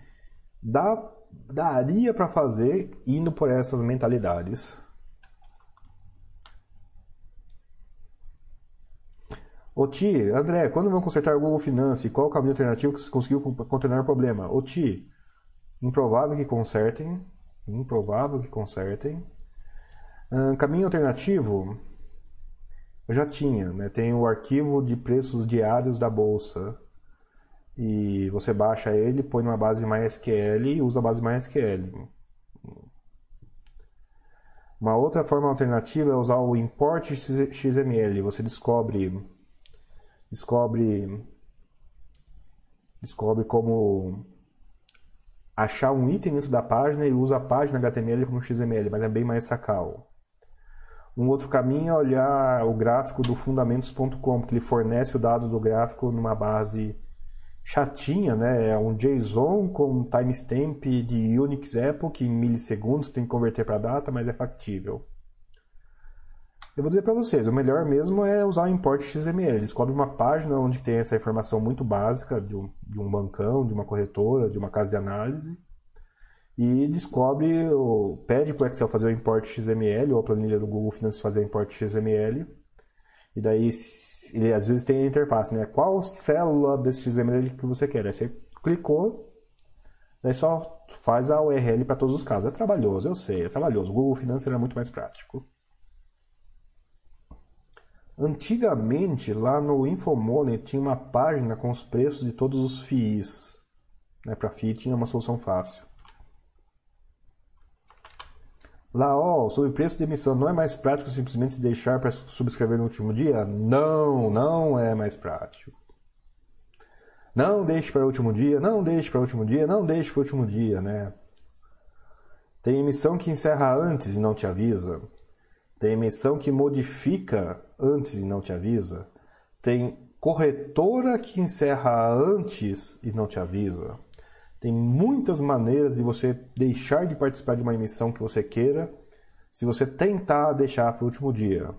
dá daria para fazer indo por essas mentalidades. Ô Ti, André, quando vão consertar o Google Finance? Qual o caminho alternativo que conseguiu contornar o problema? Ô Ti, improvável que consertem. Improvável que consertem. caminho alternativo, eu já tinha, né? Tem o arquivo de preços diários da bolsa e você baixa ele, põe numa base MySQL e usa a base MySQL. Uma outra forma alternativa é usar o import XML. Você descobre descobre descobre como achar um item dentro da página e usa a página HTML como XML, mas é bem mais sacal. Um outro caminho é olhar o gráfico do fundamentos.com, porque ele fornece o dado do gráfico numa base chatinha, né? É um JSON com timestamp de Unix Epoch em milissegundos, tem que converter para data, mas é factível. Eu vou dizer para vocês, o melhor mesmo é usar o import XML. Descobre uma página onde tem essa informação muito básica de um, de um bancão, de uma corretora, de uma casa de análise e descobre, pede para o Excel fazer o import XML ou a planilha do Google Finance fazer o import XML e daí, ele às vezes tem a interface, né? Qual célula desse XML que você quer? Aí você clicou, daí só faz a URL para todos os casos. É trabalhoso, eu sei, é trabalhoso. O Google Financeiro é muito mais prático. Antigamente, lá no Infomoney, tinha uma página com os preços de todos os FIIs. Né? Para FII tinha uma solução fácil. Lá, ó, sobre preço de emissão, não é mais prático simplesmente deixar para subscrever no último dia? Não, não é mais prático. Não deixe para o último dia, não deixe para o último dia, não deixe para o último dia, né? Tem emissão que encerra antes e não te avisa. Tem emissão que modifica antes e não te avisa. Tem corretora que encerra antes e não te avisa. Tem muitas maneiras de você deixar de participar de uma emissão que você queira se você tentar deixar para o último dia.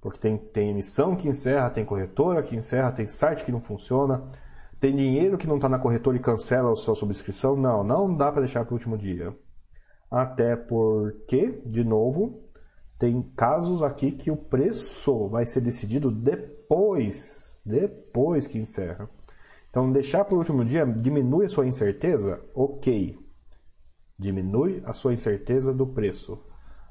Porque tem, tem emissão que encerra, tem corretora que encerra, tem site que não funciona, tem dinheiro que não está na corretora e cancela a sua subscrição. Não, não dá para deixar para o último dia. Até porque, de novo, tem casos aqui que o preço vai ser decidido depois, depois que encerra. Então, deixar para o último dia diminui a sua incerteza? Ok. Diminui a sua incerteza do preço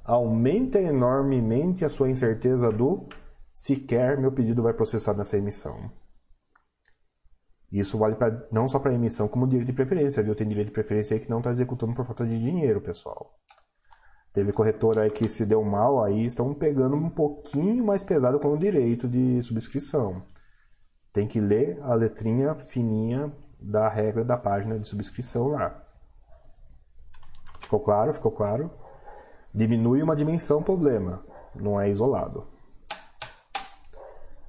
aumenta enormemente a sua incerteza do sequer meu pedido vai processar nessa emissão. Isso vale pra, não só para emissão, como direito de preferência. Viu? Tem direito de preferência aí que não está executando por falta de dinheiro, pessoal. Teve corretora aí que se deu mal, aí estão pegando um pouquinho mais pesado com o direito de subscrição. Tem que ler a letrinha fininha da regra da página de subscrição lá. Ficou claro? Ficou claro? diminui uma dimensão problema, não é isolado.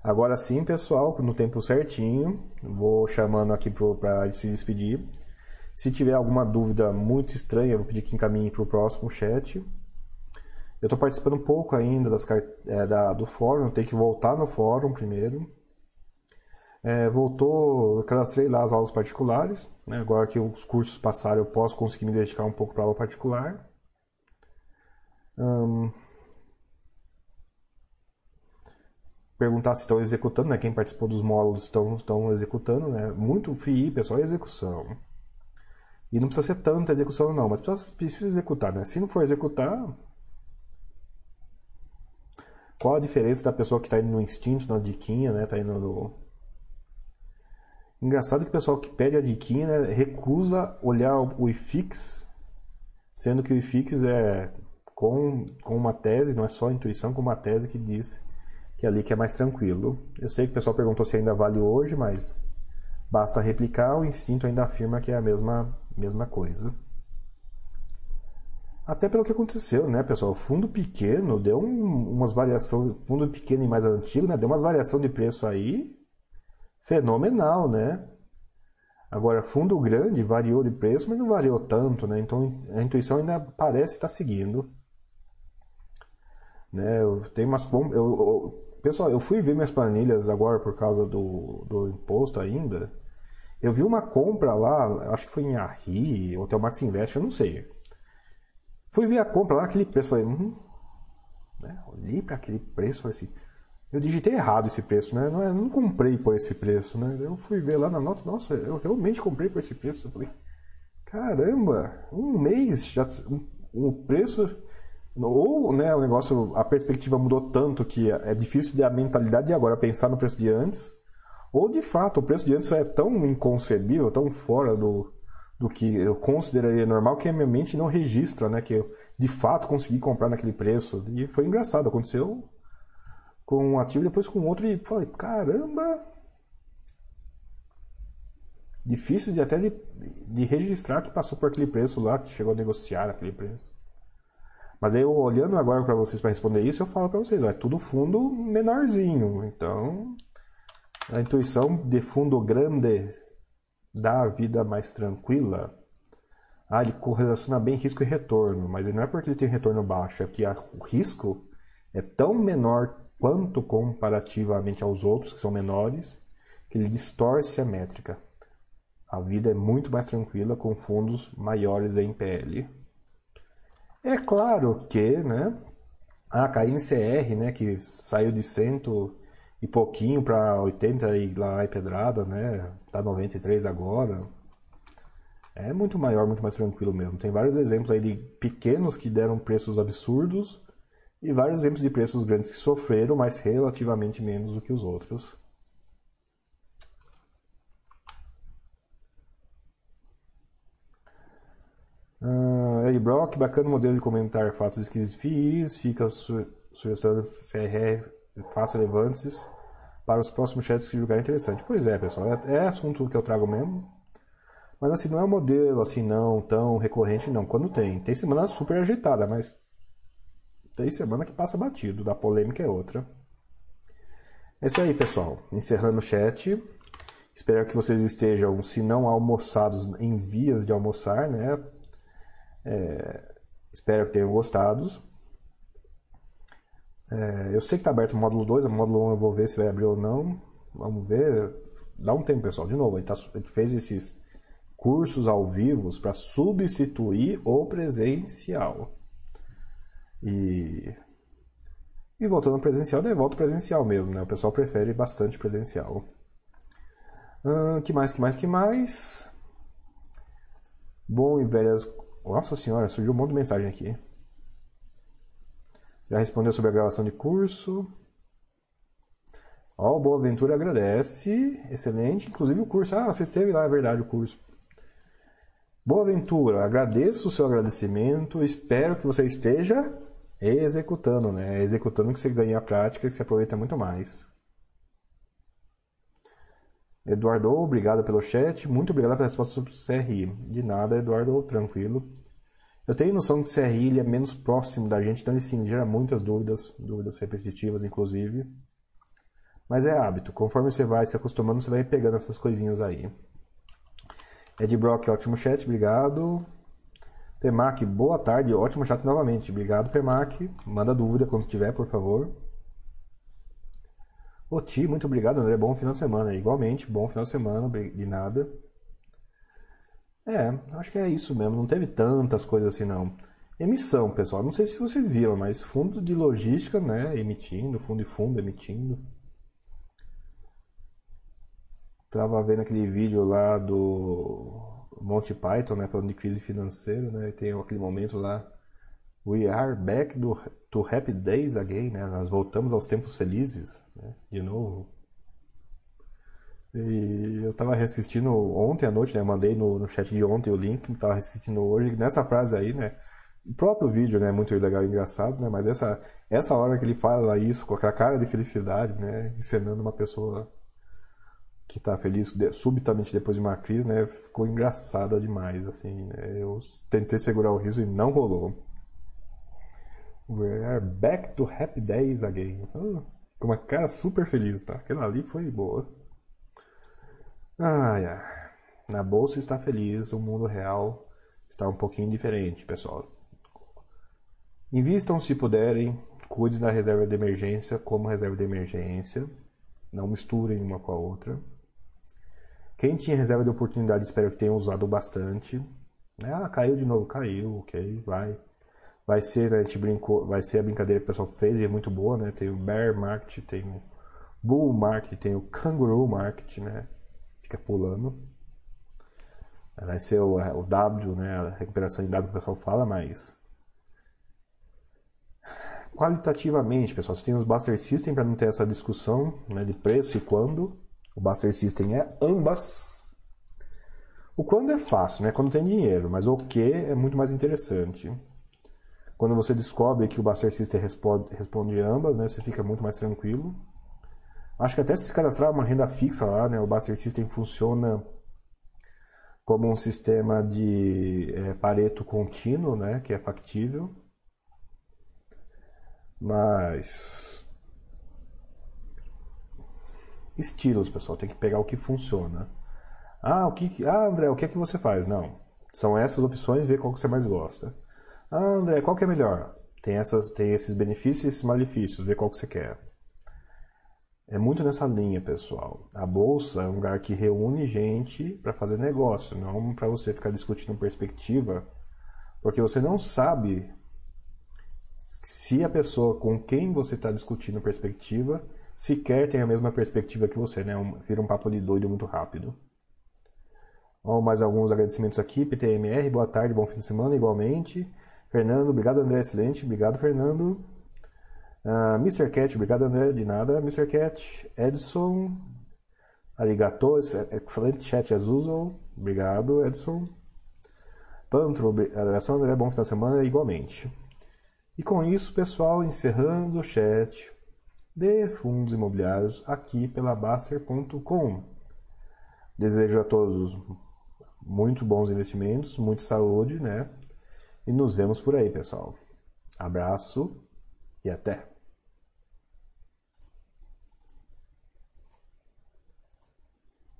Agora sim, pessoal, no tempo certinho, vou chamando aqui para se despedir. Se tiver alguma dúvida muito estranha, vou pedir que encaminhe para o próximo chat. Eu estou participando um pouco ainda das, é, da, do fórum, tenho que voltar no fórum primeiro. É, voltou, cadastrei lá as aulas particulares. Né? Agora que os cursos passaram, eu posso conseguir me dedicar um pouco para aula particular. Hum, perguntar se estão executando, né? Quem participou dos módulos estão, estão executando, né? Muito free, pessoal, é execução. E não precisa ser tanta execução, não, mas precisa, precisa executar, né? Se não for executar, qual a diferença da pessoa que está indo no instinto, na diquinha, né? Tá indo no... Engraçado que o pessoal que pede a diquinha né, recusa olhar o IFIX, sendo que o IFIX é com, com uma tese, não é só intuição, com uma tese que diz que é ali que é mais tranquilo. Eu sei que o pessoal perguntou se ainda vale hoje, mas basta replicar, o instinto ainda afirma que é a mesma, mesma coisa. Até pelo que aconteceu, né, pessoal? Fundo pequeno deu um, umas variações, fundo pequeno e mais antigo, né, deu umas variação de preço aí fenomenal, né? Agora, fundo grande variou de preço, mas não variou tanto, né? Então a intuição ainda parece estar seguindo. Né? Eu tenho umas eu, eu, pessoal, eu fui ver minhas planilhas agora por causa do, do imposto ainda. Eu vi uma compra lá, acho que foi em Arri, Hotel Max Invest, eu não sei. Fui ver a compra lá, aquele preço, falei, hum, né? olhei para aquele preço, falei assim, eu digitei errado esse preço, né? Não, é, não comprei por esse preço, né? Eu fui ver lá na nota, nossa, eu realmente comprei por esse preço. Eu falei, caramba, um mês já, um preço ou né, o negócio, a perspectiva mudou tanto que é difícil de a mentalidade de agora pensar no preço de antes, ou de fato o preço de antes é tão inconcebível, tão fora do, do que eu consideraria normal que a minha mente não registra, né? Que eu de fato consegui comprar naquele preço. E foi engraçado, aconteceu com um ativo depois com outro e falei, caramba! Difícil de até de, de registrar que passou por aquele preço lá, que chegou a negociar aquele preço. Mas aí, eu, olhando agora para vocês para responder isso, eu falo para vocês, ó, é tudo fundo menorzinho. Então, a intuição de fundo grande dá a vida mais tranquila. Ah, ele correlaciona bem risco e retorno, mas não é porque ele tem retorno baixo, é que o risco é tão menor quanto comparativamente aos outros, que são menores, que ele distorce a métrica. A vida é muito mais tranquila com fundos maiores em PL. É claro que, né, a KNCR, né, que saiu de cento e pouquinho para 80 e lá e pedrada, né, tá 93 agora. É muito maior, muito mais tranquilo mesmo. Tem vários exemplos aí de pequenos que deram preços absurdos e vários exemplos de preços grandes que sofreram, mas relativamente menos do que os outros. Uh, Brock, bacana modelo de comentar fatos esquisitos, fica su sugestão fatos relevantes para os próximos chats que julgarem interessante. Pois é, pessoal, é, é assunto que eu trago mesmo. Mas assim, não é um modelo assim não tão recorrente não. Quando tem, tem semana super agitada, mas tem semana que passa batido, da polêmica é outra. É isso aí, pessoal. Encerrando o chat. Espero que vocês estejam, se não almoçados, em vias de almoçar, né? É, espero que tenham gostado. É, eu sei que está aberto o módulo 2, o módulo 1 eu vou ver se vai abrir ou não. Vamos ver. Dá um tempo, pessoal. De novo, a gente, tá, a gente fez esses cursos ao vivo para substituir o presencial. E, e voltando ao presencial, daí volta presencial mesmo, né? O pessoal prefere bastante presencial. Hum, que mais, que mais, que mais? Bom e velhas. Nossa senhora, surgiu um monte de mensagem aqui. Já respondeu sobre a gravação de curso. Ó, oh, Boa Ventura agradece. Excelente. Inclusive o curso. Ah, você esteve lá, é verdade, o curso. Boa Ventura, agradeço o seu agradecimento. Espero que você esteja executando, né? Executando que você ganha a prática e se aproveita muito mais. Eduardo, obrigado pelo chat. Muito obrigado pela resposta sobre o CRI. De nada, Eduardo, tranquilo. Eu tenho noção que o CRI ele é menos próximo da gente, então ele sim gera muitas dúvidas, dúvidas repetitivas, inclusive. Mas é hábito. Conforme você vai se acostumando, você vai pegando essas coisinhas aí. Ed Brock, ótimo chat, obrigado. Pemac, boa tarde, ótimo chat novamente. Obrigado, Pemac. Manda dúvida quando tiver, por favor. Oti, muito obrigado, André. Bom final de semana. Igualmente, bom final de semana, de nada. É, acho que é isso mesmo. Não teve tantas coisas assim, não. Emissão, pessoal. Não sei se vocês viram, mas fundo de logística, né? Emitindo, fundo de fundo emitindo. Tava vendo aquele vídeo lá do Monty Python, né? Falando de crise financeira, né? E tem aquele momento lá. We are back to happy days again, né? Nós voltamos aos tempos felizes, né? De novo. E eu tava reassistindo ontem à noite, né? Mandei no, no chat de ontem o link, tava assistindo hoje. Nessa frase aí, né? O próprio vídeo, né? Muito legal e engraçado, né? Mas essa, essa hora que ele fala isso com aquela cara de felicidade, né? Encenando uma pessoa que tá feliz subitamente depois de uma crise, né? Ficou engraçada demais, assim. Né? Eu tentei segurar o riso e não rolou. We're back to happy days again. com uma cara super feliz, tá? Aquela ali foi boa. Ai, ai. Na bolsa está feliz, o mundo real está um pouquinho diferente, pessoal. Invistam se puderem, cuide da reserva de emergência como reserva de emergência. Não misturem uma com a outra. Quem tinha reserva de oportunidade, espero que tenha usado bastante. Ah, caiu de novo, caiu, ok, vai. Vai ser, né, a gente brincou, vai ser a brincadeira que o pessoal fez e é muito boa, né? Tem o Bear Market, tem o Bull Market, tem o Kangaroo Market, né? Fica pulando. Vai ser o, o W, né? A recuperação em W que o pessoal fala, mas. Qualitativamente, pessoal, você tem os Buster System para não ter essa discussão né, de preço e quando. O Buster System é ambas. O quando é fácil, né? Quando tem dinheiro, mas o que é muito mais interessante. Quando você descobre que o Buster System responde, responde ambas, né? Você fica muito mais tranquilo. Acho que até se cadastrar uma renda fixa lá, né? O Buster System funciona como um sistema de é, pareto contínuo, né? Que é factível. Mas estilos, pessoal, tem que pegar o que funciona. Ah, o que, ah, André, o que é que você faz? Não, são essas opções, ver qual que você mais gosta. Ah, André, qual que é melhor? Tem essas, tem esses benefícios e esses malefícios, ver qual que você quer. É muito nessa linha, pessoal. A bolsa é um lugar que reúne gente para fazer negócio, não para você ficar discutindo perspectiva, porque você não sabe se a pessoa com quem você está discutindo perspectiva sequer tem a mesma perspectiva que você, né? Vira um papo de doido muito rápido. Bom, mais alguns agradecimentos aqui. PTMR, boa tarde, bom fim de semana, igualmente. Fernando, obrigado André, excelente. Obrigado, Fernando. Ah, Mr. Cat, obrigado André, de nada. Mr. Cat, Edson, arigato, excelente chat usual. Obrigado, Edson. Pantro, abração André, bom final de semana, igualmente. E com isso, pessoal, encerrando o chat. de fundos imobiliários aqui pela Baster.com. Desejo a todos muito bons investimentos, muita saúde, né? E nos vemos por aí, pessoal. Abraço e até!